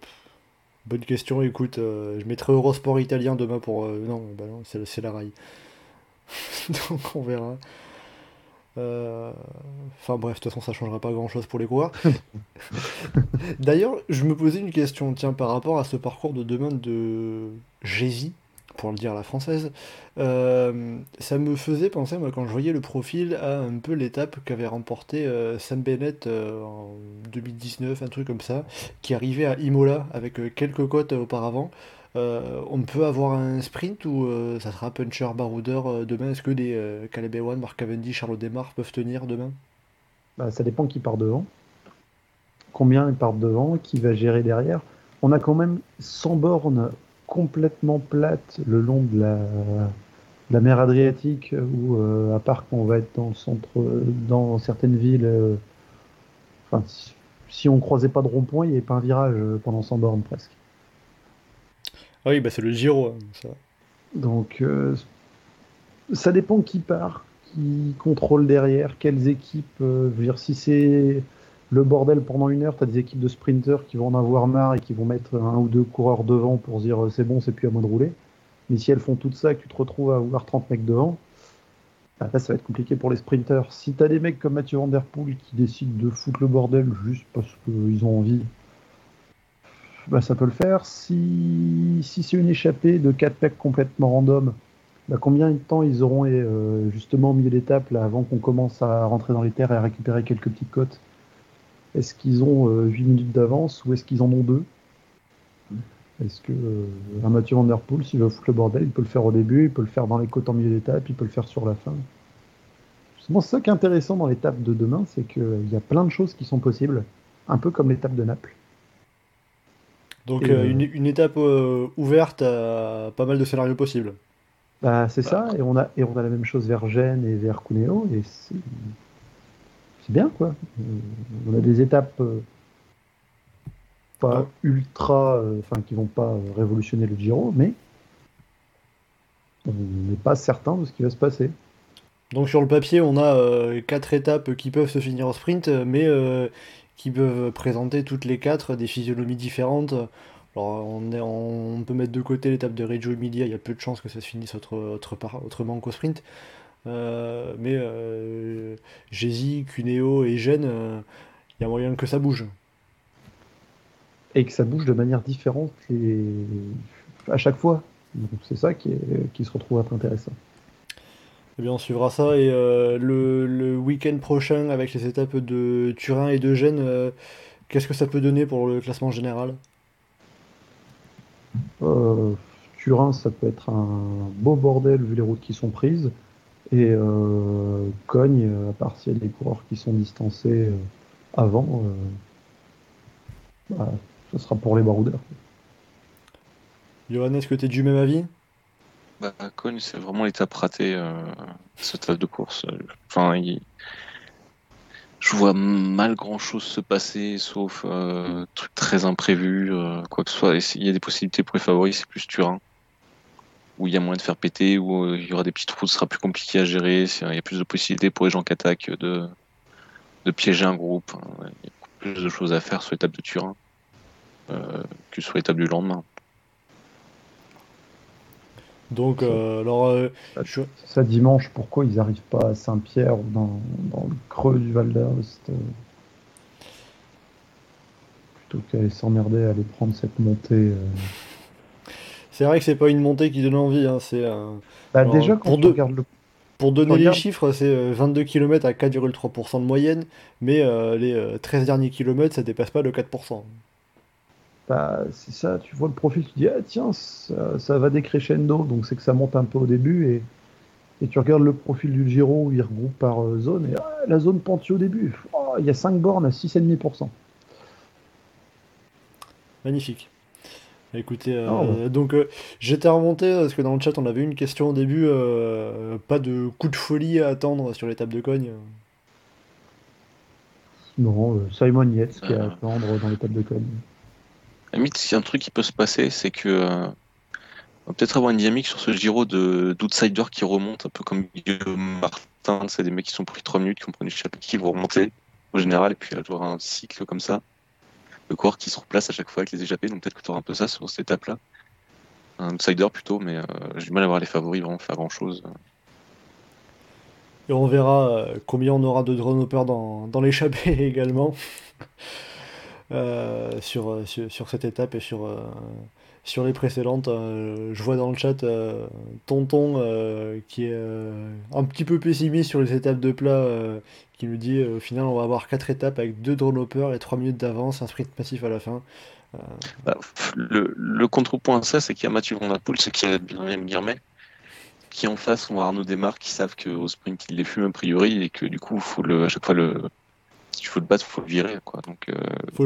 bonne question, écoute, euh, je mettrai Eurosport italien demain pour... euh, non, bah non, c'est c'est la rail. Donc on verra. Euh, Enfin bref, de toute façon ça changera pas grand-chose pour les coureurs. D'ailleurs, je me posais une question, tiens, par rapport à ce parcours de demain de Jési, pour le dire à la française, euh, ça me faisait penser, moi, quand je voyais le profil, à un peu l'étape qu'avait remporté euh, Sam Bennett euh, en 2019, un truc comme ça, qui arrivait à Imola avec euh, quelques côtes auparavant. Euh, on peut avoir un sprint ou euh, ça sera puncher baroudeur euh, demain Est-ce que des euh, Caleb Ewan, Mark Cavendish, Charles Demar peuvent tenir demain? Bah, ça dépend qui part devant. Combien ils partent devant, qui va gérer derrière. On a quand même 100 bornes complètement plates le long de la, mer Adriatique, où, à part qu'on va être dans le centre, dans certaines villes, si, si on croisait pas de rond-point, il n'y avait pas un virage pendant 100 bornes presque. Ah oui, bah c'est le Giro, hein, ça. Donc, euh, ça dépend qui part, qui contrôle derrière, quelles équipes. euh, si c'est le bordel pendant une heure, tu as des équipes de sprinters qui vont en avoir marre et qui vont mettre un ou deux coureurs devant pour dire euh, c'est bon, c'est plus à moi de rouler. Mais si elles font tout ça et que tu te retrouves à avoir 30 mecs devant, bah, là, ça va être compliqué pour les sprinters. Si tu as des mecs comme Mathieu Van qui décident de foutre le bordel juste parce qu'ils ont envie, bah, ça peut le faire. Si, si c'est une échappée de 4 mecs complètement random, bah, combien de temps ils auront euh, justement au milieu d'étape là, avant qu'on commence à rentrer dans les terres et à récupérer quelques petites côtes? Est-ce qu'ils ont euh, 8 minutes d'avance ou est-ce qu'ils en ont deux? Est-ce que euh, un Mathieu Van Der s'il veut foutre le bordel, il peut le faire au début, il peut le faire dans les côtes en milieu d'étape, il peut le faire sur la fin. Justement, c'est ça qui est intéressant dans l'étape de demain, c'est qu'il y a plein de choses qui sont possibles, un peu comme l'étape de Naples. Donc Et, euh, euh, une, une étape euh, ouverte à pas mal de scénarios possibles. Bah, c'est ça, et on, a, et on a la même chose vers Gênes et vers Cuneo, et c'est bien, quoi. On a des étapes euh, pas ultra, enfin, qui vont pas révolutionner le Giro, mais on n'est pas certain de ce qui va se passer. Donc sur le papier, on a quatre étapes qui peuvent se finir au sprint, mais euh, qui peuvent présenter toutes les quatre des physionomies différentes. Alors on, est, on peut mettre de côté l'étape de Reggio Emilia, il y a peu de chances que ça se finisse autrement qu'au sprint. Euh, mais euh, Cuneo et Gênes, euh, il y a moyen que ça bouge. Et que ça bouge de manière différente à chaque fois. C'est ça qui, qui se retrouve être intéressant. Eh bien, on suivra ça. Et euh, le, le week-end prochain, avec les étapes de Turin et de Gênes, euh, qu'est-ce que ça peut donner pour le classement général? Euh, Turin, ça peut être un beau bordel vu les routes qui sont prises. Et euh, Cogne, à part s'il y a des coureurs qui sont distancés avant, bah, ce sera pour les baroudeurs. Johannes, est-ce que tu es du même avis? Bah, c'est vraiment l'étape ratée, euh, ce étape de course. Enfin, il- je vois mal grand-chose se passer, sauf euh, truc très imprévu, euh, quoi que ce soit. S'il y a des possibilités pour les favoris, c'est plus Turin, où il y a moyen de faire péter, où euh, il y aura des petites routes, ce sera plus compliqué à gérer. Il y a plus de possibilités pour les gens qui attaquent de, de piéger un groupe. Il y a plus de choses à faire sur l'étape de Turin euh, que sur l'étape du lendemain. Donc, euh, alors, euh, je- ça dimanche, pourquoi ils n'arrivent pas à Saint-Pierre ou dans, dans le creux du Val d'Aoste euh, plutôt qu'à aller s'emmerder à aller prendre cette montée. euh. c'est vrai que c'est pas une montée qui donne envie. hein, c'est, euh, Bah, déjà, pour quand deux- on regarde le pour donner les chiffres, c'est euh, 22 km à 4,3% de moyenne, mais euh, les euh, 13 derniers kilomètres, ça dépasse pas le 4%. Bah, c'est ça, tu vois le profil, tu dis, ah tiens, ça, ça va décrescendo, donc c'est que ça monte un peu au début, et, et tu regardes le profil du Giro où il regroupe par euh, zone, et ah, la zone pentue au début, oh, il y a 5 bornes à 6,5%. Magnifique. Écoutez, euh, Oh. donc euh, j'étais remonté parce que dans le chat on avait eu une question au début, euh, pas de coup de folie à attendre sur l'étape de Cogne. Non, euh, Simon Yates qui est à Euh. attendre dans l'étape de Cogne. À limite, s'il y a un truc qui peut se passer, c'est que euh, on va peut-être avoir une dynamique sur ce Giro de d'outsiders qui remontent, un peu comme Guillaume Martin, c'est des mecs qui sont pris 3 minutes, qui ont pris chapitre, qui vont remonter au général, et puis avoir un cycle comme ça, de coureurs qui se replacent à chaque fois avec les échappés, donc peut-être que tu auras un peu ça sur cette étape-là. Un outsider plutôt, mais euh, j'ai du mal à voir les favoris vraiment faire grand-chose. Et on verra euh, combien on aura de drone dans, dans l'échappée également sur, euh, sur, sur cette étape et sur, euh, sur les précédentes. Euh, je vois dans le chat euh, Tonton euh, qui est euh, un petit peu pessimiste sur les étapes de plat euh, qui nous dit euh, au final on va avoir 4 étapes avec 2 drone hoppers et 3 minutes d'avance, un sprint massif à la fin. Bah, le, le contrepoint à ça, c'est qu'il y a Mathieu Van Der Poel, c'est qu'il y a William Guirmet, qui en face ont Arnaud Desmar, qui savent qu'au sprint il les fume a priori, et que du coup, faut le, à chaque fois, le, si tu faut le battre, faut le virer. Quoi. Donc, euh,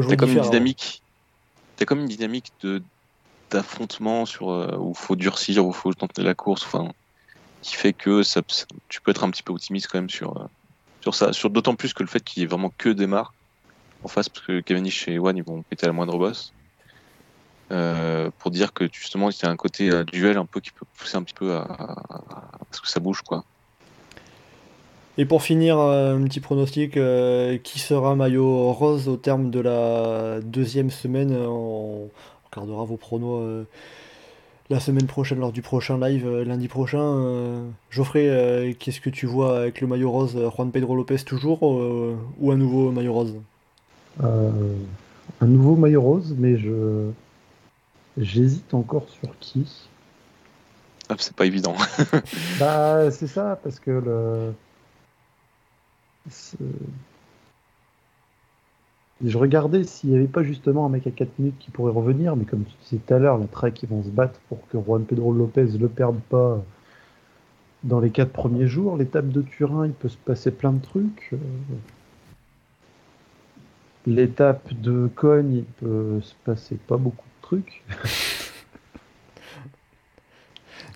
t'as comme une dynamique, t'as comme une dynamique de d'affrontement sur euh, où faut durcir, où faut tenter la course, enfin, qui fait que ça, tu peux être un petit peu optimiste quand même sur euh, sur ça, sur d'autant plus que le fait qu'il y ait vraiment que Desmar en face, parce que Cavendish et Ewan ils vont péter à la moindre bosse. Euh, pour dire que justement il y a un côté euh, duel un peu qui peut pousser un petit peu à, à- à ce que ça bouge quoi. Et pour finir, euh, un petit pronostic, euh, qui sera maillot rose au terme de la deuxième semaine? euh, On regardera vos pronos euh, la semaine prochaine lors du prochain live, euh, lundi prochain. Euh, Geoffrey, euh, qu'est-ce que tu vois avec le maillot rose? Juan Pedro Lopez toujours euh, ou un nouveau maillot rose? Euh, un nouveau maillot rose, mais je j'hésite encore sur qui. Ah, c'est pas évident. Bah, c'est ça, parce que le. Je regardais s'il n'y avait pas justement un mec à 4 minutes qui pourrait revenir, mais comme tu disais tout à l'heure, la Trek ils vont se battre pour que Juan Pedro Lopez ne le perde pas dans les 4 premiers jours. L'étape de Turin, il peut se passer plein de trucs. L'étape de Cogne, il peut se passer pas beaucoup de trucs.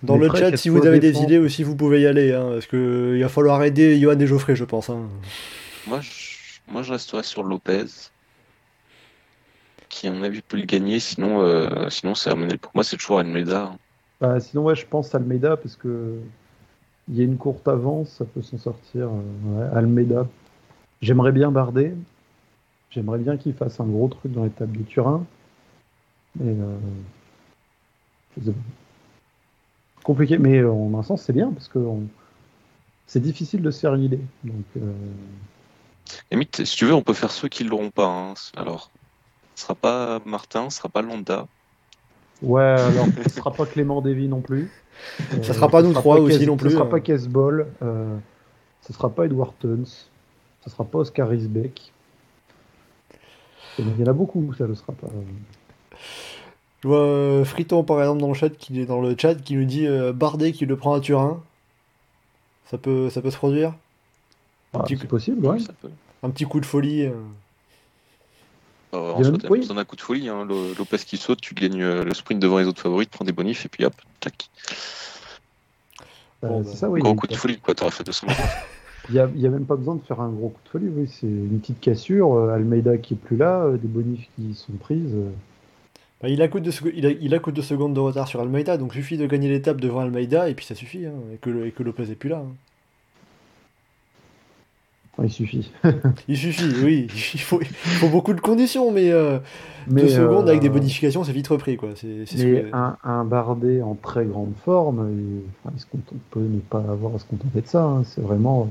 Dans Mais le chat, si vous avez des idées aussi, vous pouvez y aller, hein, parce que il va falloir aider Johan et Geoffrey, je pense. hein. moi, je, moi je resterai sur Lopez, qui à mon avis peut le gagner. Sinon, euh, sinon c'est. Pour moi c'est toujours Almeida. hein. Bah, sinon, ouais, je pense Almeida parce que il y a une courte avance, ça peut s'en sortir. euh, ouais, Almeida. J'aimerais bien Bardet. J'aimerais bien qu'il fasse un gros truc dans l'étape de Turin. Mais euh, je sais pas. Compliqué. Mais euh, en un sens, c'est bien parce que on- c'est difficile de se faire une idée. Donc, euh, Limite, si tu veux, on peut faire ceux qui l'auront pas. hein. Alors, ce sera pas Martin, ce sera pas Landa. Ouais, alors ce sera pas Clément Davy non plus. Ça sera pas nous trois aussi non plus, Ce sera euh. pas Kesbol. Euh, ce sera pas Edward Tuns. Ce sera pas Oscar Risbeck. Il y en a beaucoup, ça ne sera pas. Je vois euh, Friton par exemple dans le chat qui est dans le chat qui nous dit euh, Bardet qui le prend à Turin. Ça peut, ça peut se produire Ah, petit c'est coup. possible, ouais. Ça peut. Un petit coup de folie. euh. Euh, en Il y a soi, même- t'as oui. besoin d'un coup de folie. Hein. Lo- Lopez qui saute, tu gagnes euh, le sprint devant les autres favoris, tu prends des bonifs et puis hop, tac. Euh, Bon, bah, ça, oui. Gros coup de folie, quoi. T'auras fait 200 mètres. Il n'y a, a même pas besoin de faire un gros coup de folie, oui. C'est une petite cassure. euh, Almeida qui est plus là, euh, des bonifs qui sont prises. Euh. Il, a que deux secondes, il, a, il a que deux secondes de retard sur Almeida, donc suffit de gagner l'étape devant Almeida et puis ça suffit, hein, et, que, et que Lopez est plus là. hein. Enfin, il suffit. Il suffit, oui, il faut, il faut beaucoup de conditions, mais, euh, Mais, deux secondes avec des euh, bonifications, c'est vite repris. Quoi. C'est, c'est ce Mais que- un, un Bardet en très grande forme, il- enfin, il se contente- on peut ne pas avoir à se contenter de ça. hein. C'est vraiment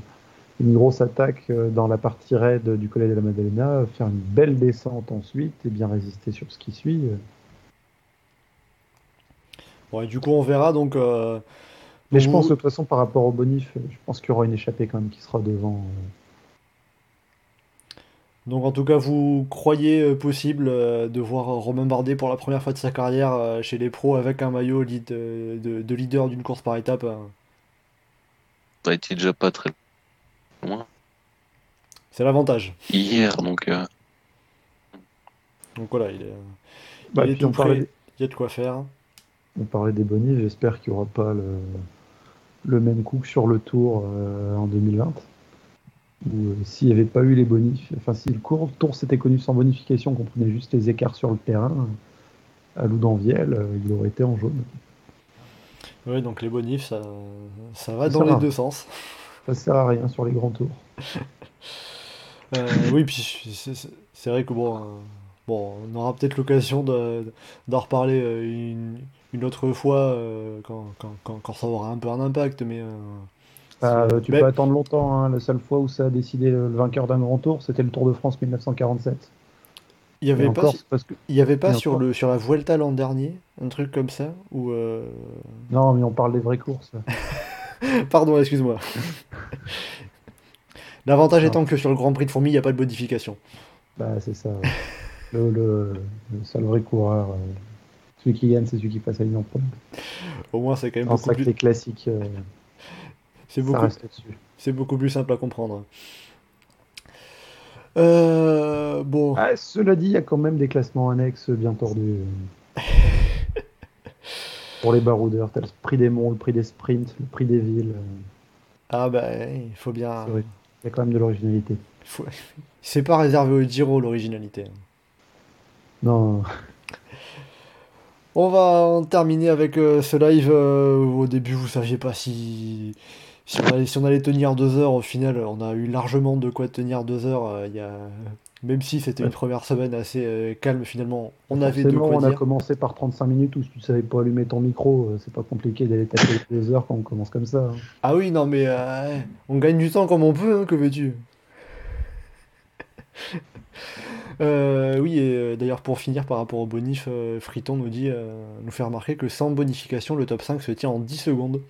une grosse attaque euh, dans la partie raide du Collet de la Maddalena, faire une belle descente ensuite et bien résister sur ce qui suit. Bon, et du coup, on verra donc. euh, Mais donc je pense vous- de toute façon, par rapport au bonif, je pense qu'il y aura une échappée quand même qui sera devant. euh. Donc en tout cas, vous croyez euh, possible de voir Romain Bardet pour la première fois de sa carrière chez les pros avec un maillot lead- de, de leader d'une course par étape euh, Ça a été déjà pas très loin C'est l'avantage. hier, donc euh, Donc voilà, il est, Bah, il est tout parlait, prêt, il y a de quoi faire. On parlait des bonifs, j'espère qu'il n'y aura pas le, le même coup que sur le tour euh, en 2020. Où euh, s'il n'y avait pas eu les bonifs, enfin si le cours, tour s'était connu sans bonification, qu'on prenait juste les écarts sur le terrain, à Loudanviel, euh, il aurait été en jaune. Oui, donc les bonifs, ça, ça va Ça dans les deux sens. Ça sert à rien sur les grands tours. Oui, puis c'est- vrai que bon, bon, on aura peut-être l'occasion de- d'en reparler une, une autre fois euh, quand, quand, quand, quand ça aura un peu un impact, mais euh, Ah, c'est- euh, tu peux attendre longtemps. hein. La seule fois où ça a décidé le, vainqueur d'un grand tour, c'était le Tour de France 1947. il y Et avait pas, encore, su- c'est parce que il y avait pas et sur encore. le sur la Vuelta l'an dernier un truc comme ça euh, non, mais on parle des vraies courses. pardon, excuse-moi. L'avantage étant que sur le Grand Prix de Fourmi, il n'y a pas de modification. Bah, c'est ça. ouais. le, le, le seul vrai coureur, celui qui gagne, c'est celui qui passe à premier. Au moins, c'est quand même En beaucoup plus, les classiques, euh, c'est beaucoup, plus simple à comprendre. Euh, bon. Ah, cela dit, il y a quand même des classements annexes bien tordus. Pour les baroudeurs, t'as le prix des monts, le prix des sprints, le prix des villes. Ah bah, il faut bien. Il y a quand même de l'originalité. faut- C'est pas réservé au Giro l'originalité. Non, On va en terminer avec euh, ce live. euh, au début, vous saviez pas si si on allait, si on allait tenir deux heures. Au final, on a eu largement de quoi tenir deux heures. euh, y a... Même si c'était une première semaine assez calme, finalement, on avait de quoi on a commencé par 35 minutes où si tu savais pas allumer ton micro, c'est pas compliqué d'aller taper des heures quand on commence comme ça. hein. Ah oui, non, mais on gagne du temps comme on peut, hein, que veux-tu? Euh, oui, et euh, d'ailleurs, pour finir par rapport au bonif, euh, Friton nous dit, euh, nous fait remarquer que sans bonification, le top 5 se tient en 10 secondes.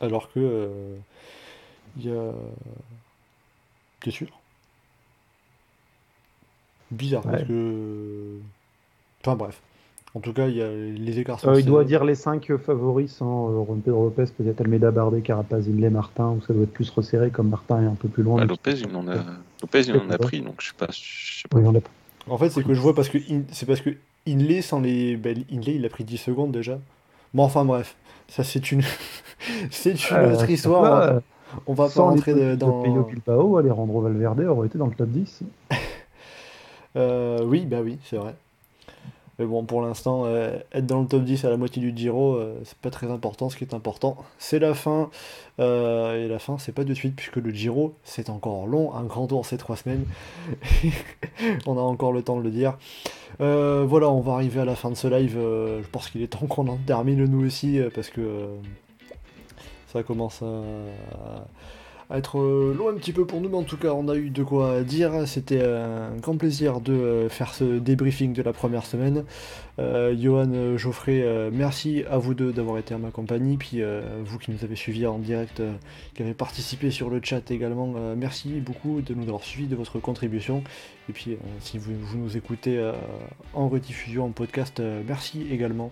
Alors que. euh, Il y a. T'es sûr? Bizarre, parce que. Enfin bref. En tout cas, il y a les écarts sont Euh, il doit dire les 5 favoris sans euh, Pedro Lopez, peut-être Almeida, Bardet, Carapaz, Inlay, Martin, où ça doit être plus resserré comme Martin est un peu plus loin. bah, donc- Lopez, il en a, Lopez, il en a pris, donc je sais pas. Je sais pas. Oui, En fait, c'est que je vois parce que In- c'est parce que Inlay sans les ben, Inlay, il a pris 10 secondes déjà. Bon, enfin bref, ça c'est une c'est une Euh, autre histoire. là, on va- euh, on va pas rentrer les de- dans. de Peyo Bilbao, Alejandro Valverde aurait été dans le top 10. Euh, oui, bah oui, c'est vrai. Mais bon, pour l'instant, euh, être dans le top 10 à la moitié du Giro, euh, c'est pas très important. Ce qui est important, c'est la fin. Euh, et la fin, c'est pas de suite, puisque le Giro, c'est encore long. Un grand tour, c'est trois semaines. on a encore le temps de le dire. Voilà, on va arriver à la fin de ce live. je pense qu'il est temps qu'on en termine nous aussi, parce que ça commence à, être euh, loin un petit peu pour nous, mais en tout cas, on a eu de quoi dire. C'était un grand plaisir de euh, faire ce débriefing de la première semaine. Euh, Johan, Geoffrey, merci à vous deux d'avoir été à ma compagnie. Puis vous qui nous avez suivis en direct, qui avez participé sur le chat également, merci beaucoup de nous avoir suivis, de votre contribution. Et puis, si vous, nous écoutez en rediffusion, en podcast, merci également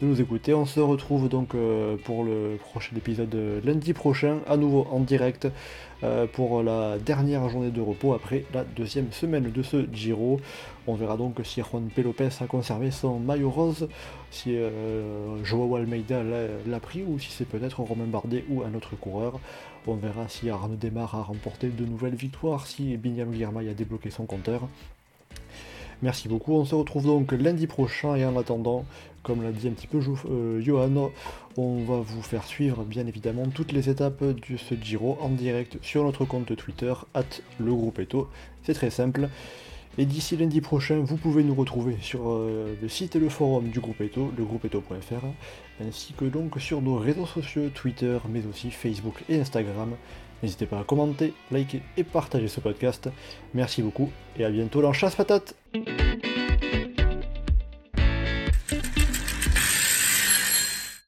de nous écouter. On se retrouve donc euh, pour le prochain épisode lundi prochain, à nouveau en direct euh, pour la dernière journée de repos après la deuxième semaine de ce Giro. On verra donc si Juan Pelopez a conservé son maillot rose, si euh, Joao Almeida l'a pris ou si c'est peut-être Romain Bardet ou un autre coureur. On verra si Arnaud Demar a remporté de nouvelles victoires, si Binyam Girmay a débloqué son compteur. Merci beaucoup, on se retrouve donc lundi prochain et en attendant, comme l'a dit un petit peu euh, Johan, on va vous faire suivre bien évidemment toutes les étapes de ce Giro en direct sur notre compte Twitter, at le groupe Eto. C'est très simple. Et d'ici lundi prochain, vous pouvez nous retrouver sur euh, le site et le forum du groupe Eto, legroupeeto.fr, ainsi que donc sur nos réseaux sociaux Twitter, mais aussi Facebook et Instagram. N'hésitez pas à commenter, liker et partager ce podcast. Merci beaucoup et à bientôt dans Chasse Patate